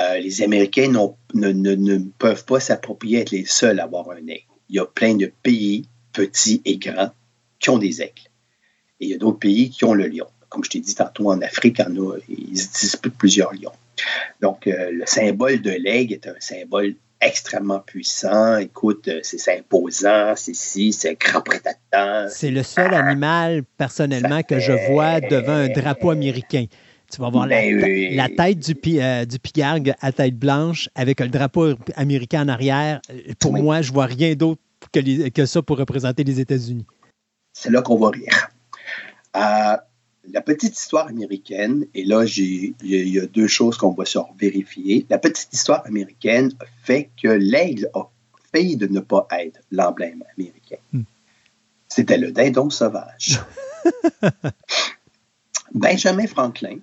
Euh, les Américains ne, peuvent pas s'approprier être les seuls à avoir un aigle. Il y a plein de pays, petits et grands, qui ont des aigles. Et il y a d'autres pays qui ont le lion. Comme je t'ai dit tantôt, en Afrique, il ils disputent plusieurs lions. Donc, le symbole de l'aigle est un symbole extrêmement puissant. Écoute, c'est imposant, c'est si, c'est grand prédateur. C'est le seul animal, personnellement, que je vois devant un drapeau américain. Tu vas voir la, ben tête du, euh, du pigargue à tête blanche avec le drapeau américain en arrière. Pour moi, je vois rien d'autre que, que, ça pour représenter les États-Unis. C'est là qu'on va rire. Euh, la petite histoire américaine, et là, il y, a deux choses qu'on va se vérifier. La petite histoire américaine fait que l'aigle a failli de ne pas être l'emblème américain. Hmm. C'était le dindon sauvage. Benjamin Franklin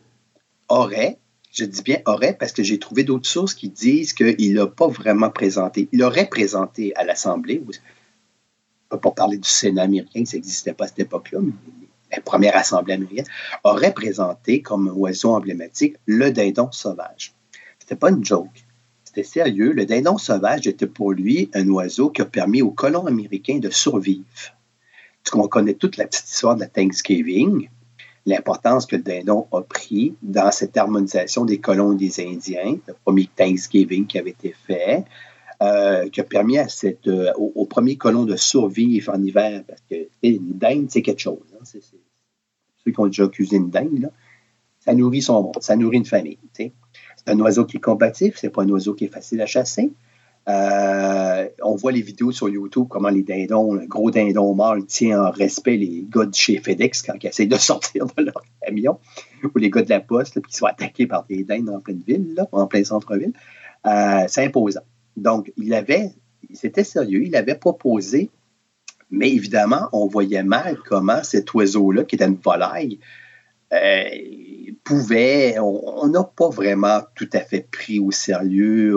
aurait, je dis bien aurait parce que j'ai trouvé d'autres sources qui disent qu'il n'a pas vraiment présenté. Il aurait présenté à l'Assemblée, on ne peut pas parler du Sénat américain, ça n'existait pas à cette époque-là, mais la première Assemblée américaine, aurait présenté comme oiseau emblématique le dindon sauvage. C'était pas une joke. C'était sérieux. Le dindon sauvage était pour lui un oiseau qui a permis aux colons américains de survivre. On connaît toute la petite histoire de Thanksgiving l'importance que le dindon a pris dans cette harmonisation des colons et des Indiens, le premier Thanksgiving qui avait été fait, euh, qui a permis à cette, euh, aux, premiers colons de survivre en hiver, parce que une dinde, c'est quelque chose. Hein, c'est, ceux qui ont déjà cuisiné une dinde, ça nourrit son monde, ça nourrit une famille. C'est un oiseau qui est combatif, c'est pas un oiseau qui est facile à chasser. Euh, on voit les vidéos sur YouTube, comment les dindons, le gros dindon mâle tient en respect les gars de chez FedEx quand ils essayent de sortir de leur camion, ou les gars de la poste, qui sont attaqués par des dindes en pleine ville, en plein centre-ville. Euh, c'est imposant. Donc, il avait, c'était sérieux, il avait proposé, mais évidemment, on voyait mal comment cet oiseau-là, qui était une volaille, euh, pouvait, on n'a pas vraiment tout à fait pris au sérieux.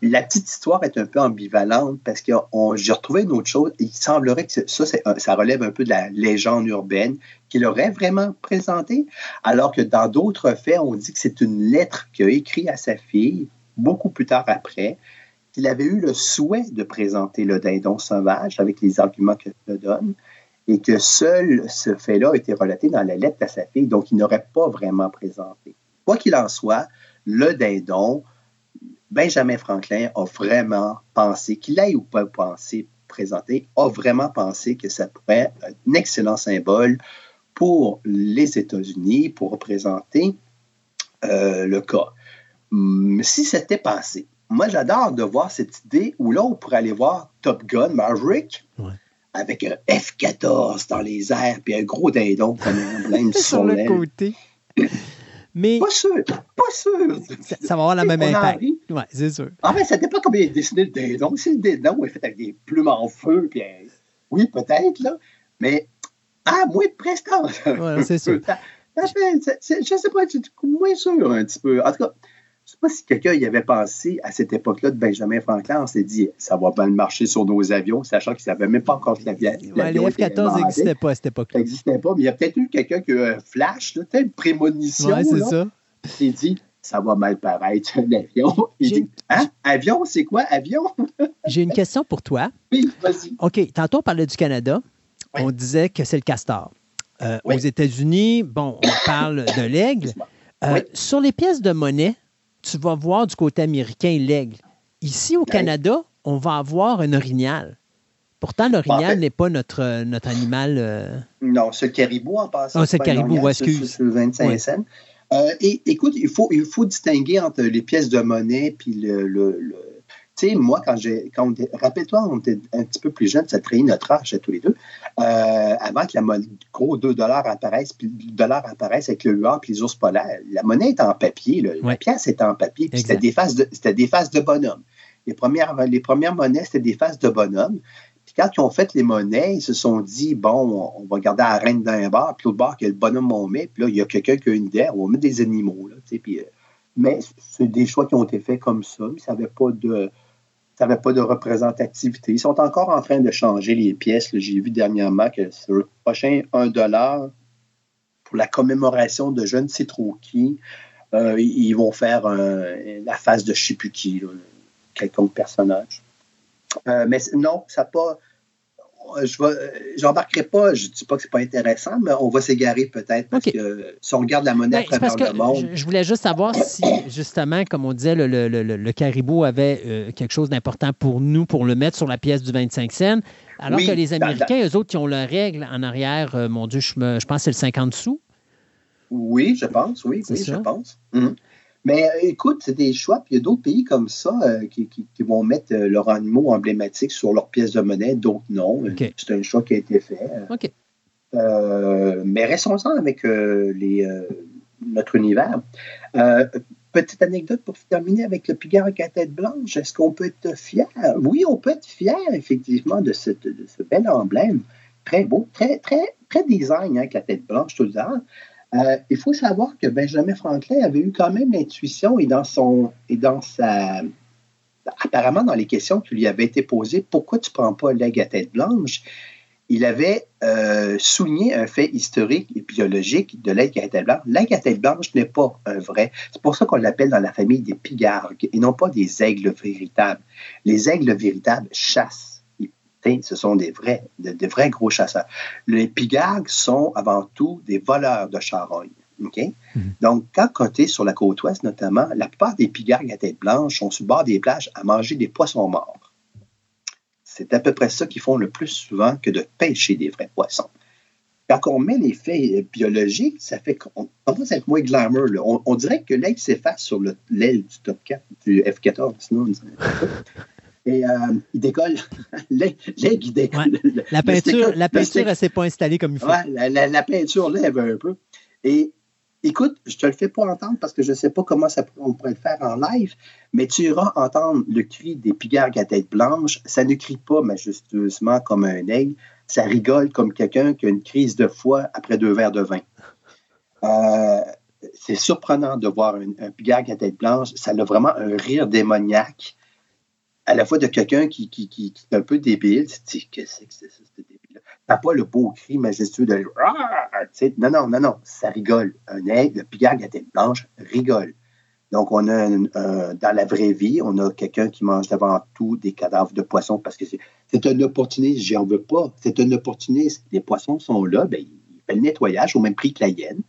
la petite histoire est un peu ambivalente parce que j'ai retrouvé une autre chose. Il semblerait que ça, ça relève un peu de la légende urbaine qu'il aurait vraiment présentée, alors que dans d'autres faits, on dit que c'est une lettre qu'il a écrite à sa fille beaucoup plus tard après, qu'il avait eu le souhait de présenter le dindon sauvage avec les arguments que je donne, et que seul ce fait-là a été relaté dans la lettre à sa fille, donc il n'aurait pas vraiment présenté. Quoi qu'il en soit, le dindon, Benjamin Franklin a vraiment pensé, qu'il aille ou pas pensé, présenté, a vraiment pensé que ça pourrait être un excellent symbole pour les États-Unis, pour représenter euh, le cas. Si c'était passé, moi j'adore de voir cette idée où là on pourrait aller voir Top Gun Maverick avec un F-14 dans les airs puis un gros dindon comme emblème sur le côté. Mais pas sûr, pas sûr. Ça, va avoir la même impact. Oui, c'est sûr. En fait, ça dépend comment il a dessiné le dindon. Si le dindon est fait avec des plumes en feu, puis oui, peut-être, là, mais ah, moins de prestance. Oui, c'est sûr. je ne sais pas, moins sûr un petit peu. En tout cas, je sais pas si quelqu'un y avait pensé à cette époque-là de Benjamin Franklin. On s'est dit, ça va mal marcher sur nos avions, sachant qu'il ne savait même pas encore que l'avion. Ouais, les F-14 n'existaient pas à cette époque-là. n'existait pas, mais il y a peut-être eu quelqu'un qui a eu un flash, peut-être une prémonition. Oui, c'est ça. Il dit, ça va mal paraître, un avion. Il dit, hein? Avion, c'est quoi, avion? J'ai une question pour toi. Oui, vas-y. OK, tantôt on parlait du Canada. On disait que c'est le castor. Euh, aux États-Unis, bon, on parle de l'aigle. Euh, sur les pièces de monnaie, tu vas voir du côté américain l'aigle. Ici, au Canada, on va avoir un orignal. Pourtant, l'orignal n'est pas notre, notre animal. Euh, non, c'est le caribou en passant. Ah, c'est le caribou, excuse. C'est le 25 cents. Euh, et écoute, il faut, il faut distinguer entre les pièces de monnaie puis le. tu sais, moi, quand j'ai. Rappelle-toi, on était un petit peu plus jeune, ça trahit notre âge à tous les deux. Euh, avant que la monnaie, gros 2 dollars apparaisse, puis le dollar apparaisse avec le huard puis les ours polaires, la monnaie est en papier, la pièce est en papier, puis c'était des faces de, des faces de bonhomme. Les premières, les premières monnaies, c'était des faces de bonhomme. Puis quand ils ont fait les monnaies, ils se sont dit, bon, on va garder la reine d'un bar, puis l'autre bar, il y a le bonhomme on met, puis là, il y a quelqu'un qui a une idée, on va mettre des animaux. Là, puis, euh, mais c'est des choix qui ont été faits comme ça, mais ça n'avait pas de ça n'avait pas de représentativité. Ils sont encore en train de changer les pièces. J'ai vu dernièrement que sur le prochain 1 dollar pour la commémoration de je ne sais trop qui, euh, ils vont faire la face de Shipuki, quelconque personnage. Euh, mais non, ça pas. Je n'embarquerai pas, je ne dis pas que ce n'est pas intéressant, mais on va s'égarer peut-être parce que si on regarde la monnaie ben, à travers le monde. Je, voulais juste savoir si, justement, comme on disait, le, caribou avait euh, quelque chose d'important pour nous pour le mettre sur la pièce du 25 cents, alors que les Américains, eux autres, qui ont leurs règles en arrière, euh, mon Dieu, je, je pense que c'est le 50 sous. Oui, je pense, oui, oui, je pense. Hum. Mais euh, écoute, c'est des choix, puis il y a d'autres pays comme ça euh, qui, vont mettre euh, leurs animaux emblématiques sur leur pièce de monnaie, d'autres non. C'est un choix qui a été fait. Mais restons-en avec les, notre univers. petite anecdote pour terminer avec le pigard à tête blanche. Est-ce qu'on peut être fier? Oui, on peut être fier, effectivement, de, ce bel emblème. Très beau, très, très, très design hein, avec la tête blanche tout le temps. Euh, il faut savoir que Benjamin Franklin avait eu quand même l'intuition et dans son et dans sa apparemment dans les questions qui lui avaient été posées, pourquoi tu ne prends pas l'aigle à tête blanche? Il avait euh, souligné un fait historique et biologique de l'aigle à tête blanche. L'aigle à tête blanche n'est pas un vrai. C'est pour ça qu'on l'appelle dans la famille des pigargues et non pas des aigles véritables. Les aigles véritables chassent ce sont des vrais, gros chasseurs. Les pigargues sont avant tout des voleurs de charognes. Mhm. Donc, quand côté sur la côte ouest notamment, la plupart des pigargues à tête blanche sont sur le bord des plages à manger des poissons morts. C'est à peu près ça qu'ils font le plus souvent que de pêcher des vrais poissons. Quand on met les faits biologiques, ça fait qu'on commence à être moins glamour. On, dirait que l'aigle s'efface sur l'aile du top 4 du F-14. Et euh, il décolle. L'aigle, il décolle. La peinture, la peinture, elle s'est pas installée comme il faut. Ouais, la, peinture lève un peu. Et écoute, je te le fais pas entendre parce que je ne sais pas comment ça, on pourrait le faire en live, mais tu iras entendre le cri des pigargues à tête blanche. Ça ne crie pas majestueusement comme un aigle. Ça rigole comme quelqu'un qui a une crise de foie après deux verres de vin. Euh, c'est surprenant de voir un, un pigargue à tête blanche. Ça a vraiment un rire démoniaque à la fois de quelqu'un qui, qui, qui, est un peu débile. Tu dis, qu'est-ce que c'est ça, ce débile-là? T'as pas le beau cri majestueux de. Ah! Non, non, non, non, ça rigole. Un aigle, le pigargue à tête blanche, rigole. Donc, on a dans la vraie vie, on a quelqu'un qui mange avant tout des cadavres de poissons parce que c'est un opportuniste, j'en veux pas. C'est un opportuniste. Les poissons sont là, ben, il fait le nettoyage au même prix que la hyène.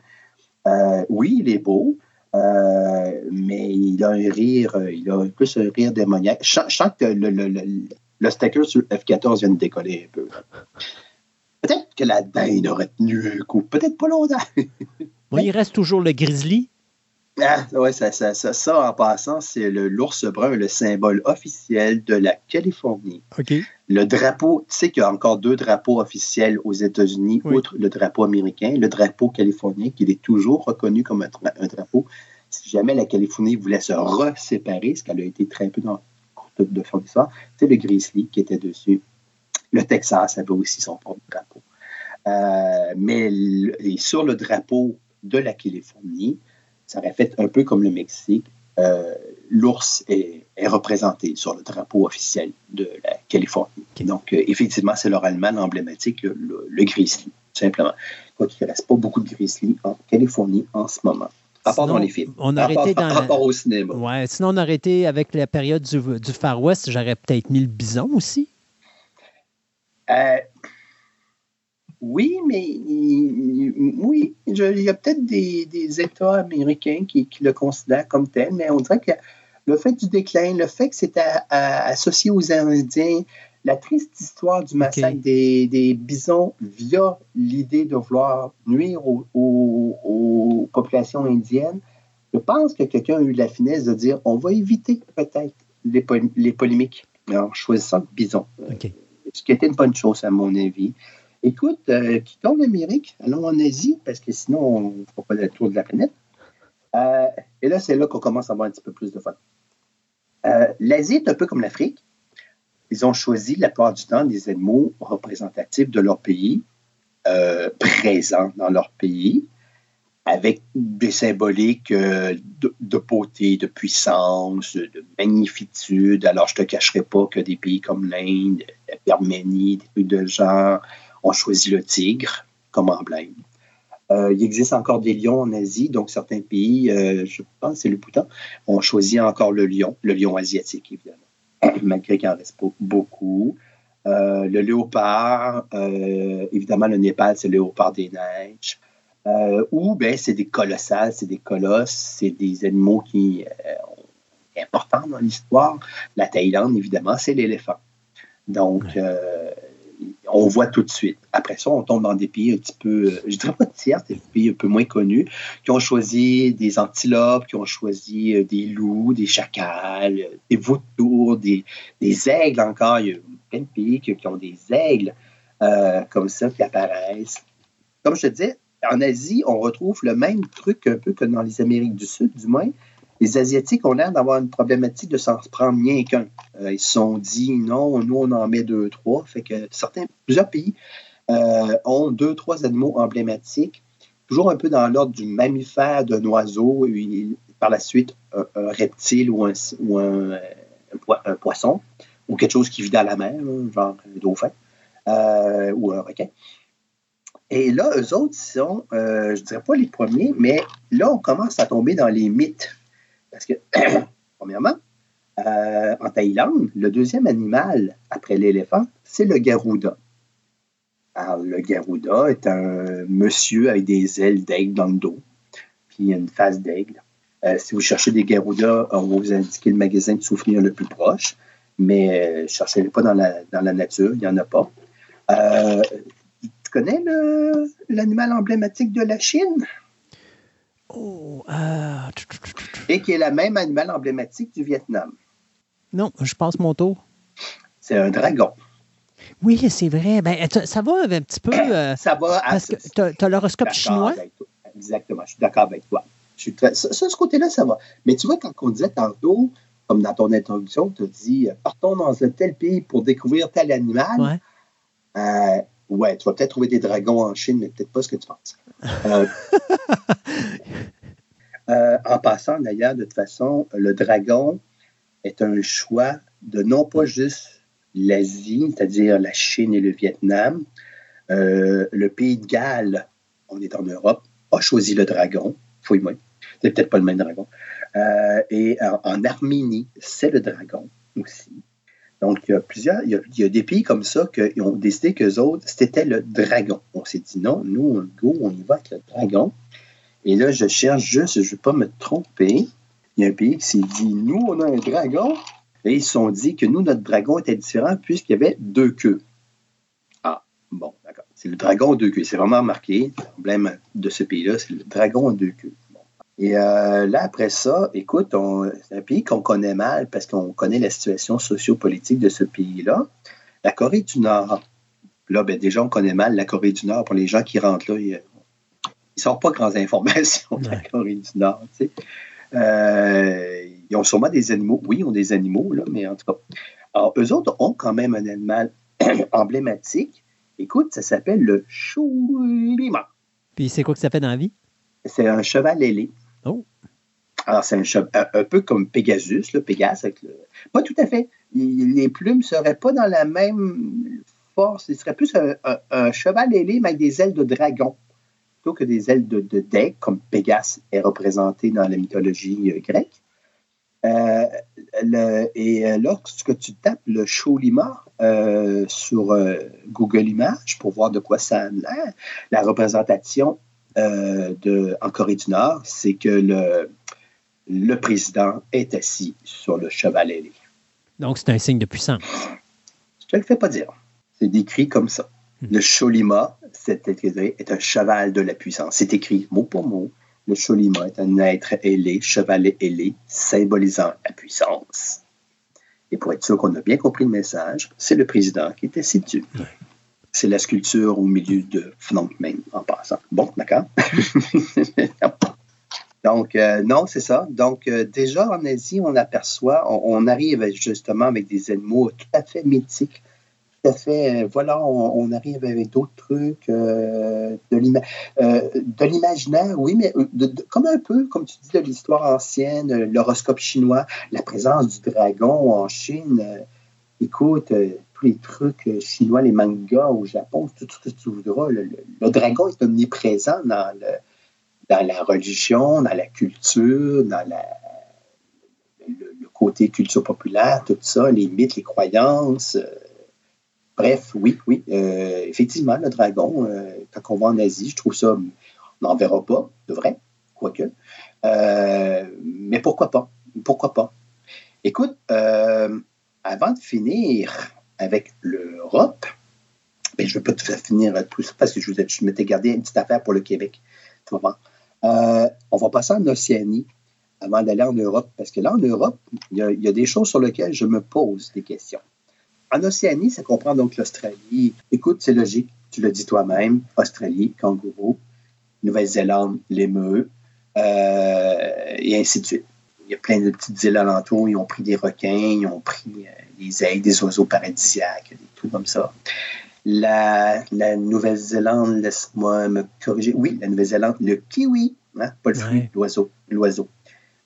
Euh, oui, il est beau, euh, mais il a un rire, euh, il a plus un rire démoniaque. Je, sens que le, le, le, sticker sur F14 vient de décoller un peu. Peut-être que la dinde aurait tenu un coup, peut-être pas longtemps. il reste toujours le grizzly. Ah, ouais, ça, ça, ça, en passant, c'est l'ours brun, le symbole officiel de la Californie. OK. Le drapeau, tu sais qu'il y a encore deux drapeaux officiels aux États-Unis, outre le drapeau américain, le drapeau californien, qui est toujours reconnu comme un, drapeau. Si jamais la Californie voulait se reséparer, ce qu'elle a été très peu dans le de son histoire, c'est le Grizzly qui était dessus. Le Texas avait aussi son propre drapeau. Euh, mais sur le drapeau de la Californie, ça aurait fait un peu comme le Mexique. Euh, l'ours est, représenté sur le drapeau officiel de la Californie. Donc, euh, effectivement, c'est leur allemand emblématique, le, grizzly, simplement. Quoi qu'il ne reste pas beaucoup de grizzly en Californie en ce moment. À part dans les films. On a arrêté dans... rapport au cinéma. Ouais, sinon, on a arrêté avec la période du, du Far West. J'aurais peut-être mis le bison aussi. Euh, oui, mais oui, il y a peut-être des, États américains qui, le considèrent comme tel, mais on dirait que le fait du déclin, le fait que c'est associé aux Indiens, la triste histoire du massacre des, bisons via l'idée de vouloir nuire aux, populations indiennes, je pense que quelqu'un a eu la finesse de dire on va éviter peut-être les, les, polémiques en choisissant le bison. Ce qui était une bonne chose, à mon avis. Écoute, euh, quittons l'Amérique, allons en Asie, parce que sinon, on ne fera pas le tour de la planète. Euh, et là, c'est là qu'on commence à avoir un petit peu plus de fun. Euh, L'Asie est un peu comme l'Afrique. Ils ont choisi la plupart du temps des animaux représentatifs de leur pays, présents dans leur pays, avec des symboliques de, beauté, de puissance, de magnifitude. Alors, je ne te cacherai pas que des pays comme l'Inde, l'Arménie, des trucs de genre, on choisit le tigre comme emblème. Euh, il existe encore des lions en Asie, donc certains pays, euh, je pense c'est le Bhoutan, ont choisi encore le lion, le lion asiatique, évidemment, malgré qu'il en reste pas beaucoup. le léopard, évidemment, le Népal, c'est le léopard des neiges. ou ben, c'est des colossales, c'est des colosses, c'est des animaux qui sont importants dans l'histoire. La Thaïlande, évidemment, c'est l'éléphant. Donc, on voit tout de suite. Après ça, on tombe dans des pays un petit peu, euh, je dirais pas tiers, des pays un peu moins connus, qui ont choisi des antilopes, qui ont choisi euh, des loups, des chacals, euh, des vautours, des, aigles encore. Il y a plein de pays qui, ont des aigles comme ça qui apparaissent. Comme je te disais, en Asie, on retrouve le même truc un peu que dans les Amériques du Sud, du moins les Asiatiques ont l'air d'avoir une problématique de s'en prendre rien qu'un. Euh, ils se sont dit non, nous on en met deux, trois. Fait que certains, plusieurs pays euh, ont deux, trois animaux emblématiques, toujours un peu dans l'ordre du mammifère, d'un oiseau, et par la suite un, reptile ou, un, poisson, ou quelque chose qui vit dans la mer, genre un dauphin euh, ou un requin. Et là, eux autres sont, je ne dirais pas les premiers, mais là, on commence à tomber dans les mythes parce que, premièrement, euh, en Thaïlande, le deuxième animal après l'éléphant, c'est le garouda. Alors, le garouda est un monsieur avec des ailes d'aigle dans le dos, puis une face d'aigle. Euh, si vous cherchez des garoudas, on va vous indiquer le magasin de souvenirs le plus proche, mais euh, ne cherchez pas dans la, dans la nature, il n'y en a pas. tu connais l'animal emblématique de la Chine? Oh, ah, Et qui est la même animal emblématique du Vietnam. Non, je passe mon tour. C'est un dragon. Oui, c'est vrai. Ben, ça va un petit peu. Euh, ça va. Parce que tu as, l'horoscope chinois? Exactement, je suis d'accord avec toi. Je suis ça, ce côté-là, ça va. Mais tu vois, quand on disait tantôt, comme dans ton introduction, tu as dit partons dans un tel pays pour découvrir tel animal. Ouais. Euh, ouais, tu vas peut-être trouver des dragons en Chine, mais peut-être pas ce que tu penses. Euh, euh, en passant, d'ailleurs, de toute façon, le dragon est un choix de non pas juste l'Asie, c'est-à-dire la Chine et le Vietnam. Euh, le pays de Galles, on est en Europe, a choisi le dragon. Fouille-moi. C'est peut-être pas le même dragon. et en, Arménie, c'est le dragon aussi. Donc, il y a plusieurs, il y a, des pays comme ça qui ont décidé qu'eux autres, c'était le dragon. On s'est dit non, nous, go, on y va avec le dragon. Et là, je cherche juste, je ne veux pas me tromper. Il y a un pays qui s'est dit, nous, on a un dragon. Et ils se sont dit que nous, notre dragon était différent puisqu'il y avait deux queues. Ah, bon, d'accord. C'est le dragon aux deux queues. C'est vraiment marqué. L'emblème de ce pays-là, c'est le dragon aux deux queues. Et euh, là, après ça, écoute, c'est un pays qu'on connaît mal parce qu'on connaît la situation sociopolitique de ce pays-là. La Corée du Nord. Là, ben, déjà, on connaît mal la Corée du Nord. Pour les gens qui rentrent là, ils ne sortent pas grandes informations de la Corée du Nord. Euh, ils ont sûrement des animaux. Oui, ils ont des animaux, là, mais en tout cas. Alors, eux autres ont quand même un animal emblématique. Écoute, ça s'appelle le choulima. Puis c'est quoi que ça fait dans la vie? C'est un cheval ailé. Oh. Alors, c'est un, un, peu comme Pegasus, le Pégase. Pas tout à fait. les plumes ne seraient pas dans la même force. Il serait plus un, cheval ailé, mais avec des ailes de dragon, plutôt que des ailes de, de comme Pégase est représenté dans la mythologie euh, grecque. Euh, et euh, lorsque tu tapes le Cholima sur Google Images pour voir de quoi ça a l'air, la représentation de, en Corée du Nord, c'est que le, le président est assis sur le cheval ailé. Donc, c'est un signe de puissance. Je ne le fais pas dire. C'est décrit comme ça. Hmm. Le Cholima, c'est est un cheval de la puissance. C'est écrit mot pour mot. Le Cholima est un être ailé, cheval ailé, symbolisant la puissance. Et pour être sûr qu'on a bien compris le message, c'est le président qui assis dessus. C'est la sculpture au milieu de Phnom Penh, en passant. Bon, d'accord? Donc, euh, non, c'est ça. Donc, euh, déjà en Asie, on aperçoit, on, arrive justement avec des animaux tout à fait mythiques, tout à fait, euh, voilà, on, arrive avec d'autres trucs, de l'imaginaire, oui, mais comme un peu, comme tu dis, de l'histoire ancienne, l'horoscope chinois, la présence du dragon en Chine. écoute, les trucs euh, chinois, les mangas au Japon, tout ce que tu voudras. Le, dragon est omniprésent dans, la religion, dans la culture, dans la, le, côté culture populaire, tout ça, les mythes, les croyances. Bref, oui, oui, effectivement, le dragon, quand on va en Asie, je trouve ça, on n'en verra pas, de vrai, quoique. mais pourquoi pas? Pourquoi pas? Écoute, avant de finir avec l'Europe, ben, je ne vais pas tout finir tout ça parce que je, je m'étais gardé une petite affaire pour le Québec. Euh, on va passer en Océanie avant d'aller en Europe, parce que là, en Europe, il y, a, des choses sur lesquelles je me pose des questions. En Océanie, ça comprend donc l'Australie. Écoute, c'est logique, tu le dis toi-même, Australie, kangourou, Nouvelle-Zélande, l'émeu, euh, et ainsi de suite. Il y a plein de petites îles alentours, ils ont pris des requins, ils ont pris euh, des ailes, des oiseaux paradisiaques, des trucs comme ça. La, Nouvelle-Zélande, laisse-moi me corriger. Oui, la Nouvelle-Zélande, le kiwi, hein, pas le fruit, l'oiseau. L'oiseau.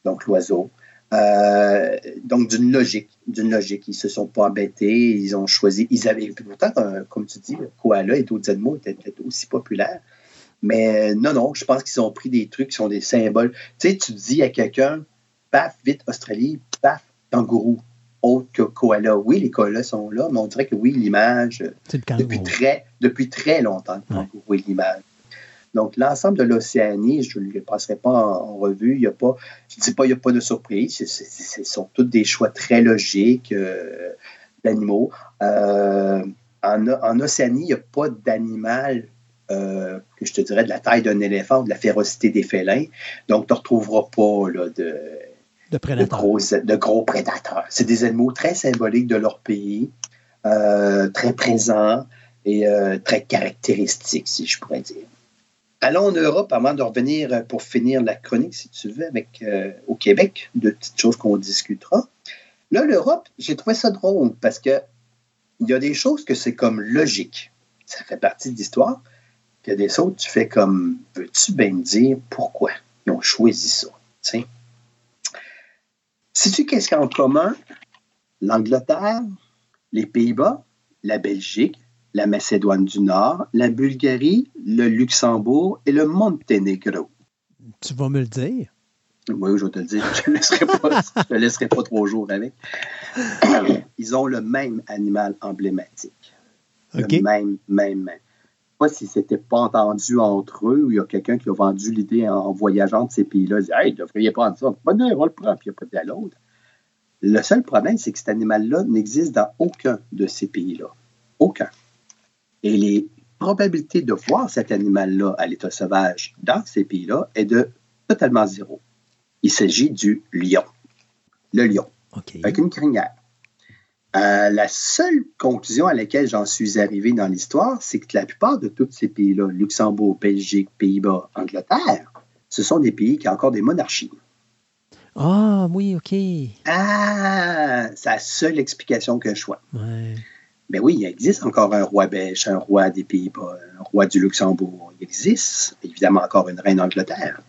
Donc, l'oiseau. Euh, donc, d'une logique, d'une logique. Ils se sont pas embêtés, ils ont choisi. Ils avaient, pourtant, euh, comme tu dis, le koala et d'autres animaux étaient peut-être aussi populaires. Mais non, non, je pense qu'ils ont pris des trucs qui sont des symboles. Tu sais, tu dis à quelqu'un, paf, vite, Australie, paf, kangourou autre que koala. Oui, les koalas sont là, mais on dirait que oui, l'image, depuis très, depuis très longtemps, oui, l'image. Donc, l'ensemble de l'Océanie, je ne le passerai pas en, revue. Il y a pas, je ne dis pas qu'il n'y a pas de surprise. Ce sont tous des choix très logiques euh, d'animaux. Euh, en, Océanie, il n'y a pas d'animal euh, que je te dirais de la taille d'un éléphant ou de la férocité des félins. Donc, tu ne retrouveras pas là, de de, gros, prédateurs. C'est des animaux très symboliques de leur pays, euh, très présents et euh, très caractéristiques, si je pourrais dire. Allons en Europe avant de revenir pour finir la chronique, si tu veux, avec euh, au Québec, de petites choses qu'on discutera. Là, l'Europe, j'ai trouvé ça drôle parce que il y a des choses que c'est comme logique. Ça fait partie de l'histoire. Il y a des autres, tu fais comme, veux-tu bien me dire pourquoi ils ont choisi ça? T'sais? Sais-tu qu'est-ce qu'il y a en commun? L'Angleterre, les Pays-Bas, la Belgique, la Macédoine du Nord, la Bulgarie, le Luxembourg et le Monténégro. Tu vas me le dire? Oui, je vais te le dire. Je ne te laisserai pas trois jours avec. Ils ont le même animal emblématique. Le même, même, même. Pas si c'était pas entendu entre eux ou il y a quelqu'un qui a vendu l'idée en voyageant de ces pays-là. Il dit Hey, devriez prendre ça. Pas on le prend, puis il n'y a pas de l'autre. Le seul problème, c'est que cet animal-là n'existe dans aucun de ces pays-là. Aucun. Et les probabilités de voir cet animal-là à l'état sauvage dans ces pays-là est de totalement zéro. Il s'agit du lion. Le lion. Avec une crinière. Euh, la seule conclusion à laquelle j'en suis arrivé dans l'histoire, c'est que la plupart de tous ces pays-là, Luxembourg, Belgique, Pays-Bas, Angleterre, ce sont des pays qui ont encore des monarchies. Ah, oui, OK. Ah, c'est la seule explication que je vois. Ouais. Ben oui, il existe encore un roi belge, un roi des Pays-Bas, un roi du Luxembourg. Il existe évidemment encore une reine d'Angleterre.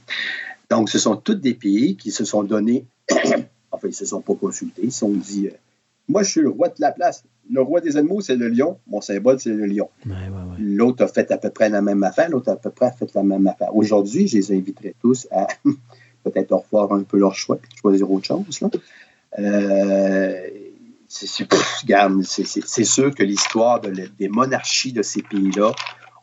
Donc, ce sont tous des pays qui se sont donnés, enfin, ils ne se sont pas consultés, ils se sont dit euh, Moi, je suis le roi de la place. Le roi des animaux, c'est le lion. Mon symbole, c'est le lion. l'autre a fait à peu près la même affaire, l'autre a à peu près fait la même affaire. Aujourd'hui, je les inviterai tous à peut-être revoir un peu leur choix et choisir autre chose. Euh, c'est sûr que l'histoire des monarchies de ces pays-là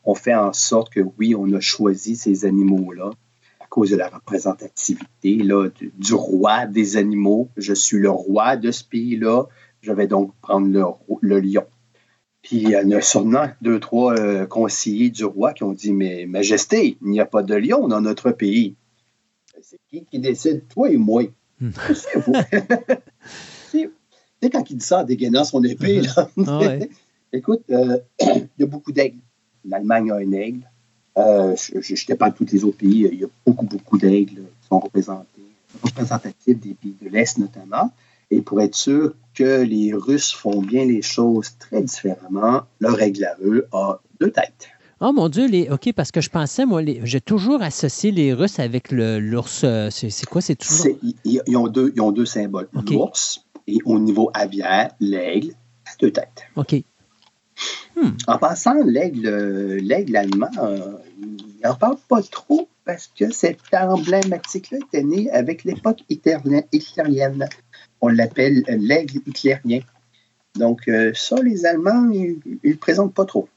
ont fait en sorte que oui, on a choisi ces animaux-là à cause de la représentativité là, du, roi des animaux. Je suis le roi de ce pays-là. Je vais donc prendre le, lion. Puis il y en a sûrement deux, trois euh, conseillers du roi qui ont dit Mais Majesté, il n'y a pas de lion dans notre pays c'est qui qui décide, toi et moi? Hmm. C'est vous. sais, quand il dit ça en dégainant son épée, là, ah écoute, euh, il y a beaucoup d'aigles. L'Allemagne a un aigle. Euh, je ne pas de tous les autres pays. Il y a beaucoup, beaucoup d'aigles qui sont représentés, représentatifs des pays de l'Est notamment. Et pour être sûr que les Russes font bien les choses très différemment, leur aigle à eux a deux têtes. Oh mon Dieu, les... OK, parce que je pensais, moi, j'ai toujours associé les Russes avec l'ours. Euh, c'est quoi? C'est toujours? Ils ont, deux, ils ont deux symboles. L'ours et au niveau aviaire, l'aigle à deux têtes. OK. Hmm. En passant, l'aigle allemand, euh, il n'en parle pas trop parce que cette emblématique-là était née avec l'époque hitlérienne. On l'appelle l'aigle hitlérien. Donc, ça, les Allemands, ils ne le présentent pas trop.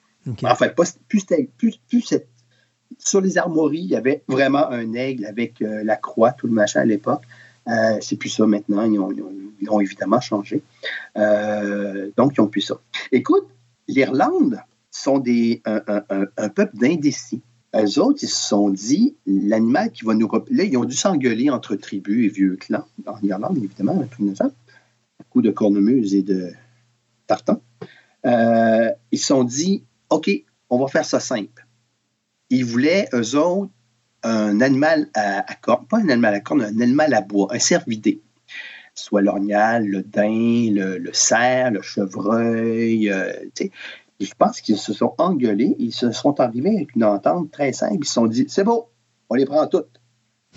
Enfin, pas, plus, plus, plus, sur les armoiries, il y avait vraiment un aigle avec la croix, tout le machin à l'époque. Euh, c'est plus ça maintenant. Ils ont, évidemment changé. Euh, donc, ils ont plus ça. Écoute, l'Irlande sont des, un, peuple d'indécis. Eux autres, ils se sont dit, l'animal qui va nous... Là, ils ont dû s'engueuler entre tribus et vieux clans. En Irlande, évidemment, tout temps. À coup de cornemuse et de tartan. Euh, ils se sont dit, OK, on va faire ça simple. Ils voulaient, eux autres, un animal à, cornes, pas un animal à cornes, un animal à bois, un cervidé. Soit l'orignal, le daim, le, cerf, le chevreuil. Euh, je pense qu'ils se sont engueulés, ils se sont arrivés avec une entente très simple. Ils se sont dit c'est beau, on les prend toutes.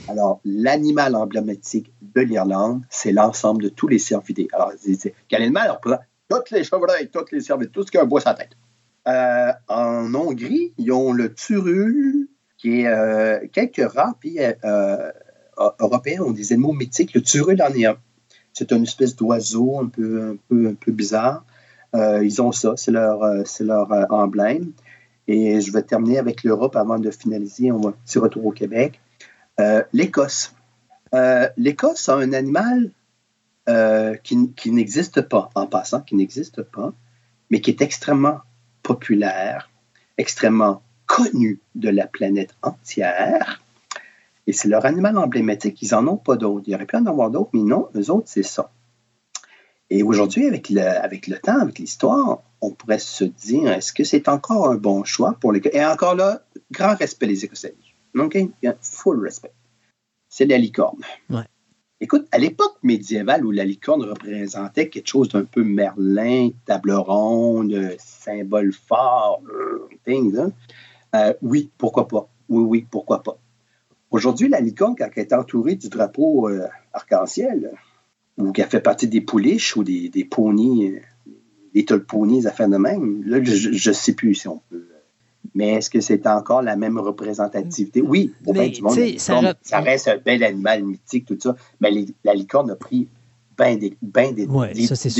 Alors, l'animal emblématique de l'Irlande, c'est l'ensemble de tous les cervidés. Alors, quel animal? Représente toutes les chevreuils, toutes les cervidés, tout ce qui a un bois sur la tête. Euh, en Hongrie, ils ont le turu, euh, quelques rares pays euh, euh, européens ont des animaux mythiques. Le turul en est un. C'est une espèce d'oiseau un peu, un peu, un peu bizarre. ils ont ça, c'est leur, leur emblème. Et je vais terminer avec l'Europe avant de finaliser. On va petit retour au Québec. L'Écosse. L'Écosse a un animal qui, qui n'existe pas, en passant, qui n'existe pas, mais qui est extrêmement populaire, extrêmement connu de la planète entière. Et c'est leur animal emblématique. Ils n'en ont pas d'autres. Il aurait pu en avoir d'autres, mais non, eux autres, c'est ça. Et aujourd'hui, avec le, avec le temps, avec l'histoire, on pourrait se dire, est-ce que c'est encore un bon choix pour les... Et encore là, grand respect les Écossais. OK? Full respect. C'est la licorne. Écoute, à l'époque médiévale où la licorne représentait quelque chose d'un peu Merlin, table ronde, symbole fort, euh, things, hein, euh, oui, pourquoi pas. Oui, oui, pourquoi pas. Aujourd'hui, la licorne, quand elle est entourée du drapeau euh, arc-en-ciel, ou qu'elle fait partie des pouliches ou des, des ponies, euh, des ponies, affaires de même, là, je ne sais plus si on peut. Mais est-ce que c'est encore la même représentativité? Oui, bien du monde, ça, ça, reste un bel animal mythique, tout ça. Mais la licorne a pris bien des, ben des,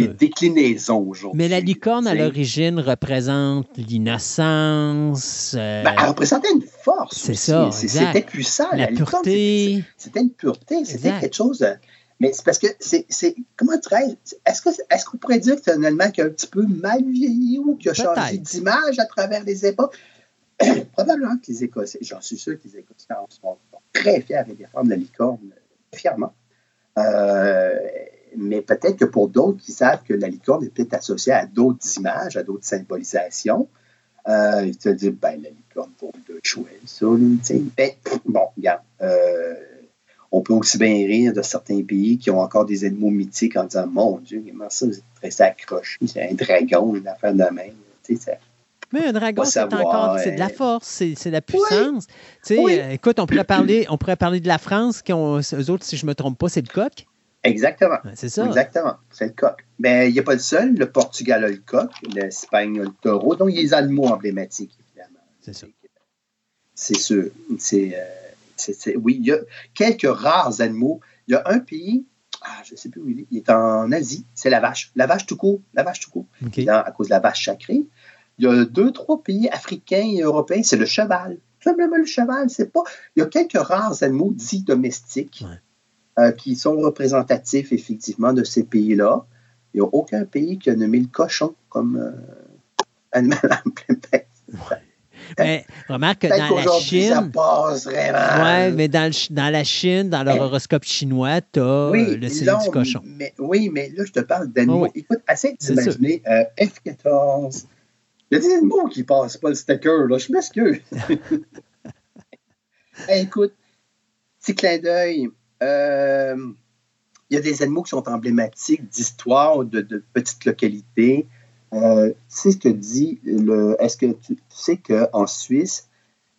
déclinaisons aujourd'hui. Mais la licorne, à l'origine, représente l'innocence. Euh, ben, elle représentait une force. C'est ça. C'était puissant. La, pureté. C'était une pureté. C'était quelque chose. Mais c'est parce que c'est. Comment dirais Est-ce qu'on est qu'on pourrait dire que c'est un Allemand qui a un petit peu mal vieilli ou qui a changé d'image à travers les époques? Probablement que les Écossais, j'en suis sûr que les Écossais sont, très fiers de défendre la licorne fièrement. Euh, mais peut-être que pour d'autres qui savent que la licorne est peut-être associée à d'autres images, à d'autres symbolisations, euh, ils se disent, ben, la licorne pour deux chouettes, ça, ben, bon, regarde, euh, on peut aussi bien rire de certains pays qui ont encore des animaux mythiques en disant, mon Dieu, comment ça, c'est accroché, c'est un dragon, une affaire de même, tu sais, mais un dragon, c'est encore c'est de la force, c'est de la puissance. Tu sais, euh, écoute, on pourrait parler, on pourrait parler de la France, qui ont, eux autres, si je ne me trompe pas, c'est le coq. Exactement. c'est ça. Exactement. C'est le coq. Mais il n'y a pas le seul. Le Portugal a le coq, l'Espagne a le taureau. Donc, il y a les animaux emblématiques, évidemment. C'est ça. C'est sûr. C'est, oui, il y a quelques rares animaux. Il y a un pays, ah, je ne sais plus où il est, il est en Asie, c'est la vache. La vache tout court. La vache tout court. à cause de la vache sacrée. Il y a deux, trois pays africains et européens, c'est le cheval. Tout simplement le cheval. C'est pas. Il y a quelques rares animaux dits domestiques. Euh, qui sont représentatifs effectivement de ces pays-là. Il n'y a aucun pays qui a nommé le cochon comme euh, animal emblématique. Mais remarque que dans la Chine. Ça passe vraiment. Oui, mais dans, dans, la Chine, dans leur horoscope chinois, tu as le signe du cochon. Mais, oui, mais là, je te parle d'animaux. Oh, Écoute, essaie d'imaginer euh, F14. Il y a des animaux qui passent pas le sticker, là. Je m'excuse. écoute, petit clin d'œil. Euh, il y a des animaux qui sont emblématiques d'histoire de, petites localités. Euh, tu sais ce dit, est-ce que tu, sais qu'en Suisse,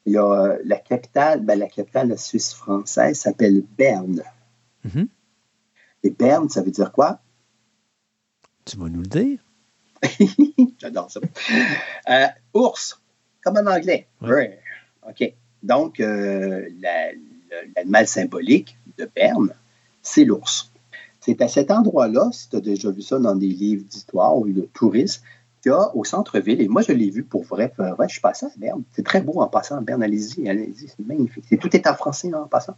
il y a euh, la capitale, ben, la capitale de la Suisse française s'appelle Berne. Mm-hmm. Et Berne, ça veut dire quoi? Tu vas nous le dire. J'adore ça. ours, comme en anglais. OK. Donc, l'animal symbolique, de Berne, c'est l'ours. C'est à cet endroit-là, si tu as déjà vu ça dans des livres d'histoire ou de tourisme, qu'il y a au centre-ville, et moi je l'ai vu pour vrai, vrai, je suis passé à Berne. C'est très beau en passant à Berne, allez-y, allez-y, c'est magnifique. tout est en français en passant.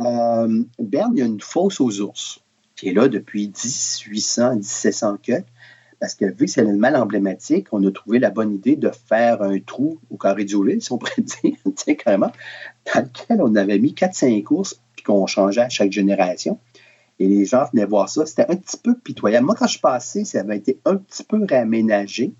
Euh, Berne, il y a une fosse aux ours qui est là depuis 1800, 1700 que parce que vu que c'est un animal emblématique, on a trouvé la bonne idée de faire un trou au carré du si on pourrait dire, carrément, dans lequel on avait mis 4-5 courses, puis qu'on changeait à chaque génération. Et les gens venaient voir ça. C'était un petit peu pitoyable. Moi, quand je suis passé, ça avait été un petit peu réaménagé.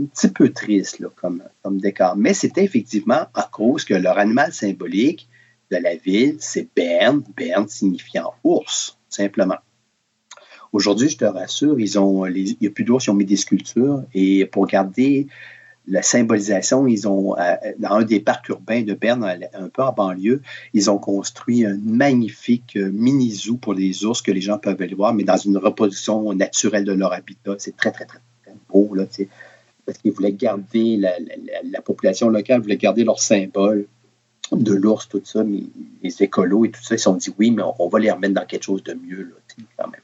Un petit peu triste comme, comme décor. Mais c'était effectivement à cause que leur animal symbolique de la ville, c'est Berne. Berne signifiant ours, simplement. Aujourd'hui, je te rassure, ils ont, il n'y a plus d'ours, ils ont mis des sculptures. Et pour garder la symbolisation, ils ont, euh, dans un des parcs urbains de Berne, un peu en banlieue, ils ont construit un magnifique euh, mini-zoo pour les ours que les gens peuvent aller voir, mais dans une reproduction naturelle de leur habitat. C'est très, très, très, beau, là, parce qu'ils voulaient garder, la, population locale voulait garder leur symbole de l'ours, tout ça, mais les écolos et tout ça, ils se sont dit oui, mais on, va les remettre dans quelque chose de mieux, là, quand même.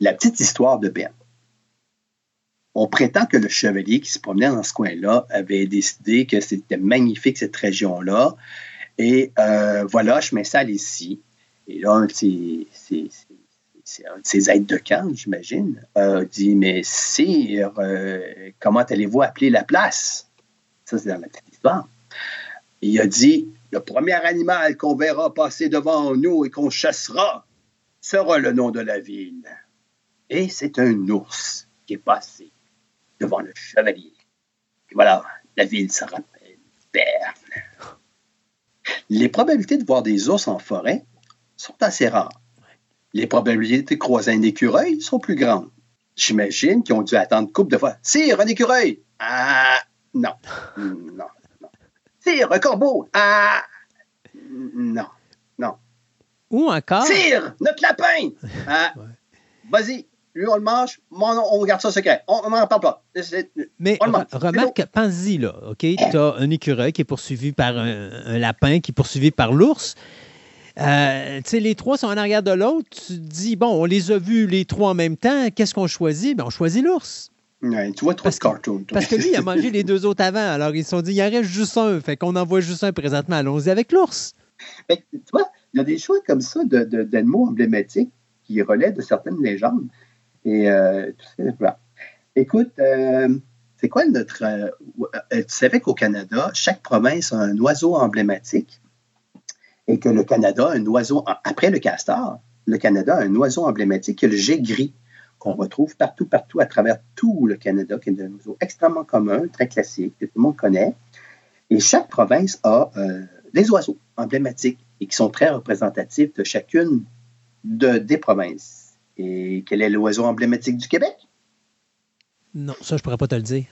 La petite histoire de Berne. On prétend que le chevalier qui se promenait dans ce coin-là avait décidé que c'était magnifique cette région-là. Et euh, voilà, je m'installe ici. Et là, c'est un de ses aides de camp, j'imagine, a dit Mais sire, euh, comment allez-vous appeler la place Ça, c'est dans la petite histoire. Il a dit Le premier animal qu'on verra passer devant nous et qu'on chassera sera le nom de la ville. Et c'est un ours qui est passé devant le chevalier. Et voilà, la ville se rappelle Berne. Les probabilités de voir des ours en forêt sont assez rares. Les probabilités de croiser un écureuil sont plus grandes. J'imagine qu'ils ont dû attendre coupe de fois. Sire, un écureuil! Ah, non. Non, non. Sire, un corbeau! Ah, non, non. Ou encore? Sire, notre lapin! Ah, vas-y, lui, on le mange, on regarde ça secret. On n'en parle pas. Mais remarque, pense-y, là, OK? Tu as un écureuil qui est poursuivi par un, lapin, qui est poursuivi par l'ours. Euh, tu sais, les trois sont en arrière de l'autre. Tu te dis, bon, on les a vus les trois en même temps. Qu'est-ce qu'on choisit? Ben, on choisit l'ours. Ouais, tu vois trop de cartoon. Parce que lui, il a mangé les deux autres avant. Alors, ils se sont dit, il en reste juste un. Fait qu'on en voit juste un présentement. Allons-y avec l'ours. Tu vois, il y a des choix comme ça d'animaux de, emblématiques qui relèvent de certaines légendes. Et euh, Écoute, euh, c'est quoi notre. Euh, tu savais qu'au Canada, chaque province a un oiseau emblématique et que le Canada a un oiseau. Après le castor, le Canada a un oiseau emblématique qui est le jet gris, qu'on retrouve partout, partout, à travers tout le Canada, qui est un oiseau extrêmement commun, très classique, que tout le monde connaît. Et chaque province a des oiseaux emblématiques et qui sont très représentatifs de chacune de, des provinces. Et quel est l'oiseau emblématique du Québec? Non, ça, je pourrais pas te le dire.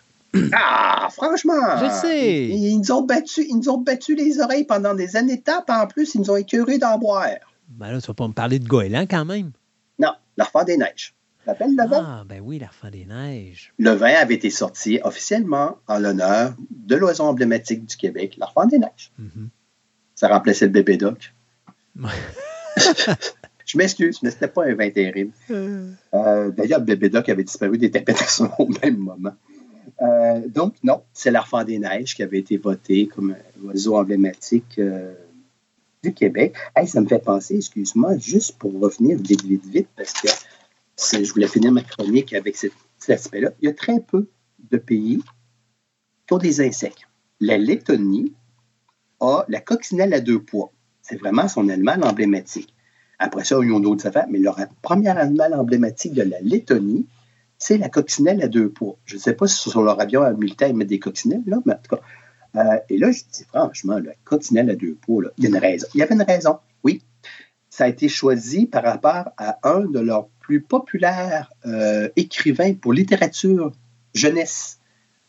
Ah, franchement! Je sais! Ils, nous ont battu, ils nous ont battu les oreilles pendant des années de temps, en plus, ils nous ont écœurés d'en boire. Ben là, tu vas pas me parler de goéland quand même. Non, l'Arfan des Neiges. L'appelle le vin? Ah, ben oui, l'Arfan des Neiges. Le vin avait été sorti officiellement en l'honneur de l'oiseau emblématique du Québec, l'Arfan des Neiges. Mm-hmm. Ça remplaçait le bébé doc. Je m'excuse, mais c'était pas un vin terrible. Euh. Euh, d'ailleurs, Bébé Doc avait disparu des interprétations au même moment. Euh, donc, non, c'est l'Arfan des Neiges qui avait été voté comme oiseau emblématique du Québec. Hey, ça me fait penser, excuse-moi, juste pour revenir vite, vite, vite, parce que je voulais finir ma chronique avec cet, aspect-là. Il y a très peu de pays qui ont des insectes. La Lettonie a la coccinelle à deux poids. C'est vraiment son animal emblématique. Après ça, ils ont d'autres affaires, mais leur premier animal emblématique de la Lettonie, c'est la coccinelle à deux poids. Je ne sais pas si sur leur avion militaire, ils mettent des coccinelles, là, mais en tout cas. Euh, et là, je dis franchement, la coccinelle à deux poids, il y a une raison. Il y avait une raison, oui. Ça a été choisi par rapport à un de leurs plus populaires euh, écrivains pour littérature jeunesse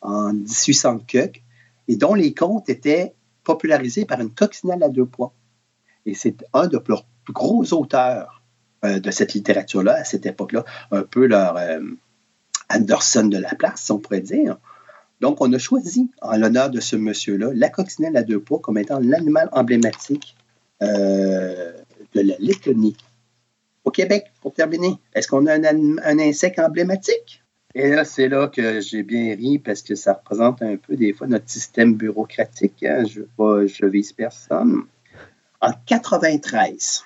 en 1800 et dont les contes étaient popularisés par une coccinelle à deux poids. Et c'est un de leurs gros auteurs euh, de cette littérature-là à cette époque-là, un peu leur euh, Anderson de la place, on pourrait dire. Donc, on a choisi, en l'honneur de ce monsieur-là, la coccinelle à deux poids comme étant l'animal emblématique euh, de la Lettonie au Québec, pour terminer, est-ce qu'on a un, insecte emblématique? Et là, c'est là que j'ai bien ri parce que ça représente un peu des fois notre système bureaucratique. Hein. Je ne vise personne. En 93,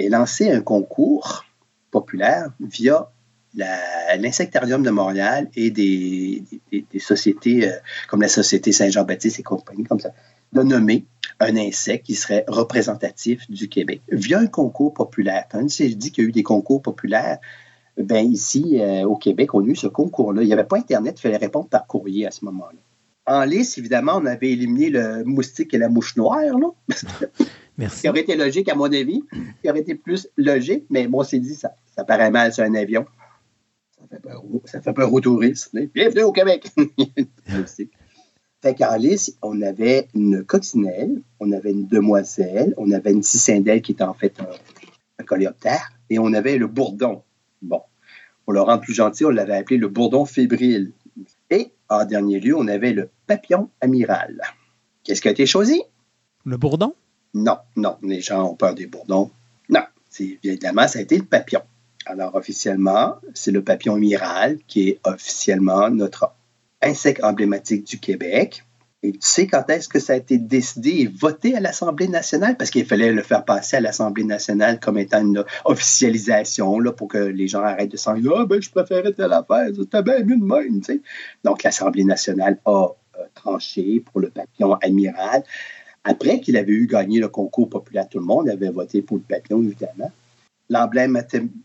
est lancé un concours populaire via l'Insectarium de Montréal et des, sociétés euh, comme la Société Saint-Jean-Baptiste et compagnie comme ça, de nommer un insecte qui serait représentatif du Québec via un concours populaire. Quand je dis qu'il y a eu des concours populaires, ben ici, euh, au Québec, on a eu ce concours-là. Il n'y avait pas Internet, il fallait répondre par courrier à ce moment-là. En liste, évidemment, on avait éliminé le moustique et la mouche noire. Là. Merci. qui aurait été logique, à mon avis. Qui aurait été plus logique, mais moi, c'est dit, ça, ça paraît mal sur un avion. Ça fait peur, ça fait peur aux touristes. Bienvenue au Québec! fait qu'en liste, on avait une coccinelle, on avait une demoiselle, on avait une cicindelle qui était en fait un, un coléoptère, et on avait le bourdon. Bon, pour le rendre plus gentil, on l'avait appelé le bourdon fébrile. Et en dernier lieu, on avait le papillon amiral. Qu'est-ce qui a été choisi? Le bourdon? Non, non, les gens ont peur des bourdons. Non, évidemment, ça a été le papillon. Alors, officiellement, c'est le papillon amiral qui est officiellement notre insecte emblématique du Québec. Et tu sais quand est-ce que ça a été décidé et voté à l'Assemblée nationale? Parce qu'il fallait le faire passer à l'Assemblée nationale comme étant une officialisation pour que les gens arrêtent de s'en dire Ah, ben, je préférais telle affaire, c'était bien mieux de même. Tu sais. Donc, l'Assemblée nationale a euh, tranché pour le papillon amiral. Après qu'il avait eu gagné le concours populaire Tout le monde, avait voté pour le papillon, évidemment. L'emblème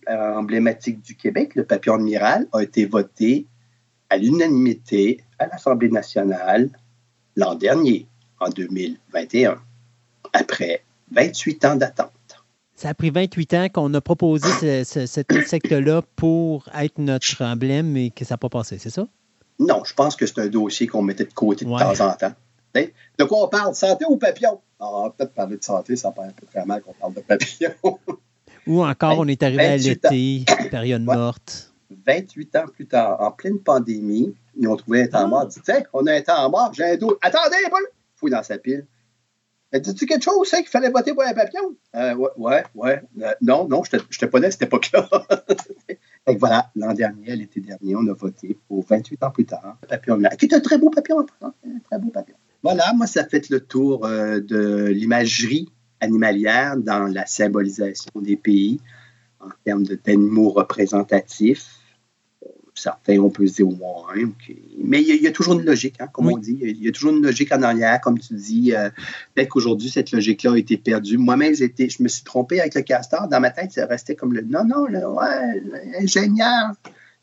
emblématique du Québec, le papillon amiral, a été voté à l'unanimité à l'Assemblée nationale l'an dernier, en 2021, après 28 ans d'attente. Ça a pris 28 ans qu'on a proposé cet insecte-là pour être notre emblème et que ça n'a pas passé, c'est ça? Non, je pense que c'est un dossier qu'on mettait de côté de temps en temps. De quoi on parle? Santé ou papillon? Ah, peut-être parler de santé, ça paraît un peu très mal qu'on parle de papillon. ou encore, on est arrivé à l'été, période morte. 28 ans plus tard, en pleine pandémie, ils ont trouvé un temps mort. Ils dit Tiens, on a un temps mort, j'ai un doute. Attendez, Paul Fouille dans sa pile. Dis-tu quelque chose, c'est qu'il fallait voter pour un papillon? Euh, ouais, ouais, ouais. Euh, non, non, je ne pas né à cette époque-là. fait voilà, l'an dernier, l'été dernier, on a voté pour 28 ans plus tard, papillon qui est un très beau papillon, un très beau papillon. Voilà, moi, ça fait le tour euh, de l'imagerie animalière dans la symbolisation des pays en termes d'animaux représentatifs certains, on peut se dire, ouais, Mais il y, a, toujours une logique, hein, comme on dit. Il y, a toujours une logique en arrière, comme tu dis. Euh, peut-être qu'aujourd'hui, cette logique-là a été perdue. Moi-même, je me suis trompé avec le castor. Dans ma tête, ça restait comme le non, non, le, ouais, l'ingénieur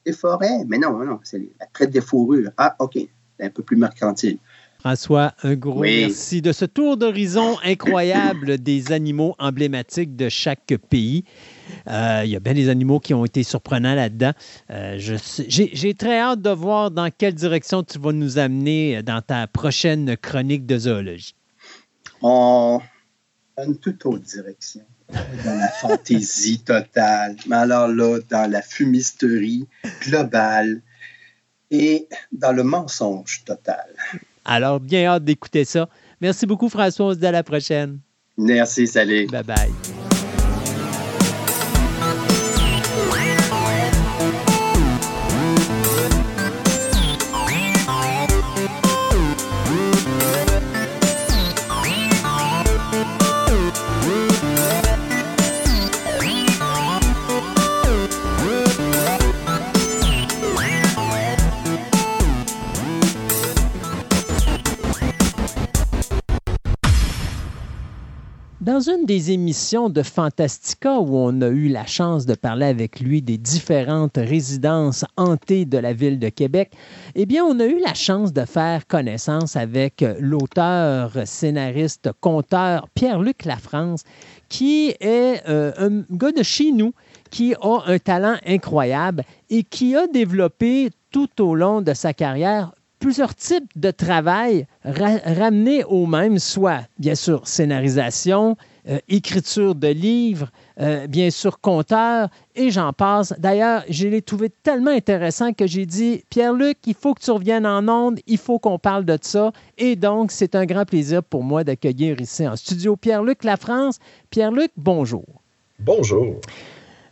des forêts. Mais non, non, c'est la traite des fourrures. Ah, OK, c'est un peu plus mercantile. François, un gros merci de ce tour d'horizon incroyable des animaux emblématiques de chaque pays. Euh, il y a bien des animaux qui ont été surprenants là-dedans. Euh, j'ai très hâte de voir dans quelle direction tu vas nous amener dans ta prochaine chronique de zoologie. En une toute autre direction. Dans la fantaisie totale. Mais alors là, dans la fumisterie globale et dans le mensonge total. Alors, bien hâte d'écouter ça. Merci beaucoup, François. On se dit à la prochaine. Merci, salut. Bye bye. Dans une des émissions de Fantastica où on a eu la chance de parler avec lui des différentes résidences hantées de la ville de Québec, eh bien, on a eu la chance de faire connaissance avec l'auteur, scénariste, conteur Pierre-Luc Lafrance, qui est euh, un gars de chez nous qui a un talent incroyable et qui a développé tout au long de sa carrière plusieurs types de travail ramenés au même, soit bien sûr scénarisation, euh, écriture de livres, euh, bien sûr compteur, et j'en passe. D'ailleurs, je l'ai trouvé tellement intéressant que j'ai dit, Pierre-Luc, il faut que tu reviennes en ondes, il faut qu'on parle de ça. Et donc, c'est un grand plaisir pour moi d'accueillir ici en studio Pierre-Luc La France. Pierre-Luc, bonjour. Bonjour.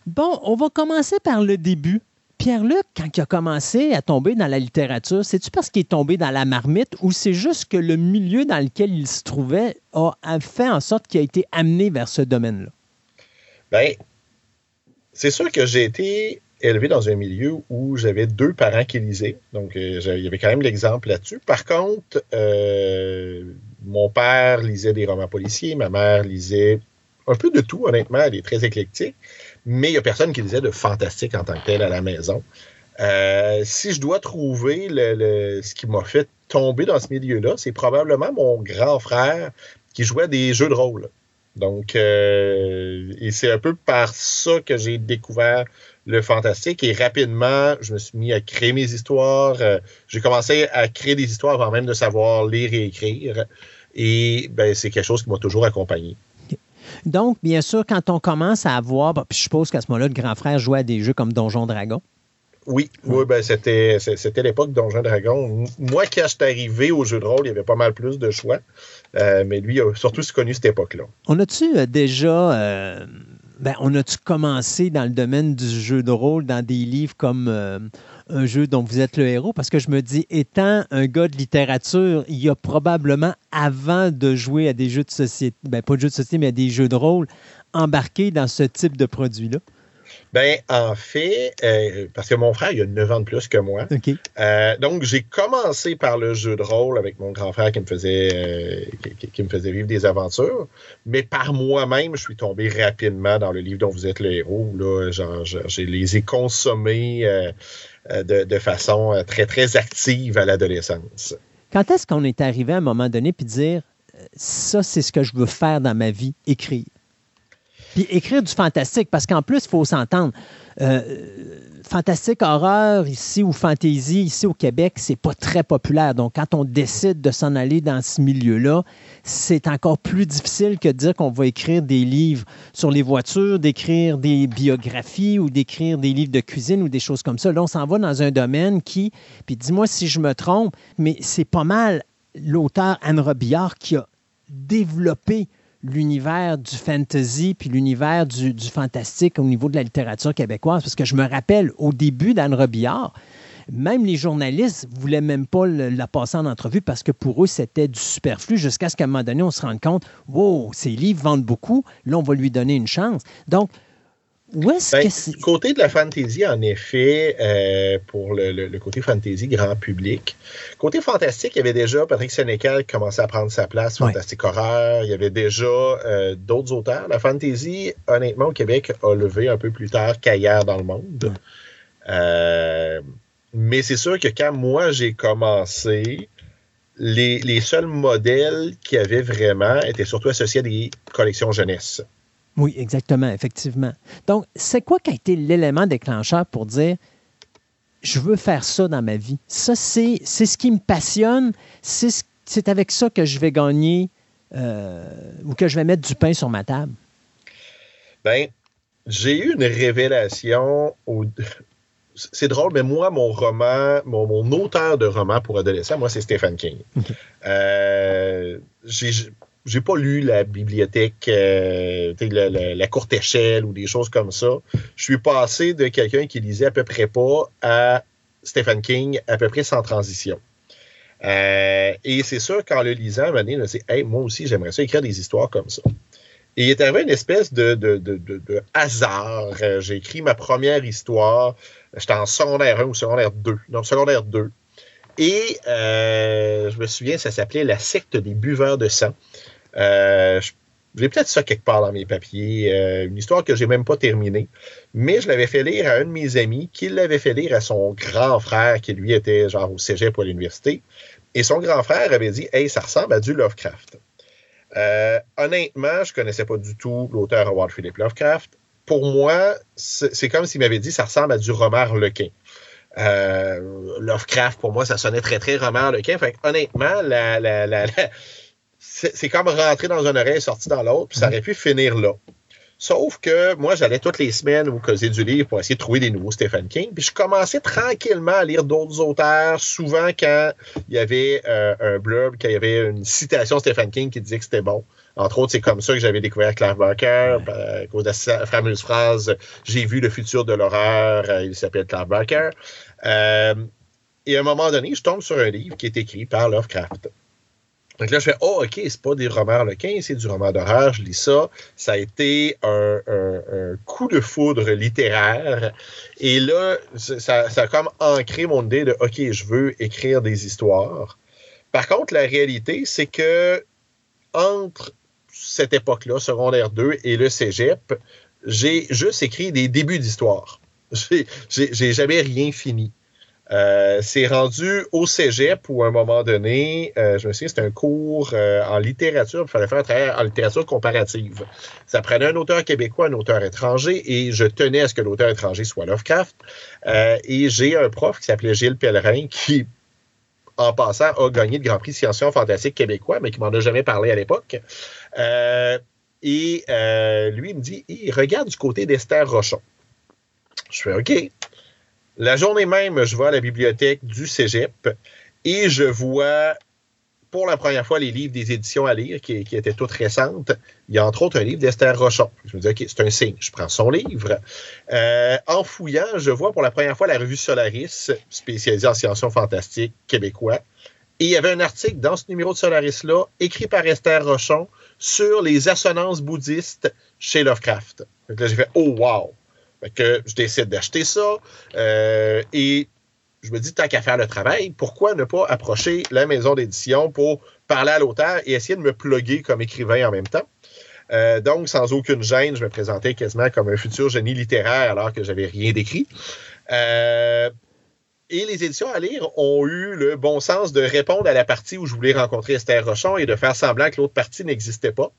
Bon, on va commencer par le début. Pierre-Luc, quand il a commencé à tomber dans la littérature, c'est-tu parce qu'il est tombé dans la marmite ou c'est juste que le milieu dans lequel il se trouvait a, fait en sorte qu'il a été amené vers ce domaine-là? Bien, c'est sûr que j'ai été élevé dans un milieu où j'avais deux parents qui lisaient. Donc, euh, il y avait quand même l'exemple là-dessus. Par contre, euh, mon père lisait des romans policiers, ma mère lisait un peu de tout, honnêtement. Elle est très éclectique. Mais il n'y a personne qui lisait de fantastique en tant que tel à la maison. Euh, si je dois trouver ce qui m'a fait tomber dans ce milieu-là, c'est probablement mon grand frère qui jouait des jeux de rôle. Donc, et c'est un peu par ça que j'ai découvert le fantastique. Et rapidement, je me suis mis à créer mes histoires. Euh, j'ai commencé à créer des histoires avant même de savoir lire et écrire. Et ben, c'est quelque chose qui m'a toujours accompagné. Donc, bien sûr, quand on commence à avoir, je suppose qu'à ce moment-là, le grand frère jouait à des jeux comme Donjon Dragon. Oui, oui, ben c'était, c'était l'époque Donjon Dragon. Moi, quand je suis arrivé au jeu de rôle, il y avait pas mal plus de choix. Euh, mais lui a surtout connu cette époque-là. On a-tu euh, déjà ben, on a-tu commencé dans le domaine du jeu de rôle, dans des livres comme euh, un jeu dont vous êtes le héros? Parce que je me dis, étant un gars de littérature, il y a probablement, avant de jouer à des jeux de société, ben, pas de jeux de société, mais à des jeux de rôle, embarqué dans ce type de produit-là. Ben, en fait, euh, parce que mon frère, il a 9 ans de plus que moi. Euh, donc, j'ai commencé par le jeu de rôle avec mon grand frère qui me faisait, euh, qui, me faisait vivre des aventures. Mais par moi-même, je suis tombé rapidement dans le livre dont vous êtes le héros. Là, genre, je, les ai consommés de, de, façon très, très active à l'adolescence. Quand est-ce qu'on est arrivé à un moment donné puis dire ça, c'est ce que je veux faire dans ma vie, écrire? Puis écrire du fantastique, parce qu'en plus, il faut s'entendre. Euh, fantastique horreur ici ou fantasy ici au Québec, c'est pas très populaire. Donc, quand on décide de s'en aller dans ce milieu-là, c'est encore plus difficile que de dire qu'on va écrire des livres sur les voitures, d'écrire des biographies ou d'écrire des livres de cuisine ou des choses comme ça. Là, on s'en va dans un domaine qui, puis dis-moi si je me trompe, mais c'est pas mal l'auteur Anne Robillard qui a développé l'univers du fantasy puis l'univers du, fantastique au niveau de la littérature québécoise. Parce que je me rappelle, au début d'Anne Robillard, même les journalistes ne voulaient même pas la passer en entrevue parce que pour eux, c'était du superflu jusqu'à ce qu'à un moment donné, on se rende compte, wow, ces livres vendent beaucoup, là, on va lui donner une chance. Donc, ben, côté de la fantasy, en effet, euh, pour le, côté fantasy grand public. Côté fantastique, il y avait déjà Patrick Sénécal qui commençait à prendre sa place, Fantastique Horreur. Il y avait déjà euh, d'autres auteurs. La fantasy, honnêtement, au Québec, a levé un peu plus tard qu'ailleurs dans le monde. Euh, mais c'est sûr que quand moi j'ai commencé, les, les seuls modèles qui avaient vraiment étaient surtout associés à des collections jeunesse. Oui, exactement, effectivement. Donc, c'est quoi qui a été l'élément déclencheur pour dire je veux faire ça dans ma vie? Ça, c'est ce qui me passionne. C'est avec ça que je vais gagner euh, ou que je vais mettre du pain sur ma table. Ben, j'ai eu une révélation au, c'est drôle, mais moi, mon roman, mon, auteur de roman pour adolescents, moi, c'est Stephen King. Euh, j'ai pas lu la bibliothèque, euh, la, courte échelle ou des choses comme ça. Je suis passé de quelqu'un qui lisait à peu près pas à Stephen King à peu près sans transition. Euh, et c'est sûr qu'en le lisant, à un donné, hey, moi aussi, j'aimerais ça écrire des histoires comme ça. Et il est arrivé une espèce de, de, hasard. Euh, j'ai écrit ma première histoire. J'étais en secondaire 1 ou secondaire 2. Non, secondaire 2. Et je me souviens, ça s'appelait La secte des buveurs de sang. Euh, j'ai peut-être ça quelque part dans mes papiers, euh, une histoire que j'ai même pas terminée, mais je l'avais fait lire à un de mes amis qui l'avait fait lire à son grand frère qui lui était genre au cégep ou à l'université. Et son grand frère avait dit Hey, ça ressemble à du Lovecraft. Euh, honnêtement, je connaissais pas du tout l'auteur Howard Philip Lovecraft. Pour moi, c'est comme s'il m'avait dit ça ressemble à du roman Harlequin. Lovecraft, pour moi, ça sonnait très, très roman Harlequin. Fait honnêtement, la, la, la c'est comme rentrer dans une oreille et sortir dans l'autre, puis ça aurait pu finir là. Sauf que moi, j'allais toutes les semaines au causer du livre pour essayer de trouver des nouveaux Stephen King. Puis je commençais tranquillement à lire d'autres auteurs, souvent quand il y avait euh, un blurb, quand il y avait une citation Stephen King qui disait que c'était bon. Entre autres, c'est comme ça que j'avais découvert Clive Barker, à cause de sa fameuse phrase J'ai vu le futur de l'horreur, il s'appelle Clive Barker. et à un moment donné, je tombe sur un livre qui est écrit par Lovecraft. Donc là, je fais, oh, OK, c'est pas des romans harlequins, c'est du roman d'horreur, je lis ça. Ça a été un, coup de foudre littéraire. Et là, ça, a comme ancré mon idée de, OK, je veux écrire des histoires. Par contre, la réalité, c'est que entre cette époque-là, secondaire 2 et le cégep, j'ai juste écrit des débuts d'histoire. J'ai jamais rien fini. Euh, c'est rendu au cégep où, à un moment donné, euh, je me souviens, c'était un cours euh, en littérature, il fallait faire un travail en littérature comparative. Ça prenait un auteur québécois, un auteur étranger, et je tenais à ce que l'auteur étranger soit Lovecraft. et j'ai un prof qui s'appelait Gilles Pellerin, qui, en passant, a gagné le Grand Prix Sciences fantastique québécois, mais qui m'en a jamais parlé à l'époque. et lui, il me dit, regarde du côté d'Esther Rochon. Je fais OK. La journée même, je vais à la bibliothèque du Cégep et je vois pour la première fois les livres des éditions à lire qui, étaient toutes récentes. Il y a entre autres un livre d'Esther Rochon. Je me dis, OK, c'est un signe. Je prends son livre. Euh, en fouillant, je vois pour la première fois la revue Solaris, spécialisée en science fantastique québécois. Et il y avait un article dans ce numéro de Solaris-là, écrit par Esther Rochon, sur les assonances bouddhistes chez Lovecraft. Donc là, j'ai fait, oh, wow! Que je décide d'acheter ça euh, et je me dis, tant qu'à faire le travail, pourquoi ne pas approcher la maison d'édition pour parler à l'auteur et essayer de me plugger comme écrivain en même temps? Euh, donc, sans aucune gêne, je me présentais quasiment comme un futur génie littéraire alors que j'avais rien d'écrit. Euh, et les éditions à lire ont eu le bon sens de répondre à la partie où je voulais rencontrer Esther Rochon et de faire semblant que l'autre partie n'existait pas.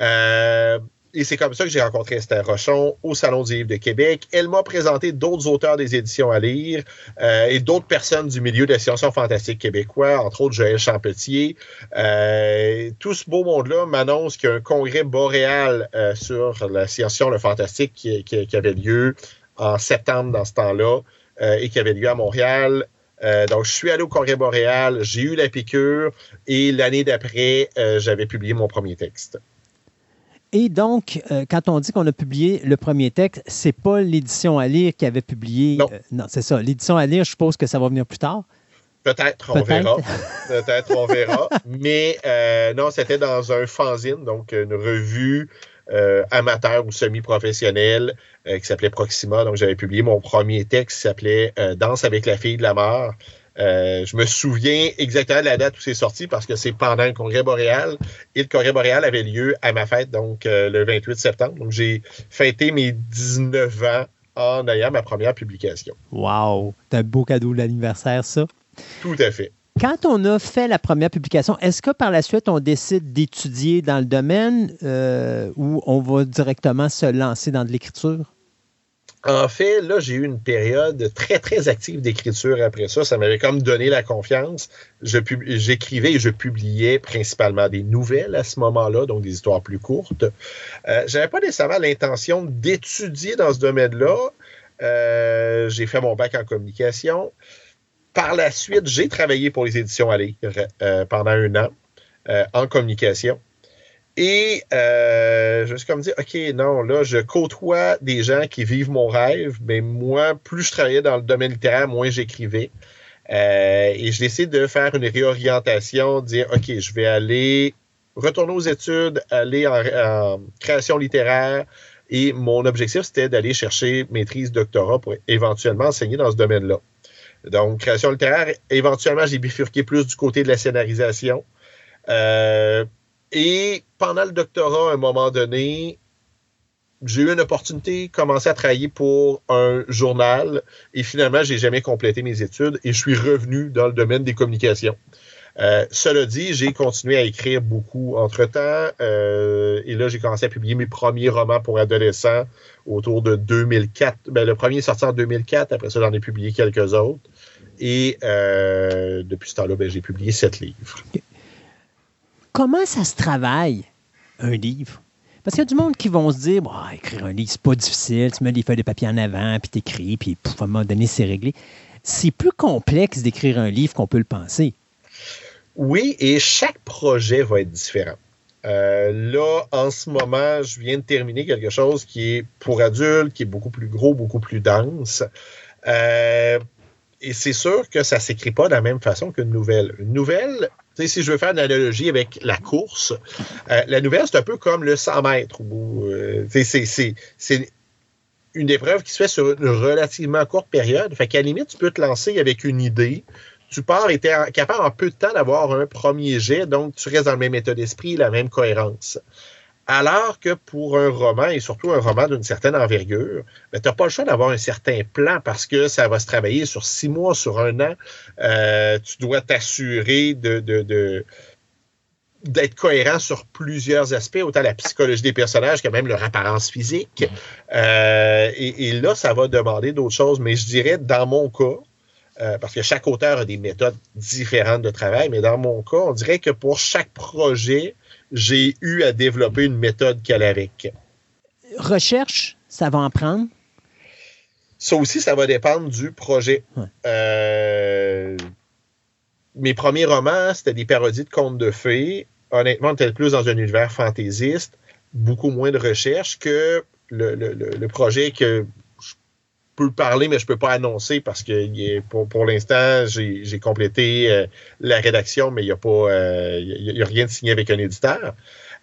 Euh, et c'est comme ça que j'ai rencontré Esther Rochon au Salon du livre de Québec. Elle m'a présenté d'autres auteurs des éditions à lire euh, et d'autres personnes du milieu de la science fantastique québécois, entre autres Joël Champetier. Euh, tout ce beau monde-là m'annonce qu'il y a un congrès boréal euh, sur la science le fantastique qui, qui, avait lieu en septembre dans ce temps-là et qui avait lieu à Montréal. donc, je suis allé au Congrès boréal, j'ai eu la piqûre et l'année d'après, j'avais publié mon premier texte. Et donc, euh, quand on dit qu'on a publié le premier texte, c'est pas l'édition à lire qui avait publié. Non, euh, non c'est ça. L'édition à lire, je suppose que ça va venir plus tard. Peut-être, on verra. Peut-être, on verra. Mais euh, non, c'était dans un fanzine, donc une revue amateur ou semi-professionnelle qui s'appelait Proxima. Donc, j'avais publié mon premier texte qui s'appelait Danse avec la fille de la mort. Euh, je me souviens exactement de la date où c'est sorti parce que c'est pendant le congrès boréal et le congrès boréal avait lieu à ma fête, donc euh, le 28 septembre. Donc j'ai fêté mes 19 ans en ayant ma première publication. Wow! C'est un beau cadeau l'anniversaire, ça. Tout à fait. Quand on a fait la première publication, est-ce que par la suite on décide d'étudier dans le domaine euh, ou on va directement se lancer dans de l'écriture? En fait, là, j'ai eu une période très, très active d'écriture après ça. Ça m'avait comme donné la confiance. J'écrivais et je publiais principalement des nouvelles à ce moment-là, donc des histoires plus courtes. Euh, j'avais pas nécessairement l'intention d'étudier dans ce domaine-là. Euh, j'ai fait mon bac en communication. Par la suite, j'ai travaillé pour les éditions à lire euh, pendant un an euh, en communication. Et euh, je me suis comme dit, OK, non, là, je côtoie des gens qui vivent mon rêve, mais moi, plus je travaillais dans le domaine littéraire, moins j'écrivais. Euh, et je décide de faire une réorientation, dire, OK, je vais aller retourner aux études, aller en, création littéraire. Et mon objectif, c'était d'aller chercher maîtrise, doctorat pour éventuellement enseigner dans ce domaine-là. Donc, création littéraire, éventuellement, j'ai bifurqué plus du côté de la scénarisation. Euh, et pendant le doctorat, à un moment donné, j'ai eu une opportunité, commencer à travailler pour un journal et finalement, j'ai jamais complété mes études et je suis revenu dans le domaine des communications. Euh, cela dit, j'ai continué à écrire beaucoup entre-temps euh, et là, j'ai commencé à publier mes premiers romans pour adolescents autour de 2004. Ben, le premier est sorti en 2004, après ça, j'en ai publié quelques autres. Et euh, depuis ce temps-là, ben, j'ai publié sept livres comment ça se travaille, un livre? Parce qu'il y a du monde qui vont se dire, bah, écrire un livre, c'est pas difficile, tu mets des feuilles de papier en avant, puis t'écris, puis à un moment donné, c'est réglé. C'est plus complexe d'écrire un livre qu'on peut le penser. Oui, et chaque projet va être différent. Euh, là, en ce moment, je viens de terminer quelque chose qui est pour adultes, qui est beaucoup plus gros, beaucoup plus dense. Euh, et c'est sûr que ça ne s'écrit pas de la même façon qu'une nouvelle. Une nouvelle, si je veux faire une analogie avec la course, euh, la nouvelle, c'est un peu comme le 100 mètres. c'est une épreuve qui se fait sur une relativement courte période. Fait qu'à la limite, tu peux te lancer avec une idée. Tu pars et tu es capable en peu de temps d'avoir un premier jet, donc tu restes dans le même état d'esprit, la même cohérence. Alors que pour un roman, et surtout un roman d'une certaine envergure, ben, tu n'as pas le choix d'avoir un certain plan parce que ça va se travailler sur six mois, sur un an. Euh, tu dois t'assurer de, d'être cohérent sur plusieurs aspects, autant la psychologie des personnages que même leur apparence physique. Euh, et, là, ça va demander d'autres choses. Mais je dirais, dans mon cas, euh, parce que chaque auteur a des méthodes différentes de travail, mais dans mon cas, on dirait que pour chaque projet, j'ai eu à développer une méthode calorique. Recherche, ça va en prendre? Ça aussi, ça va dépendre du projet. Euh, mes premiers romans, c'était des parodies de contes de fées. Honnêtement, on était plus dans un univers fantaisiste, beaucoup moins de recherche que le projet que peux parler, mais je ne peux pas annoncer parce que pour, l'instant, j'ai complété euh, la rédaction, mais il n'y a pas euh, a, rien de signé avec un éditeur.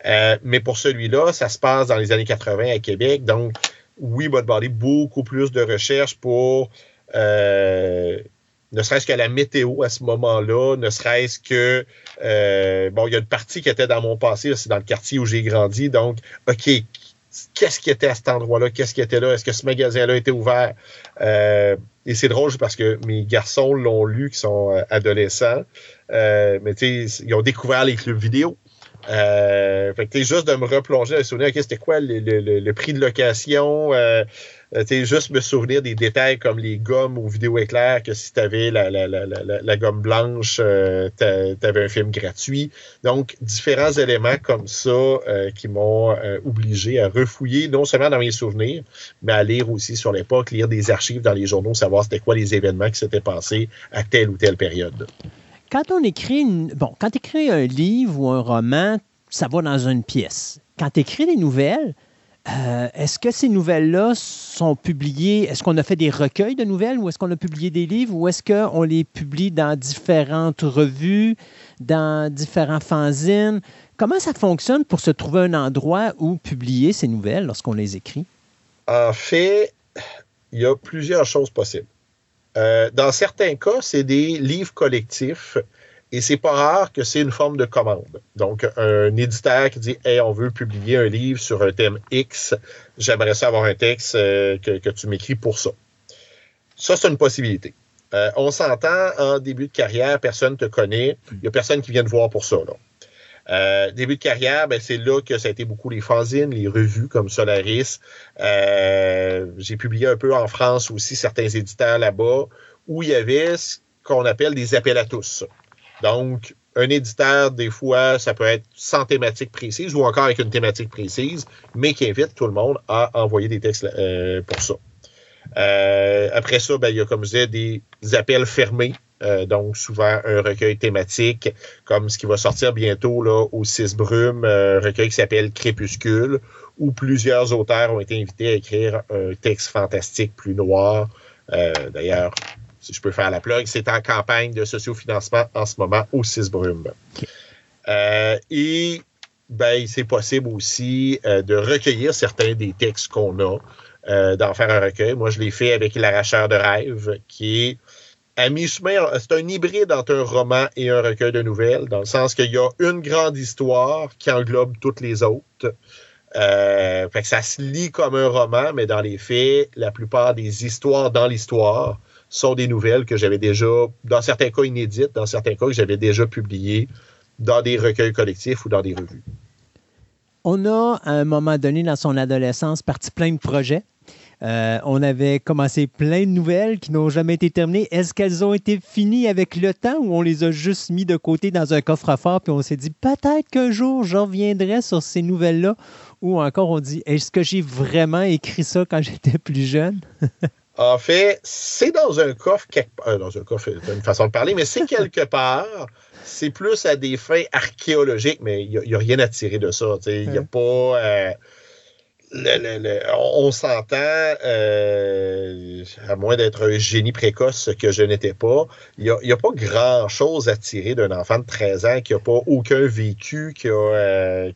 Euh, mais pour celui-là, ça se passe dans les années 80 à Québec. Donc, oui, va demander beaucoup plus de recherche pour ne serait-ce que la météo à ce moment-là, ne serait-ce que bon, il y a une partie qui était dans mon passé, c'est dans le quartier où j'ai grandi. Donc, OK, qu'est-ce qui était à cet endroit-là, qu'est-ce qui était là, est-ce que ce magasin-là était ouvert? Euh, et c'est drôle parce que mes garçons l'ont lu, qui sont euh, adolescents, euh, mais ils ont découvert les clubs vidéo. Euh, fait que juste de me replonger dans les souvenirs, OK, c'était quoi le, le, prix de location, euh, juste me souvenir des détails comme les gommes ou vidéo éclair, que si tu avais la, la, la, la, gomme blanche, euh, tu avais un film gratuit. Donc, différents éléments comme ça euh, qui m'ont euh, obligé à refouiller, non seulement dans mes souvenirs, mais à lire aussi sur l'époque, lire des archives dans les journaux, savoir c'était quoi les événements qui s'étaient passés à telle ou telle période. Quand on écrit une, bon, quand écris un livre ou un roman, ça va dans une pièce. Quand tu écris des nouvelles, euh, est-ce que ces nouvelles-là sont publiées? Est-ce qu'on a fait des recueils de nouvelles ou est-ce qu'on a publié des livres ou est-ce qu'on les publie dans différentes revues, dans différents fanzines? Comment ça fonctionne pour se trouver un endroit où publier ces nouvelles lorsqu'on les écrit? En fait, il y a plusieurs choses possibles. Euh, dans certains cas, c'est des livres collectifs et c'est pas rare que c'est une forme de commande. Donc, un éditeur qui dit Hey, on veut publier un livre sur un thème X, j'aimerais ça avoir un texte euh, que, tu m'écris pour ça. Ça, c'est une possibilité. Euh, on s'entend en début de carrière, personne ne te connaît, il n'y a personne qui vient te voir pour ça. Euh, début de carrière, ben, c'est là que ça a été beaucoup les fanzines, les revues comme Solaris. J'ai publié un peu en France aussi certains éditeurs là-bas où il y avait ce qu'on appelle des appels à tous. Donc, un éditeur, des fois, ça peut être sans thématique précise ou encore avec une thématique précise, mais qui invite tout le monde à envoyer des textes euh, pour ça. Euh, après ça, ben, il y a, comme je disais, des appels fermés. Euh, donc, souvent un recueil thématique, comme ce qui va sortir bientôt là, au Six Brumes, un recueil qui s'appelle Crépuscule, où plusieurs auteurs ont été invités à écrire un texte fantastique plus noir. D'ailleurs, si je peux faire la plug, c'est en campagne de sociofinancement en ce moment au CISBRUM. Euh, et ben, c'est possible aussi euh, de recueillir certains des textes qu'on a, euh, d'en faire un recueil. Moi, je l'ai fait avec L'arracheur de rêves, qui est à mi-chemin, c'est un hybride entre un roman et un recueil de nouvelles, dans le sens qu'il y a une grande histoire qui englobe toutes les autres. fait que ça se lit comme un roman, mais dans les faits, la plupart des histoires dans l'histoire sont des nouvelles que j'avais déjà, dans certains cas inédites, dans certains cas que j'avais déjà publiées dans des recueils collectifs ou dans des revues. On a, à un moment donné, dans son adolescence, parti plein de projets. Euh, on avait commencé plein de nouvelles qui n'ont jamais été terminées. Est-ce qu'elles ont été finies avec le temps ou on les a juste mis de côté dans un coffre-fort puis on s'est dit peut-être qu'un jour je reviendrai sur ces nouvelles-là? Ou encore on dit est-ce que j'ai vraiment écrit ça quand j'étais plus jeune? En fait, c'est dans un coffre, quelque... Euh, dans un coffre, c'est une façon de parler, mais c'est quelque part c'est plus à des fins archéologiques, mais il n'y a, rien à tirer de ça. Il n'y a pas. Euh, on, s'entend, euh, à moins d'être un génie précoce, ce que je n'étais pas, il n'y a, pas grand-chose à tirer d'un enfant de 13 ans qui n'a pas aucun vécu, qui n'a euh,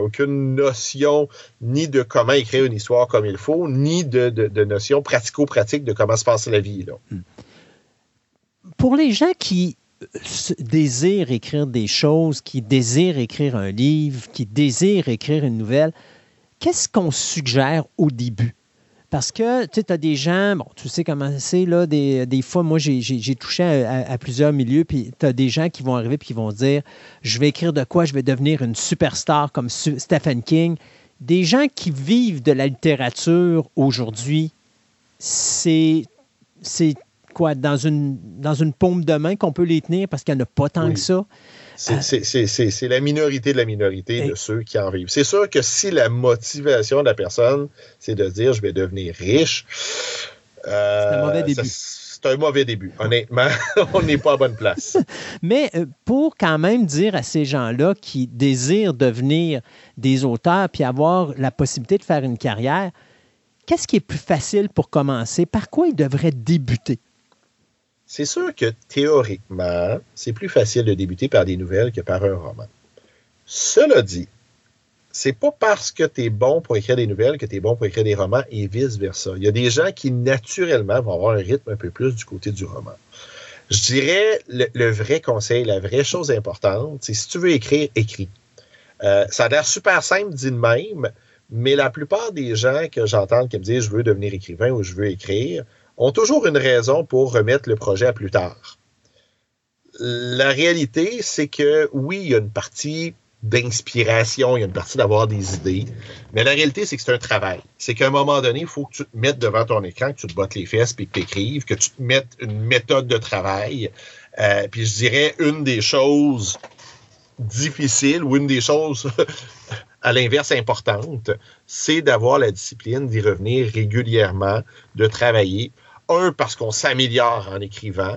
aucune notion ni de comment écrire une histoire comme il faut, ni de, de, notion pratico-pratique de comment se passe la vie. Hmm. Pour les gens qui désirent écrire des choses, qui désirent écrire un livre, qui désirent écrire une nouvelle, qu'est-ce qu'on suggère au début? Parce que tu as des gens, bon, tu sais comment c'est, là, des, fois, moi, j'ai touché à, plusieurs milieux, puis tu as des gens qui vont arriver et qui vont dire Je vais écrire de quoi, je vais devenir une superstar comme Stephen King. Des gens qui vivent de la littérature aujourd'hui, c'est quoi, dans une, dans une paume de main qu'on peut les tenir parce qu'il n'y en a pas tant que ça? C'est la minorité de la minorité de ceux qui en vivent. C'est sûr que si la motivation de la personne, c'est de dire je vais devenir riche, euh, c'est un mauvais début. C'est un mauvais début. Honnêtement, on n'est pas à bonne place. Mais euh, pour quand même dire à ces gens-là qui désirent devenir des auteurs puis avoir la possibilité de faire une carrière, qu'est-ce qui est plus facile pour commencer? Par quoi ils devraient débuter? C'est sûr que théoriquement, c'est plus facile de débuter par des nouvelles que par un roman. Cela dit, c'est pas parce que tu es bon pour écrire des nouvelles que tu es bon pour écrire des romans et vice-versa. Il y a des gens qui, naturellement, vont avoir un rythme un peu plus du côté du roman. Je dirais, le, vrai conseil, la vraie chose importante, c'est si tu veux écrire, écris. Euh, ça a l'air super simple dit de même, mais la plupart des gens que j'entends qui me disent je veux devenir écrivain ou je veux écrire, ont toujours une raison pour remettre le projet à plus tard. La réalité, c'est que oui, il y a une partie d'inspiration, il y a une partie d'avoir des idées, mais la réalité, c'est que c'est un travail. C'est qu'à un moment donné, il faut que tu te mettes devant ton écran, que tu te bottes les fesses, puis que tu écrives, que tu te mettes une méthode de travail. Euh, puis je dirais, une des choses difficiles ou une des choses à l'inverse importante, c'est d'avoir la discipline d'y revenir régulièrement, de travailler. Un, parce qu'on s'améliore en écrivant,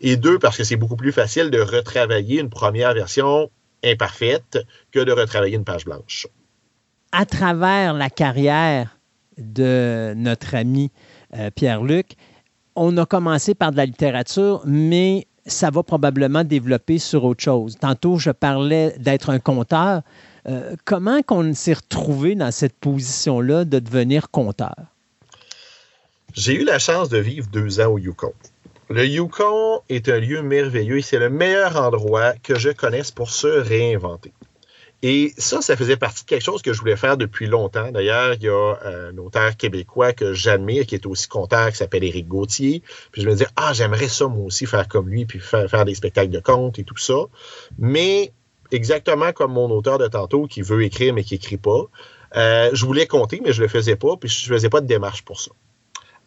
et deux, parce que c'est beaucoup plus facile de retravailler une première version imparfaite que de retravailler une page blanche. À travers la carrière de notre ami euh, Pierre-Luc, on a commencé par de la littérature, mais ça va probablement développer sur autre chose. Tantôt, je parlais d'être un conteur. Euh, comment qu'on s'est retrouvé dans cette position-là de devenir conteur? J'ai eu la chance de vivre deux ans au Yukon. Le Yukon est un lieu merveilleux et c'est le meilleur endroit que je connaisse pour se réinventer. Et ça, ça faisait partie de quelque chose que je voulais faire depuis longtemps. D'ailleurs, il y a un auteur québécois que j'admire, qui est aussi conteur, qui s'appelle Éric Gauthier. Puis je me disais, ah, j'aimerais ça moi aussi faire comme lui, puis faire, des spectacles de contes et tout ça. Mais exactement comme mon auteur de tantôt qui veut écrire mais qui écrit pas, euh, je voulais compter, mais je le faisais pas, puis je faisais pas de démarche pour ça.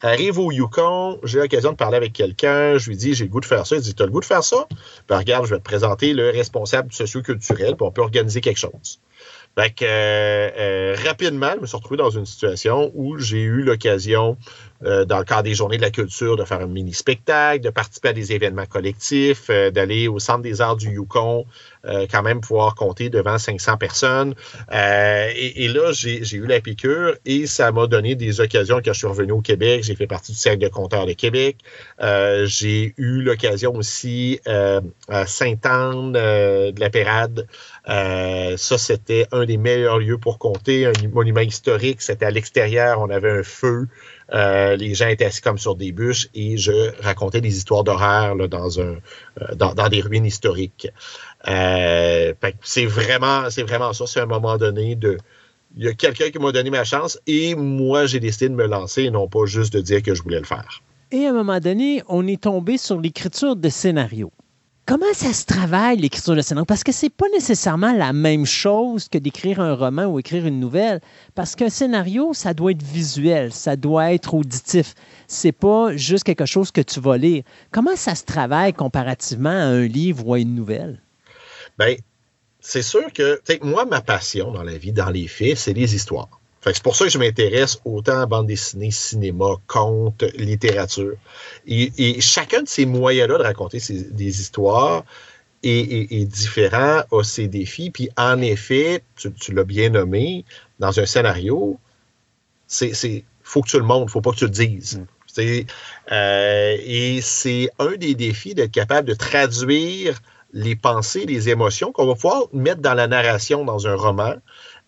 Arrive au Yukon, j'ai l'occasion de parler avec quelqu'un, je lui dis j'ai le goût de faire ça. Il dit as le goût de faire ça? Ben, regarde, je vais te présenter le responsable socio-culturel, puis on peut organiser quelque chose. Fait que, euh, euh, rapidement, je me suis retrouvé dans une situation où j'ai eu l'occasion, euh, dans le cadre des Journées de la culture, de faire un mini-spectacle, de participer à des événements collectifs, d'aller au Centre des arts du Yukon, quand même pouvoir compter devant 500 personnes. Et, et, là, j'ai eu la piqûre et ça m'a donné des occasions quand je suis revenu au Québec. J'ai fait partie du Cercle de compteurs de Québec. j'ai eu l'occasion aussi à Sainte-Anne de la Pérade euh, ça, c'était un des meilleurs lieux pour compter. Un monument historique, c'était à l'extérieur, on avait un feu. Euh, les gens étaient assis comme sur des bûches et je racontais des histoires d'horreur dans un euh, dans, des ruines historiques. c'est vraiment vraiment ça. C'est un moment donné de il y a quelqu'un qui m'a donné ma chance et moi j'ai décidé de me lancer et non pas juste de dire que je voulais le faire. Et à un moment donné, on est tombé sur l'écriture de scénarios. Comment ça se travaille, l'écriture de scénario? Parce que c'est pas nécessairement la même chose que d'écrire un roman ou écrire une nouvelle. Parce qu'un scénario, ça doit être visuel, ça doit être auditif. C'est pas juste quelque chose que tu vas lire. Comment ça se travaille comparativement à un livre ou à une nouvelle? Bien, c'est sûr que, moi, ma passion dans la vie, dans les faits, c'est les histoires c'est pour ça que je m'intéresse autant à bande dessinée, cinéma, conte, littérature. Et, chacun de ces moyens-là de raconter des histoires est, différent, a ses défis. Puis en effet, tu, l'as bien nommé, dans un scénario, c'est faut que tu le montres, faut pas que tu le dises. Mm. Euh, et c'est un des défis d'être capable de traduire les pensées, les émotions qu'on va pouvoir mettre dans la narration dans un roman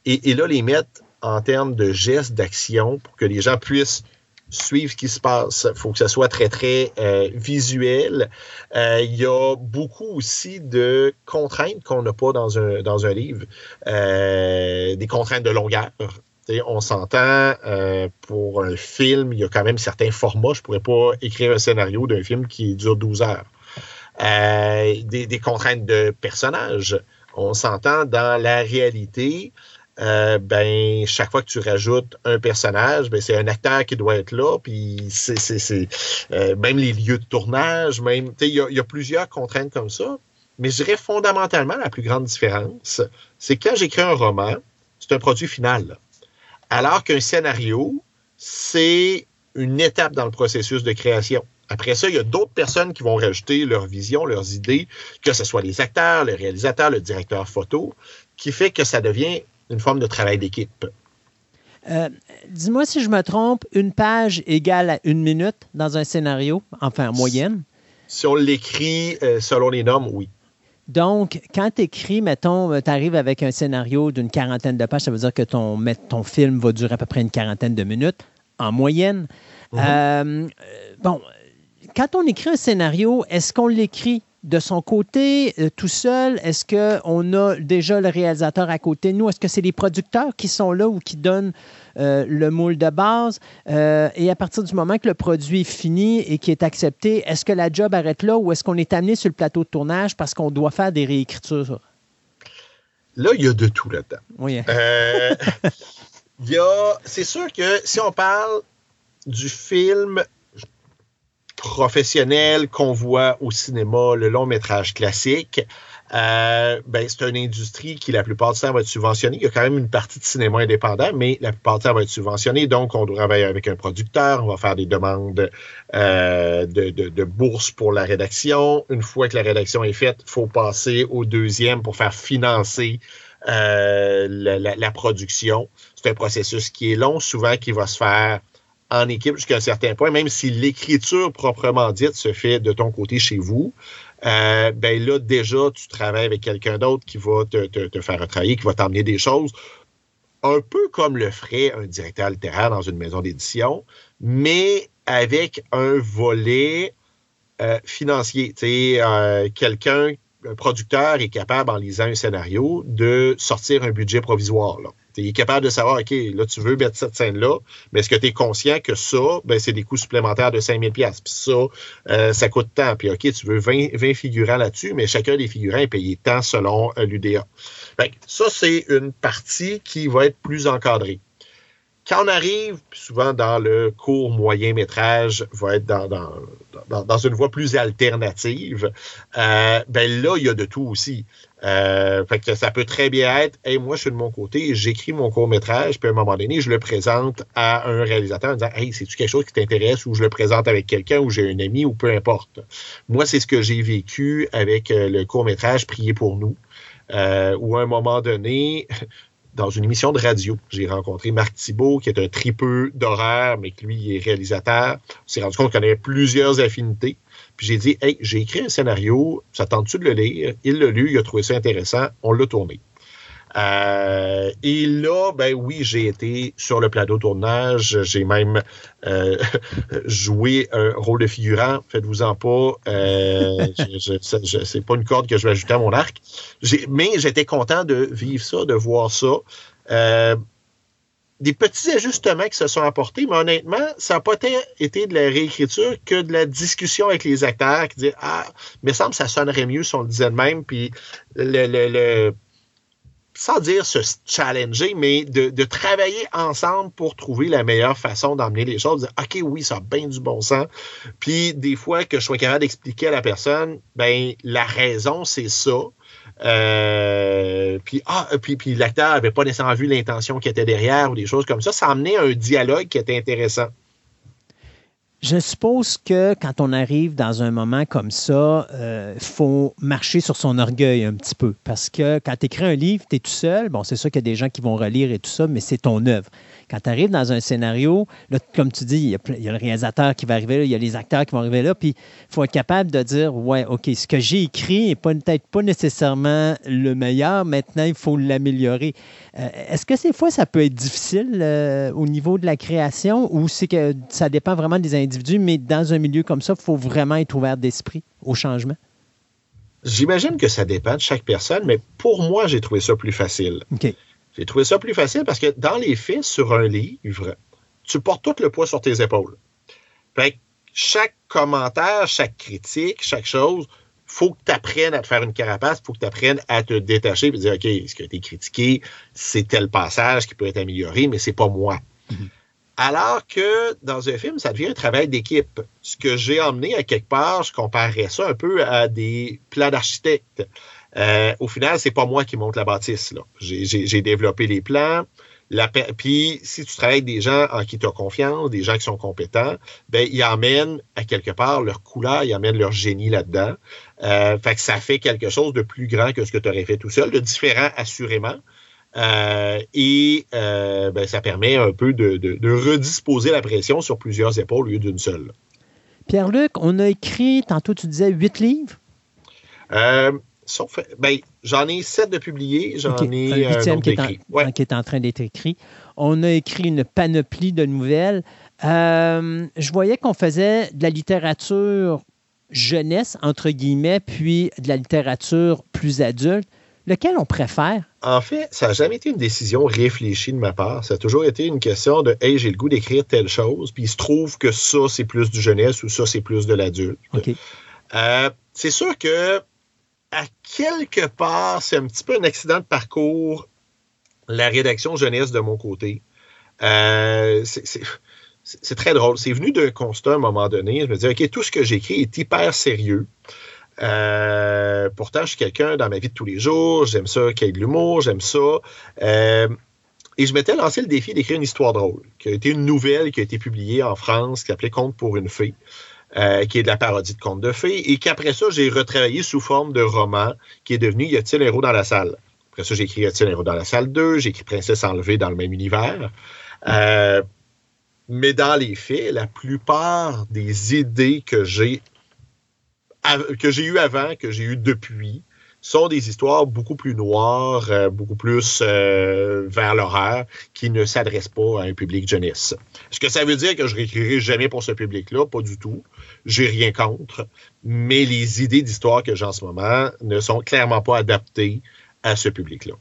et, et là les mettre en termes de gestes, d'action pour que les gens puissent suivre ce qui se passe. Il faut que ce soit très, très euh, visuel. Euh, il y a beaucoup aussi de contraintes qu'on n'a pas dans un, dans un livre. Euh, des contraintes de longueur. on s'entend pour un film, il y a quand même certains formats. Je ne pourrais pas écrire un scénario d'un film qui dure 12 heures. Des, des, contraintes de personnages. On s'entend dans la réalité. Euh, ben chaque fois que tu rajoutes un personnage, ben c'est un acteur qui doit être là, puis c'est euh, même les lieux de tournage, même il y, a plusieurs contraintes comme ça. Mais je dirais fondamentalement la plus grande différence, c'est quand j'écris un roman, c'est un produit final. Alors qu'un scénario, c'est une étape dans le processus de création. Après ça, il y a d'autres personnes qui vont rajouter leur vision, leurs idées, que ce soit les acteurs, le réalisateur, le directeur photo, qui fait que ça devient une forme de travail d'équipe. Euh, dis-moi si je me trompe, une page égale à une minute dans un scénario, enfin en moyenne? Si on l'écrit euh, selon les normes, oui. Donc, quand tu écris, mettons, euh, tu arrives avec un scénario d'une quarantaine de pages, ça veut dire que ton, ton film va durer à peu près une quarantaine de minutes en moyenne. Mm-hmm. bon, quand on écrit un scénario, est-ce qu'on l'écrit de son côté, euh, tout seul, est-ce qu'on a déjà le réalisateur à côté de nous? Est-ce que c'est les producteurs qui sont là ou qui donnent euh, le moule de base? Euh, et à partir du moment que le produit est fini et qui est accepté, est-ce que la job arrête là ou est-ce qu'on est amené sur le plateau de tournage parce qu'on doit faire des réécritures? Là, il y a de tout là-dedans. Oui. c'est sûr que si on parle du film professionnel qu'on voit au cinéma, le long métrage classique, euh, ben, c'est une industrie qui, la plupart du temps, va être subventionnée. Il y a quand même une partie de cinéma indépendant, mais la plupart du temps va être subventionnée. Donc, on doit travailler avec un producteur, on va faire des demandes euh, de, de, bourse pour la rédaction. Une fois que la rédaction est faite, il faut passer au deuxième pour faire financer euh, la, la, production. C'est un processus qui est long, souvent qui va se faire en équipe jusqu'à un certain point, même si l'écriture proprement dite se fait de ton côté chez vous, euh, ben là, déjà, tu travailles avec quelqu'un d'autre qui va te, te, faire travailler, qui va t'emmener des choses, un peu comme le ferait un directeur littéraire dans une maison d'édition, mais avec un volet euh, financier. Tu euh, quelqu'un, un producteur est capable, en lisant un scénario, de sortir un budget provisoire. Là. Tu es capable de savoir, OK, là, tu veux mettre cette scène-là, mais est-ce que tu es conscient que ça, ben, c'est des coûts supplémentaires de 5000 pièces Puis ça, euh, ça coûte tant. Puis OK, tu veux 20, 20 figurants là-dessus, mais chacun des figurants est payé tant selon euh, l'UDA. Ça, c'est une partie qui va être plus encadrée. Quand on arrive, souvent dans le court moyen métrage, va être dans, dans, dans, une voie plus alternative, euh, ben là, il y a de tout aussi. Euh, fait que ça peut très bien être, hey, moi, je suis de mon côté, j'écris mon court-métrage, puis à un moment donné, je le présente à un réalisateur en disant, hey, c'est-tu quelque chose qui t'intéresse ou je le présente avec quelqu'un ou j'ai un ami ou peu importe. Moi, c'est ce que j'ai vécu avec euh, le court-métrage Prier pour nous, euh, où à un moment donné, dans une émission de radio, j'ai rencontré Marc Thibault, qui est un tripeux d'horreur, mais qui lui est réalisateur. On s'est rendu compte qu'on avait plusieurs affinités. Puis j'ai dit, hey, j'ai écrit un scénario, ça tente-tu de le lire? Il l'a lu, il a trouvé ça intéressant, on l'a tourné. Euh, et là, ben oui, j'ai été sur le plateau tournage. J'ai même euh, joué un rôle de figurant. Faites-vous-en pas. Euh, c'est pas une corde que je vais ajouter à mon arc. Mais j'étais content de vivre ça, de voir ça. Euh, des petits ajustements qui se sont apportés, mais honnêtement, ça n'a pas été de la réécriture que de la discussion avec les acteurs qui disent Ah, mais semble que ça sonnerait mieux si on le disait de même, puis le, le, sans dire se challenger, mais de, travailler ensemble pour trouver la meilleure façon d'emmener les choses. Dire, OK, oui, ça a bien du bon sens. Puis des fois que je sois capable d'expliquer à la personne, ben la raison, c'est ça. Euh, puis, ah, puis, puis l'acteur n'avait pas nécessairement vu l'intention qui était derrière ou des choses comme ça. Ça amenait un dialogue qui était intéressant. Je suppose que quand on arrive dans un moment comme ça, il euh, faut marcher sur son orgueil un petit peu. Parce que quand tu écris un livre, tu es tout seul. Bon, c'est sûr qu'il y a des gens qui vont relire et tout ça, mais c'est ton œuvre. Quand tu arrives dans un scénario, comme tu dis, il y, a, le réalisateur qui va arriver là, il y a les acteurs qui vont arriver là, puis il faut être capable de dire Ouais, OK, ce que j'ai écrit n'est peut-être pas nécessairement le meilleur, maintenant il faut l'améliorer. Euh, est-ce que ces fois, ça peut être difficile euh, au niveau de la création ou c'est que ça dépend vraiment des individus, mais dans un milieu comme ça, il faut vraiment être ouvert d'esprit au changement? J'imagine que ça dépend de chaque personne, mais pour moi, j'ai trouvé ça plus facile. J'ai trouvé ça plus facile parce que dans les faits, sur un livre, tu portes tout le poids sur tes épaules. Fait chaque commentaire, chaque critique, chaque chose, faut que tu apprennes à te faire une carapace, faut que tu apprennes à te détacher et dire OK, ce qui a été critiqué, c'est tel passage qui peut être amélioré, mais c'est pas moi. Mm-hmm. Alors que dans un film, ça devient un travail d'équipe. Ce que j'ai emmené à quelque part, je comparerais ça un peu à des plans d'architecte. Euh, au final, c'est pas moi qui monte la bâtisse. J'ai développé les plans. puis, si tu travailles avec des gens en qui tu as confiance, des gens qui sont compétents, ben, ils amènent à quelque part leur couleur, ils amènent leur génie là-dedans. Euh, fait que ça fait quelque chose de plus grand que ce que tu aurais fait tout seul, de différent assurément. Euh, et ben, ça permet un peu de, de, redisposer la pression sur plusieurs épaules au lieu d'une seule. Pierre-Luc, on a écrit, tantôt tu disais, huit livres? Ben, j'en ai sept de publiés, j'en ai un huitième qui, est en, train d'être écrit. On a écrit une panoplie de nouvelles. Euh, je voyais qu'on faisait de la littérature jeunesse, entre guillemets, puis de la littérature plus adulte. Lequel on préfère? En fait, ça n'a jamais été une décision réfléchie de ma part. Ça a toujours été une question de Hey, j'ai le goût d'écrire telle chose, puis il se trouve que ça, c'est plus du jeunesse ou ça, c'est plus de l'adulte. Euh, c'est sûr que à quelque part, c'est un petit peu un accident de parcours, la rédaction jeunesse de mon côté. Euh, c'est très drôle. C'est venu d'un constat à un moment donné. Je me disais, OK, tout ce que j'écris est hyper sérieux. Euh, pourtant, je suis quelqu'un dans ma vie de tous les jours. J'aime ça qu'il y ait de l'humour, j'aime ça. Euh, et je m'étais lancé le défi d'écrire une histoire drôle, qui a été une nouvelle qui a été publiée en France, qui s'appelait Conte pour une fée. Euh, qui est de la parodie de contes de fées, et qu'après ça, j'ai retravaillé sous forme de roman, qui est devenu Y a-t-il un héros dans la salle? Après ça, j'ai écrit Y a-t-il un héros dans la salle 2, j'ai écrit Princesse enlevée dans le même univers. Euh, mais dans les faits, la plupart des idées que j'ai que j'ai eues avant, que j'ai eues depuis, sont des histoires beaucoup plus noires, euh, beaucoup plus vers l'horreur, qui ne s'adressent pas à un public jeunesse. Est-ce que ça veut dire que je réécrirai jamais pour ce public-là? Pas du tout. J'ai rien contre. Mais les idées d'histoire que j'ai en ce moment ne sont clairement pas adaptées à ce public-là.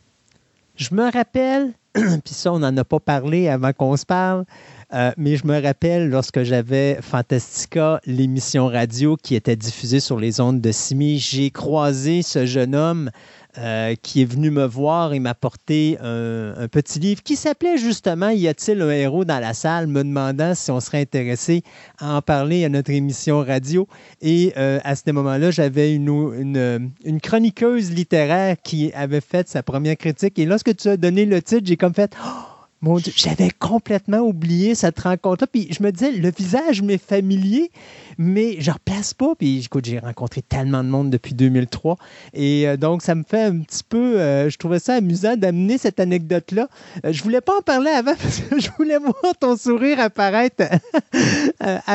Je me rappelle, puis ça, on n'en a pas parlé avant qu'on se parle, euh, mais je me rappelle lorsque j'avais Fantastica, l'émission radio qui était diffusée sur les ondes de Simi, j'ai croisé ce jeune homme euh, qui est venu me voir et m'apporter un, un, petit livre qui s'appelait justement Y a-t-il un héros dans la salle, me demandant si on serait intéressé à en parler à notre émission radio. Et euh, à ce moment-là, j'avais une, chroniqueuse littéraire qui avait fait sa première critique. Et lorsque tu as donné le titre, j'ai comme fait... Oh, mon Dieu, j'avais complètement oublié cette rencontre-là. Puis je me disais, le visage m'est familier, mais je ne replace pas. Puis écoute, j'ai rencontré tellement de monde depuis 2003. Et euh, donc, ça me fait un petit peu. Euh, je trouvais ça amusant d'amener cette anecdote-là. Euh, je ne voulais pas en parler avant parce que je voulais voir ton sourire apparaître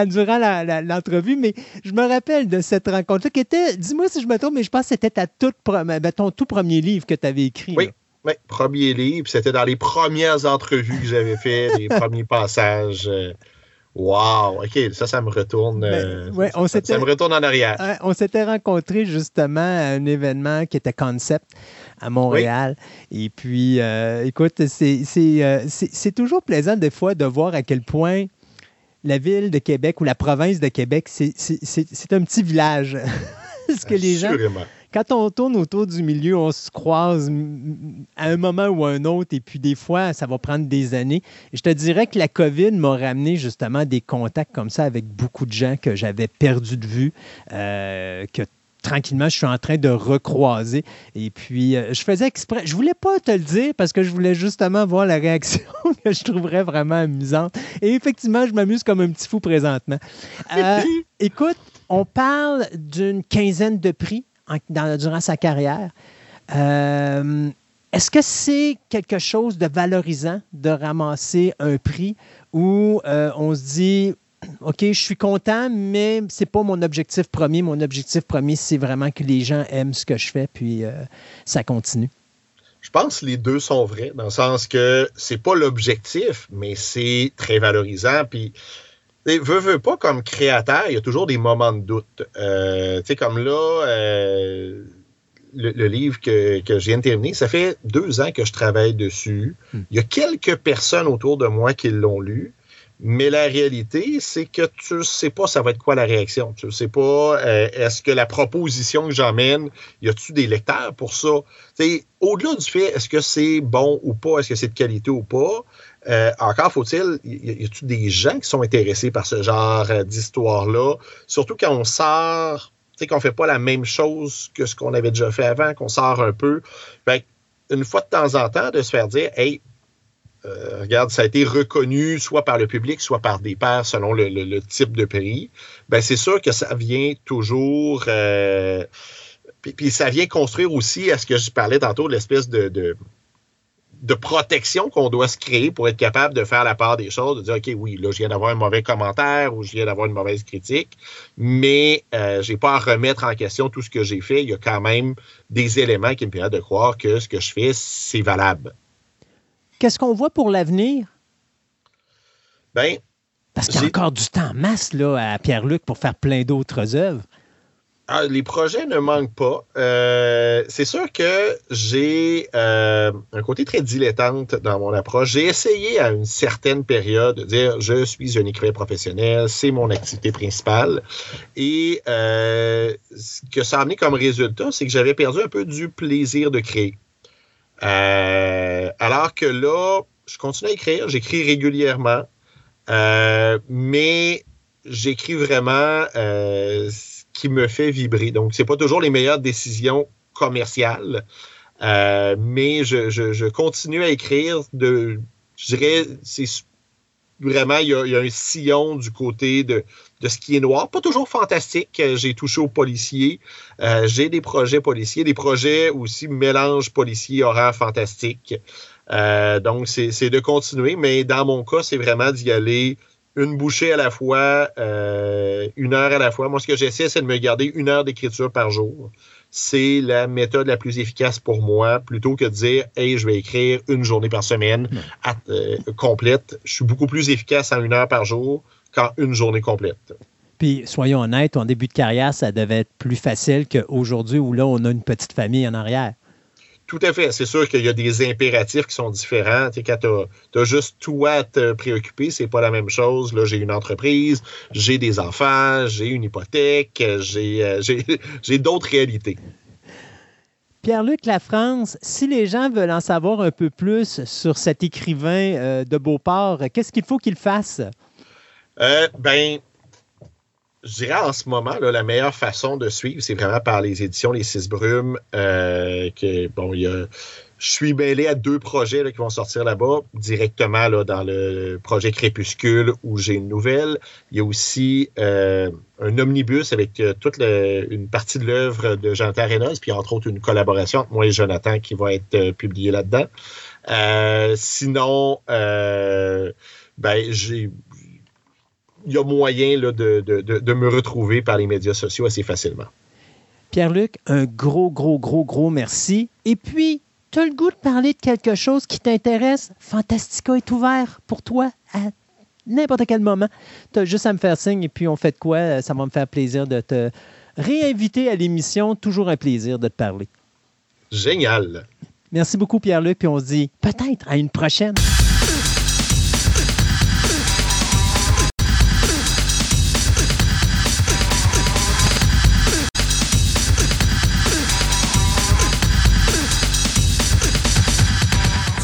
durant l'entrevue. mais je me rappelle de cette rencontre-là qui était, dis-moi si je me trompe, mais je pense que c'était ta toute, ben, ton tout premier livre que tu avais écrit. Oui. Oui, premier livre. C'était dans les premières entrevues que j'avais fait, les premiers passages. Euh, wow, OK, ça, ça me retourne. Ben, euh, on ça, me retourne en arrière. on s'était rencontrés justement à un événement qui était Concept à Montréal. Et puis, euh, écoute, c'est toujours plaisant des fois de voir à quel point la ville de Québec ou la province de Québec, c'est un petit village. Parce que les gens quand on tourne autour du milieu, on se croise à un moment ou à un autre, et puis des fois, ça va prendre des années. je te dirais que la COVID m'a ramené justement des contacts comme ça avec beaucoup de gens que j'avais perdu de vue, euh, que tranquillement, je suis en train de recroiser. Et puis, euh, je faisais exprès. Je voulais pas te le dire parce que je voulais justement voir la réaction que je trouverais vraiment amusante. Et effectivement, je m'amuse comme un petit fou présentement. Euh, écoute, on parle d'une quinzaine de prix durant sa carrière. Euh, est-ce que c'est quelque chose de valorisant de ramasser un prix où on se dit OK, je suis content, mais c'est pas mon objectif premier. Mon objectif premier, c'est vraiment que les gens aiment ce que je fais, puis euh, ça continue. Je pense que les deux sont vrais, dans le sens que c'est pas l'objectif, mais c'est très valorisant. Puis, veux, veux pas, comme créateur, il y a toujours des moments de doute. Euh, tu sais, comme là, euh, le, livre que, que je viens de terminer, ça fait deux ans que je travaille dessus. Hmm. Il y a quelques personnes autour de moi qui l'ont lu. Mais la réalité, c'est que tu ne sais pas ça va être quoi la réaction. Tu ne sais pas, euh, est-ce que la proposition que j'emmène, y a-tu des lecteurs pour ça? Au-delà du fait, est-ce que c'est bon ou pas, est-ce que c'est de qualité ou pas, euh, encore faut-il, y a-tu des gens qui sont intéressés par ce genre euh, d'histoire-là? Surtout quand on sort, tu sais, qu'on fait pas la même chose que ce qu'on avait déjà fait avant, qu'on sort un peu. une fois de temps en temps, de se faire dire, hey, euh, regarde, ça a été reconnu soit par le public, soit par des pairs selon le, type de prix. Ben, c'est sûr que ça vient toujours. Puis, ça vient construire aussi à ce que je parlais tantôt l'espèce de, protection qu'on doit se créer pour être capable de faire la part des choses, de dire OK, oui, là, je viens d'avoir un mauvais commentaire ou je viens d'avoir une mauvaise critique, mais euh, je n'ai pas à remettre en question tout ce que j'ai fait. Il y a quand même des éléments qui me permettent de croire que ce que je fais, c'est valable. Qu'est-ce qu'on voit pour l'avenir? Ben, Parce qu'il y a encore du temps en masse là, à Pierre-Luc pour faire plein d'autres œuvres. Ah, les projets ne manquent pas. Euh, c'est sûr que j'ai euh, un côté très dilettante dans mon approche. J'ai essayé à une certaine période de dire je suis un écrivain professionnel, c'est mon activité principale. Et euh, ce que ça a amené comme résultat, c'est que j'avais perdu un peu du plaisir de créer. Alors que là, je continue à écrire, j'écris régulièrement, mais j'écris vraiment qui me fait vibrer. Donc, c'est pas toujours les meilleures décisions commerciales, mais je, continue à écrire de, je dirais, c'est vraiment, il y, a, un sillon du côté de, de ce qui est noir. Pas toujours fantastique. Euh, j'ai touché aux policiers. Euh, j'ai des projets policiers, des projets aussi mélange policier, horreur, fantastique. Euh, donc, c'est de continuer, mais dans mon cas, c'est vraiment d'y aller une bouchée à la fois, une heure à la fois. Moi, ce que j'essaie, c'est de me garder une heure d'écriture par jour. C'est la méthode la plus efficace pour moi, plutôt que de dire, hey, je vais écrire une journée par semaine complète. Je suis beaucoup plus efficace en une heure par jour qu'en une journée complète. Puis, soyons honnêtes, en début de carrière, ça devait être plus facile qu'aujourd'hui où là, on a une petite famille en arrière. Tout à fait. C'est sûr qu'il y a des impératifs qui sont différents. quand tu as, juste toi à te préoccuper, c'est pas la même chose. Là, j'ai une entreprise, j'ai des enfants, j'ai une hypothèque, j'ai euh, d'autres réalités. Pierre-Luc Lafrance, si les gens veulent en savoir un peu plus sur cet écrivain euh, de Beauport, qu'est-ce qu'il faut qu'ils fassent? Euh, ben, je dirais en ce moment, la meilleure façon de suivre, c'est vraiment par les éditions Les Six Brumes. Euh, que, bon, il y a, je suis mêlé à deux projets qui vont sortir là-bas, directement là, dans le projet Crépuscule où j'ai une nouvelle. Il y a aussi euh, un omnibus avec toute une partie de l'œuvre de Jonathan Reynolds, puis entre autres une collaboration entre moi et Jonathan qui va être publiée là-dedans. sinon, ben, j'ai il y a moyen de, de, me retrouver par les médias sociaux assez facilement. Pierre-Luc, un gros, gros, gros, gros merci. Et puis, tu as le goût de parler de quelque chose qui t'intéresse? Fantastica est ouvert pour toi à n'importe quel moment. Tu as juste à me faire signe et puis on fait de quoi? Ça va me faire plaisir de te réinviter à l'émission. Toujours un plaisir de te parler. Génial. Merci beaucoup, Pierre-Luc. Puis on se dit peut-être à une prochaine.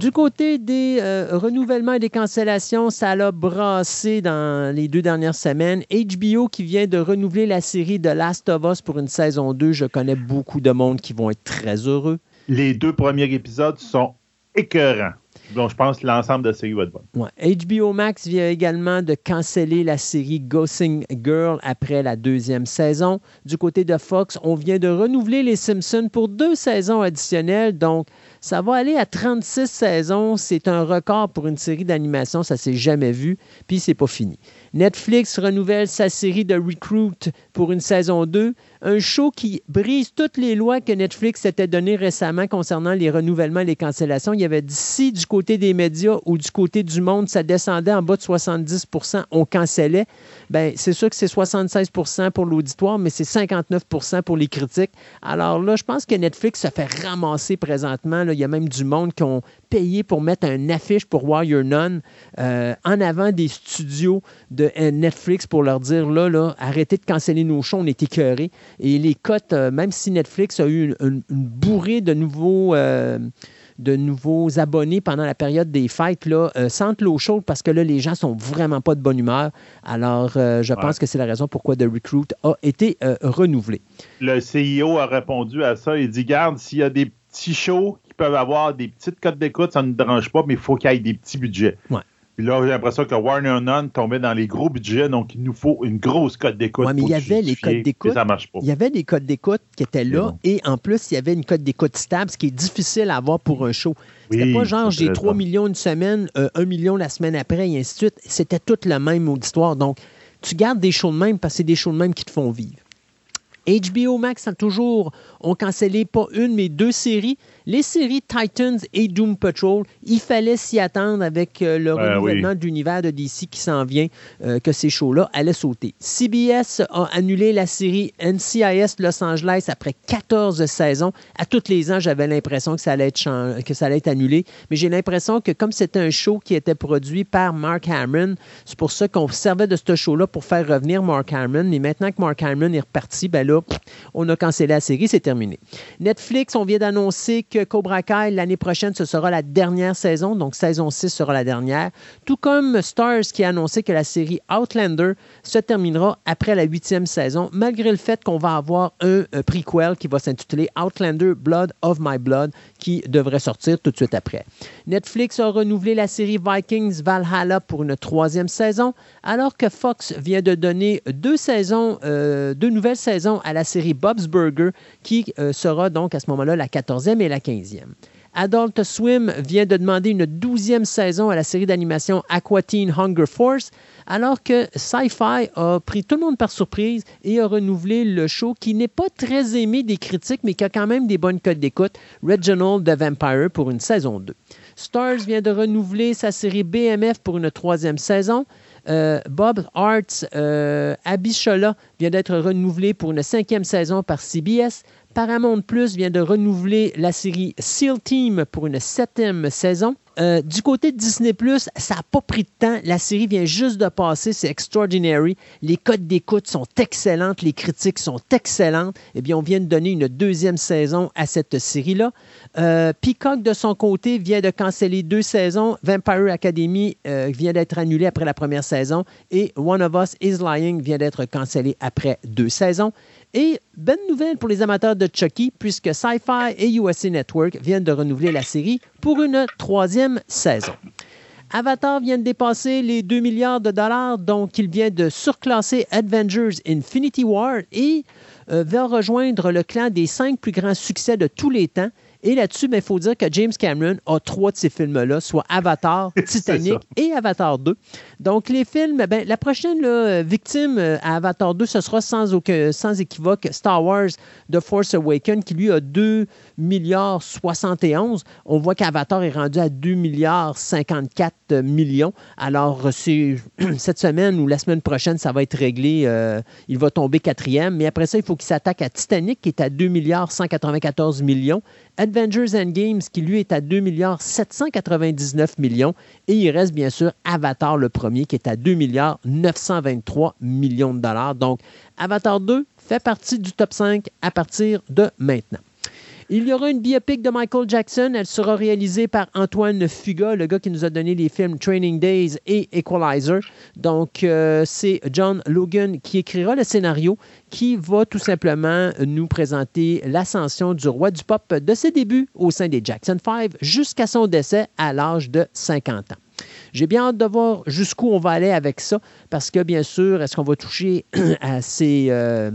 Du côté des euh, renouvellements et des cancellations, ça l'a brassé dans les deux dernières semaines. HBO qui vient de renouveler la série The Last of Us pour une saison 2. Je connais beaucoup de monde qui vont être très heureux. Les deux premiers épisodes sont écœurants. Donc, je pense que l'ensemble de la série va être bon. HBO Max vient également de canceller la série Ghosting Girl après la deuxième saison. Du côté de Fox, on vient de renouveler Les Simpsons pour deux saisons additionnelles. Donc, ça va aller à 36 saisons. C'est un record pour une série d'animation. Ça s'est jamais vu. Puis, c'est pas fini. Netflix renouvelle sa série de Recruit pour une saison 2, un show qui brise toutes les lois que Netflix s'était données récemment concernant les renouvellements et les cancellations. Il y avait d'ici du côté des médias ou du côté du monde, ça descendait en bas de 70% on cancellait. Ben, c'est sûr que c'est 76% pour l'auditoire, mais c'est 59% pour les critiques. Alors là, je pense que Netflix se fait ramasser présentement. Il y a même du monde qui ont payé pour mettre un affiche pour Warrior None euh, en avant des studios euh, Netflix pour leur dire là, là, arrêtez de canceller nos shows, on est écœurés. Et les cotes, euh, même si Netflix a eu une, bourrée de nouveaux de nouveaux abonnés pendant la période des fêtes, là, sentent l'eau chaude parce que là, les gens sont vraiment pas de bonne humeur. Alors, je pense que c'est la raison pourquoi The Recruit a été renouvelé. Le CEO a répondu à ça. Il dit Garde, s'il y a des petits shows peuvent avoir des petites cotes d'écoute, ça ne nous dérange pas, mais il faut qu'il y ait des petits budgets. Puis là, j'ai l'impression que Warner Nunn tombait dans les gros budgets, donc il nous faut une grosse cote d'écoute. Oui, mais il y avait les codes d'écoute. Il y avait des codes d'écoute qui étaient là, et en plus, il y avait une cote d'écoute stable, ce qui est difficile à avoir pour un show. C'était pas genre j'ai 3 millions une semaine, 1 euh, million la semaine après, et ainsi de suite. C'était toute la même auditoire. Donc, tu gardes des shows de même parce que c'est des shows de même qui te font vivre. HBO Max a toujours ont cancellé pas une, mais deux séries. Les séries Titans et Doom Patrol, il fallait s'y attendre avec euh, le ben renouvellement de l'univers de DC qui s'en vient, euh, que ces shows-là allaient sauter. CBS a annulé la série NCIS Los Angeles après 14 saisons. À tous les ans, j'avais l'impression que, ça allait être que ça allait être annulé, mais j'ai l'impression que comme c'était un show qui était produit par Mark Hamill, c'est pour ça qu'on servait de ce show-là pour faire revenir Mark Hamill. Mais maintenant que Mark Hamill est reparti, ben là, on a cancellé la série, c'est terminé. Netflix, on vient d'annoncer que Cobra Kai, l'année prochaine, ce sera la dernière saison, donc saison 6 sera la dernière. Tout comme Stars qui a annoncé que la série Outlander se terminera après la huitième saison, malgré le fait qu'on va avoir un, prequel qui va s'intituler Outlander Blood of My Blood, qui devrait sortir tout de suite après. Netflix a renouvelé la série Vikings Valhalla pour une troisième saison, alors que Fox vient de donner deux saisons, euh, deux nouvelles saisons à la série Bob's Burger, qui euh, sera donc à ce moment-là la 14e et la 15e. Adult Swim vient de demander une douzième saison à la série d'animation Aqua Hunger Force, alors que Sci-Fi a pris tout le monde par surprise et a renouvelé le show qui n'est pas très aimé des critiques, mais qui a quand même des bonnes codes d'écoute, Reginald the Vampire pour une saison 2. Stars vient de renouveler sa série BMF pour une troisième saison. Euh, Bob Arts euh, Abishola vient d'être renouvelé pour une cinquième saison par CBS. Paramount Plus vient de renouveler la série SEAL Team pour une septième saison. euh, du côté de Disney Plus, ça n'a pas pris de temps. La série vient juste de passer. C'est extraordinary. Les codes d'écoute sont excellentes. Les critiques sont excellentes. Eh bien, on vient de donner une deuxième saison à cette série-là. Euh, Peacock, de son côté, vient de canceller deux saisons. Vampire Academy euh, vient d'être annulé après la première saison. Et One of Us is Lying vient d'être cancellé après deux saisons. Et bonne nouvelle pour les amateurs de Chucky, puisque Sci-Fi et USA Network viennent de renouveler la série pour une troisième saison. Avatar vient de dépasser les 2 milliards de dollars, donc il vient de surclasser Avengers Infinity War et euh, va rejoindre le clan des cinq plus grands succès de tous les temps et là-dessus, il ben, faut dire que James Cameron a trois de ces films-là, soit Avatar, Titanic et Avatar 2. Donc, les films, ben, la prochaine victime euh, à Avatar 2, ce sera sans, aucun, sans équivoque Star Wars The Force Awakens, qui lui a 2 milliards 71. On voit qu'Avatar est rendu à 2 milliards 54 millions. Alors, cette semaine ou la semaine prochaine, ça va être réglé. Euh, il va tomber quatrième. Mais après ça, il faut qu'il s'attaque à Titanic, qui est à 2 milliards 194 millions. Avengers Endgames, qui lui est à 2 milliards 799 millions. Et il reste bien sûr Avatar le premier, qui est à 2 milliards 923 millions de dollars. Donc, Avatar 2 fait partie du top 5 à partir de maintenant. Il y aura une biopic de Michael Jackson. Elle sera réalisée par Antoine Fuga, le gars qui nous a donné les films Training Days et Equalizer. Donc, euh, c'est John Logan qui écrira le scénario, qui va tout simplement nous présenter l'ascension du roi du pop de ses débuts au sein des Jackson 5 jusqu'à son décès à l'âge de 50 ans. J'ai bien hâte de voir jusqu'où on va aller avec ça, parce que bien sûr, est-ce qu'on va toucher à ces... Euh,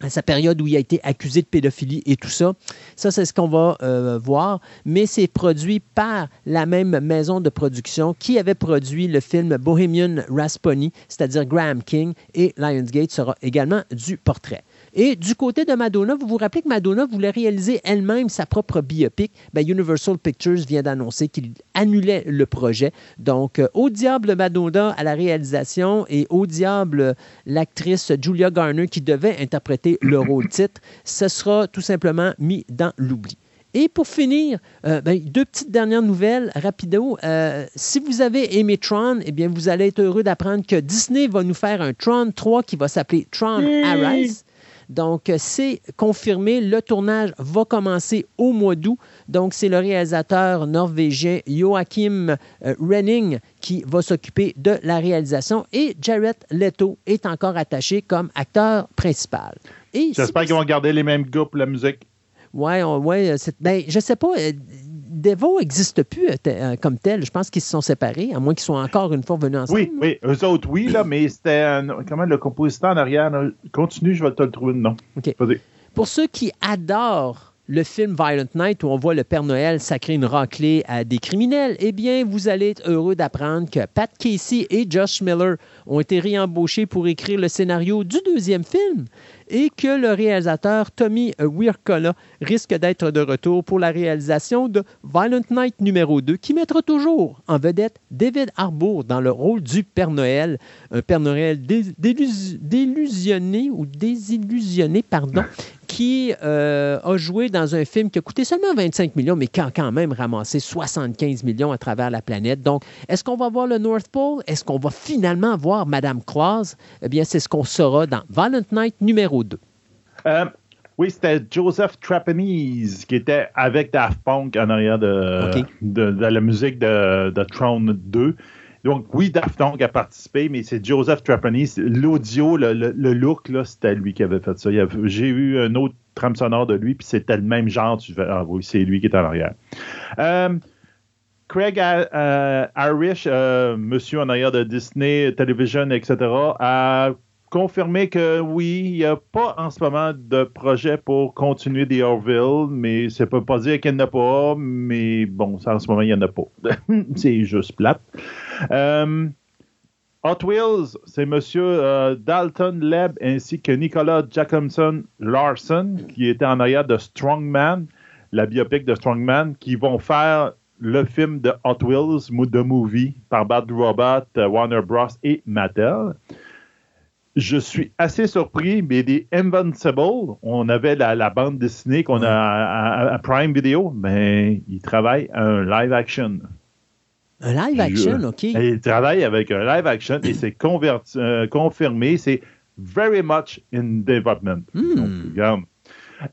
à sa période où il a été accusé de pédophilie et tout ça. Ça, c'est ce qu'on va euh, voir. Mais c'est produit par la même maison de production qui avait produit le film Bohemian Rhapsody, c'est-à-dire Graham King, et Lionsgate sera également du portrait. Et du côté de Madonna, vous vous rappelez que Madonna voulait réaliser elle-même sa propre biopic. Ben, Universal Pictures vient d'annoncer qu'il annulait le projet. Donc, euh, au diable Madonna à la réalisation et au diable l'actrice Julia Garner qui devait interpréter le rôle titre, ce sera tout simplement mis dans l'oubli. Et pour finir, euh, ben, deux petites dernières nouvelles rapido. Euh, si vous avez aimé Tron, eh bien, vous allez être heureux d'apprendre que Disney va nous faire un Tron 3 qui va s'appeler Tron Arise. Donc, c'est confirmé. Le tournage va commencer au mois d'août. Donc, c'est le réalisateur norvégien Joachim euh, Renning qui va s'occuper de la réalisation et Jared Leto est encore attaché comme acteur principal. J'espère qu'ils vont garder les mêmes gars pour la musique. Oui, ouais, ben, je sais pas. Devo n'existe plus euh, euh, comme tel. Je pense qu'ils se sont séparés, à moins qu'ils soient encore une fois venus ensemble. Oui, oui, eux autres, oui, là, mais c'était comment le compositeur en arrière. continue, je vais te le trouver le nom. OK. Pour ceux qui adorent le film Violent Night où on voit le Père Noël sacrer une raclée à des criminels, eh bien, vous allez être heureux d'apprendre que Pat Casey et Josh Miller ont été réembauchés pour écrire le scénario du deuxième film et que le réalisateur Tommy Wirkola risque d'être de retour pour la réalisation de Violent Night numéro 2 qui mettra toujours en vedette David Harbour dans le rôle du Père Noël, un Père Noël délusionné ou désillusionné, pardon, qui euh, a joué dans un film qui a coûté seulement 25 millions, mais qui a quand même ramassé 75 millions à travers la planète. Donc, est-ce qu'on va voir le North Pole? Est-ce qu'on va finalement voir Madame Claus? Eh bien, c'est ce qu'on saura dans Violent Night numéro 2. Euh, oui, c'était Joseph Trapanese qui était avec Daft Punk en arrière de, de, la musique de, de Throne 2. Donc, oui, Daft a participé, mais c'est Joseph Trapanese. L'audio, le, look, là, c'était lui qui avait fait ça. J'ai eu un autre trame sonore de lui, puis c'était le même genre. Ah oui, c'est lui qui est en arrière. Euh, Craig euh, Irish, euh, monsieur en arrière de Disney Television, etc., a confirmé que oui, il n'y a pas en ce moment de projet pour continuer The Orville, mais ça ne peut pas dire qu'il n'y en a pas, mais bon, en ce moment, il n'y en a pas. c'est juste plate. Euh, Hot Wheels, c'est M. Euh, Dalton Leb ainsi que Nicolas Jacobson Larson, qui était en arrière de Strongman, la biopic de Strongman, qui vont faire le film de Hot Wheels, The Movie, par Bad Robot, euh, Warner Bros. et Mattel. Je suis assez surpris, mais des Invincible, on avait la, bande dessinée qu'on a à, Prime Video, mais ils travaillent un live action. Un live action, OK. il travaille avec un live action et c'est euh, confirmé. C'est very much in development. Hmm. Donc, regarde.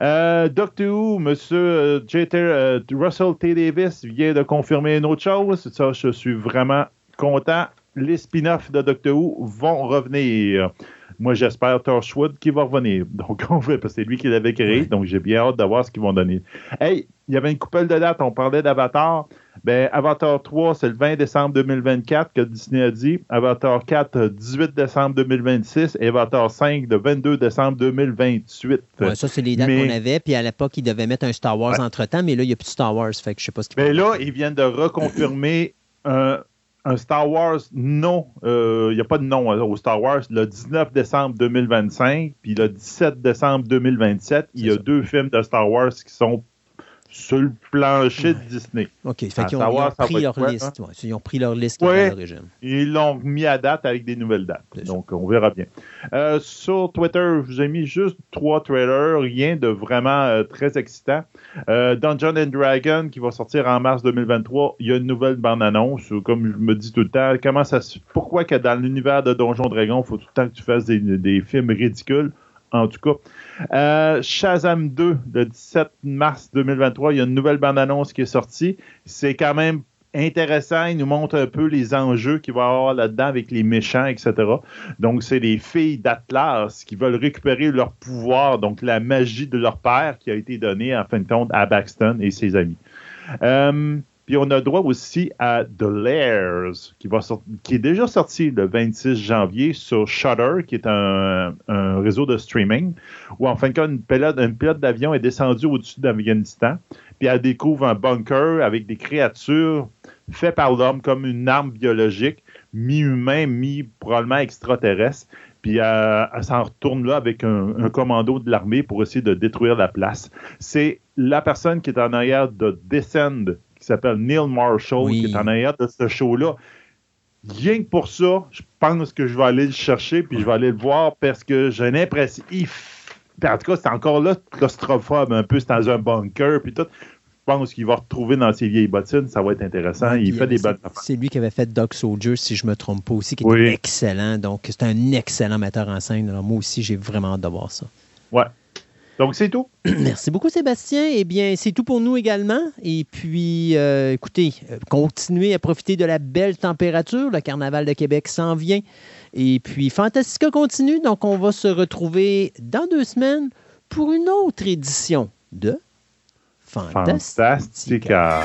Euh, Doctor Who, Monsieur euh, euh, Russell T. Davis vient de confirmer une autre chose. Ça, je suis vraiment content. Les spin-offs de Doctor Who vont revenir. Moi, j'espère Torchwood qui va revenir. Donc, on veut, parce que c'est lui qui l'avait créé. Donc, j'ai bien hâte de voir ce qu'ils vont donner. Hey, il y avait une couple de dates. On parlait d'Avatar. Ben, Avatar 3, c'est le 20 décembre 2024 que Disney a dit. Avatar 4, 18 décembre 2026. Et Avatar 5, le 22 décembre 2028. Ouais, ça, c'est les dates qu'on avait. Puis à l'époque, ils devaient mettre un Star Wars entre-temps. Mais là, il n'y a plus de Star Wars. Fait que je sais pas ce qu'ils Mais ben là, ils viennent de reconfirmer un un Star Wars non, il n'y a pas de nom hein, au Star Wars, le 19 décembre 2025, puis le 17 décembre 2027, il y a deux films de Star Wars qui sont sur le plancher de Disney. OK. Fait qu'ils ont, pris leur liste. Hein? ils ont pris leur liste l'origine. Ils l'ont mis à date avec des nouvelles dates. Donc, on verra bien. Euh, sur Twitter, je vous ai mis juste trois trailers, rien de vraiment euh, très excitant. Euh, Dungeon and Dragon, qui va sortir en mars 2023, il y a une nouvelle bande-annonce. Comme je me dis tout le temps, comment ça, pourquoi que dans l'univers de Donjon Dragon, il faut tout le temps que tu fasses des, des films ridicules? En tout cas, euh, Shazam 2, le 17 mars 2023, il y a une nouvelle bande-annonce qui est sortie. C'est quand même intéressant. Il nous montre un peu les enjeux qu'il va y avoir là-dedans avec les méchants, etc. Donc, c'est les filles d'Atlas qui veulent récupérer leur pouvoir, donc la magie de leur père qui a été donnée en fin de compte à Baxton et ses amis. Euh, puis on a droit aussi à The Lairs, qui, est déjà sorti le 26 janvier sur Shudder, qui est un, réseau de streaming, où en fin de compte, une pilote, d'avion est descendue au-dessus d'Afghanistan, puis elle découvre un bunker avec des créatures faites par l'homme comme une arme biologique, mi-humain, mi-probablement extraterrestre. Puis elle, s'en retourne là avec un, un commando de l'armée pour essayer de détruire la place. C'est la personne qui est en arrière de Descend, qui s'appelle Neil Marshall, qui est en arrière de ce show-là. Rien que pour ça, je pense que je vais aller le chercher, puis je vais aller le voir parce que j'ai l'impression. En tout cas, c'est encore là claustrophobe, un peu, c'est dans un bunker, puis tout. Je pense qu'il va retrouver dans ses vieilles bottines, ça va être intéressant. il fait des bonnes C'est lui qui avait fait Doc Soldier, si je ne me trompe pas aussi, qui était excellent. Donc, c'est un excellent metteur en scène. Alors, moi aussi, j'ai vraiment hâte de voir ça. Ouais. Donc, c'est tout. Merci beaucoup, Sébastien. Eh bien, c'est tout pour nous également. Et puis, euh, écoutez, euh, continuez à profiter de la belle température. Le Carnaval de Québec s'en vient. Et puis, Fantastica continue. Donc, on va se retrouver dans deux semaines pour une autre édition de Fantastica. Fantastica.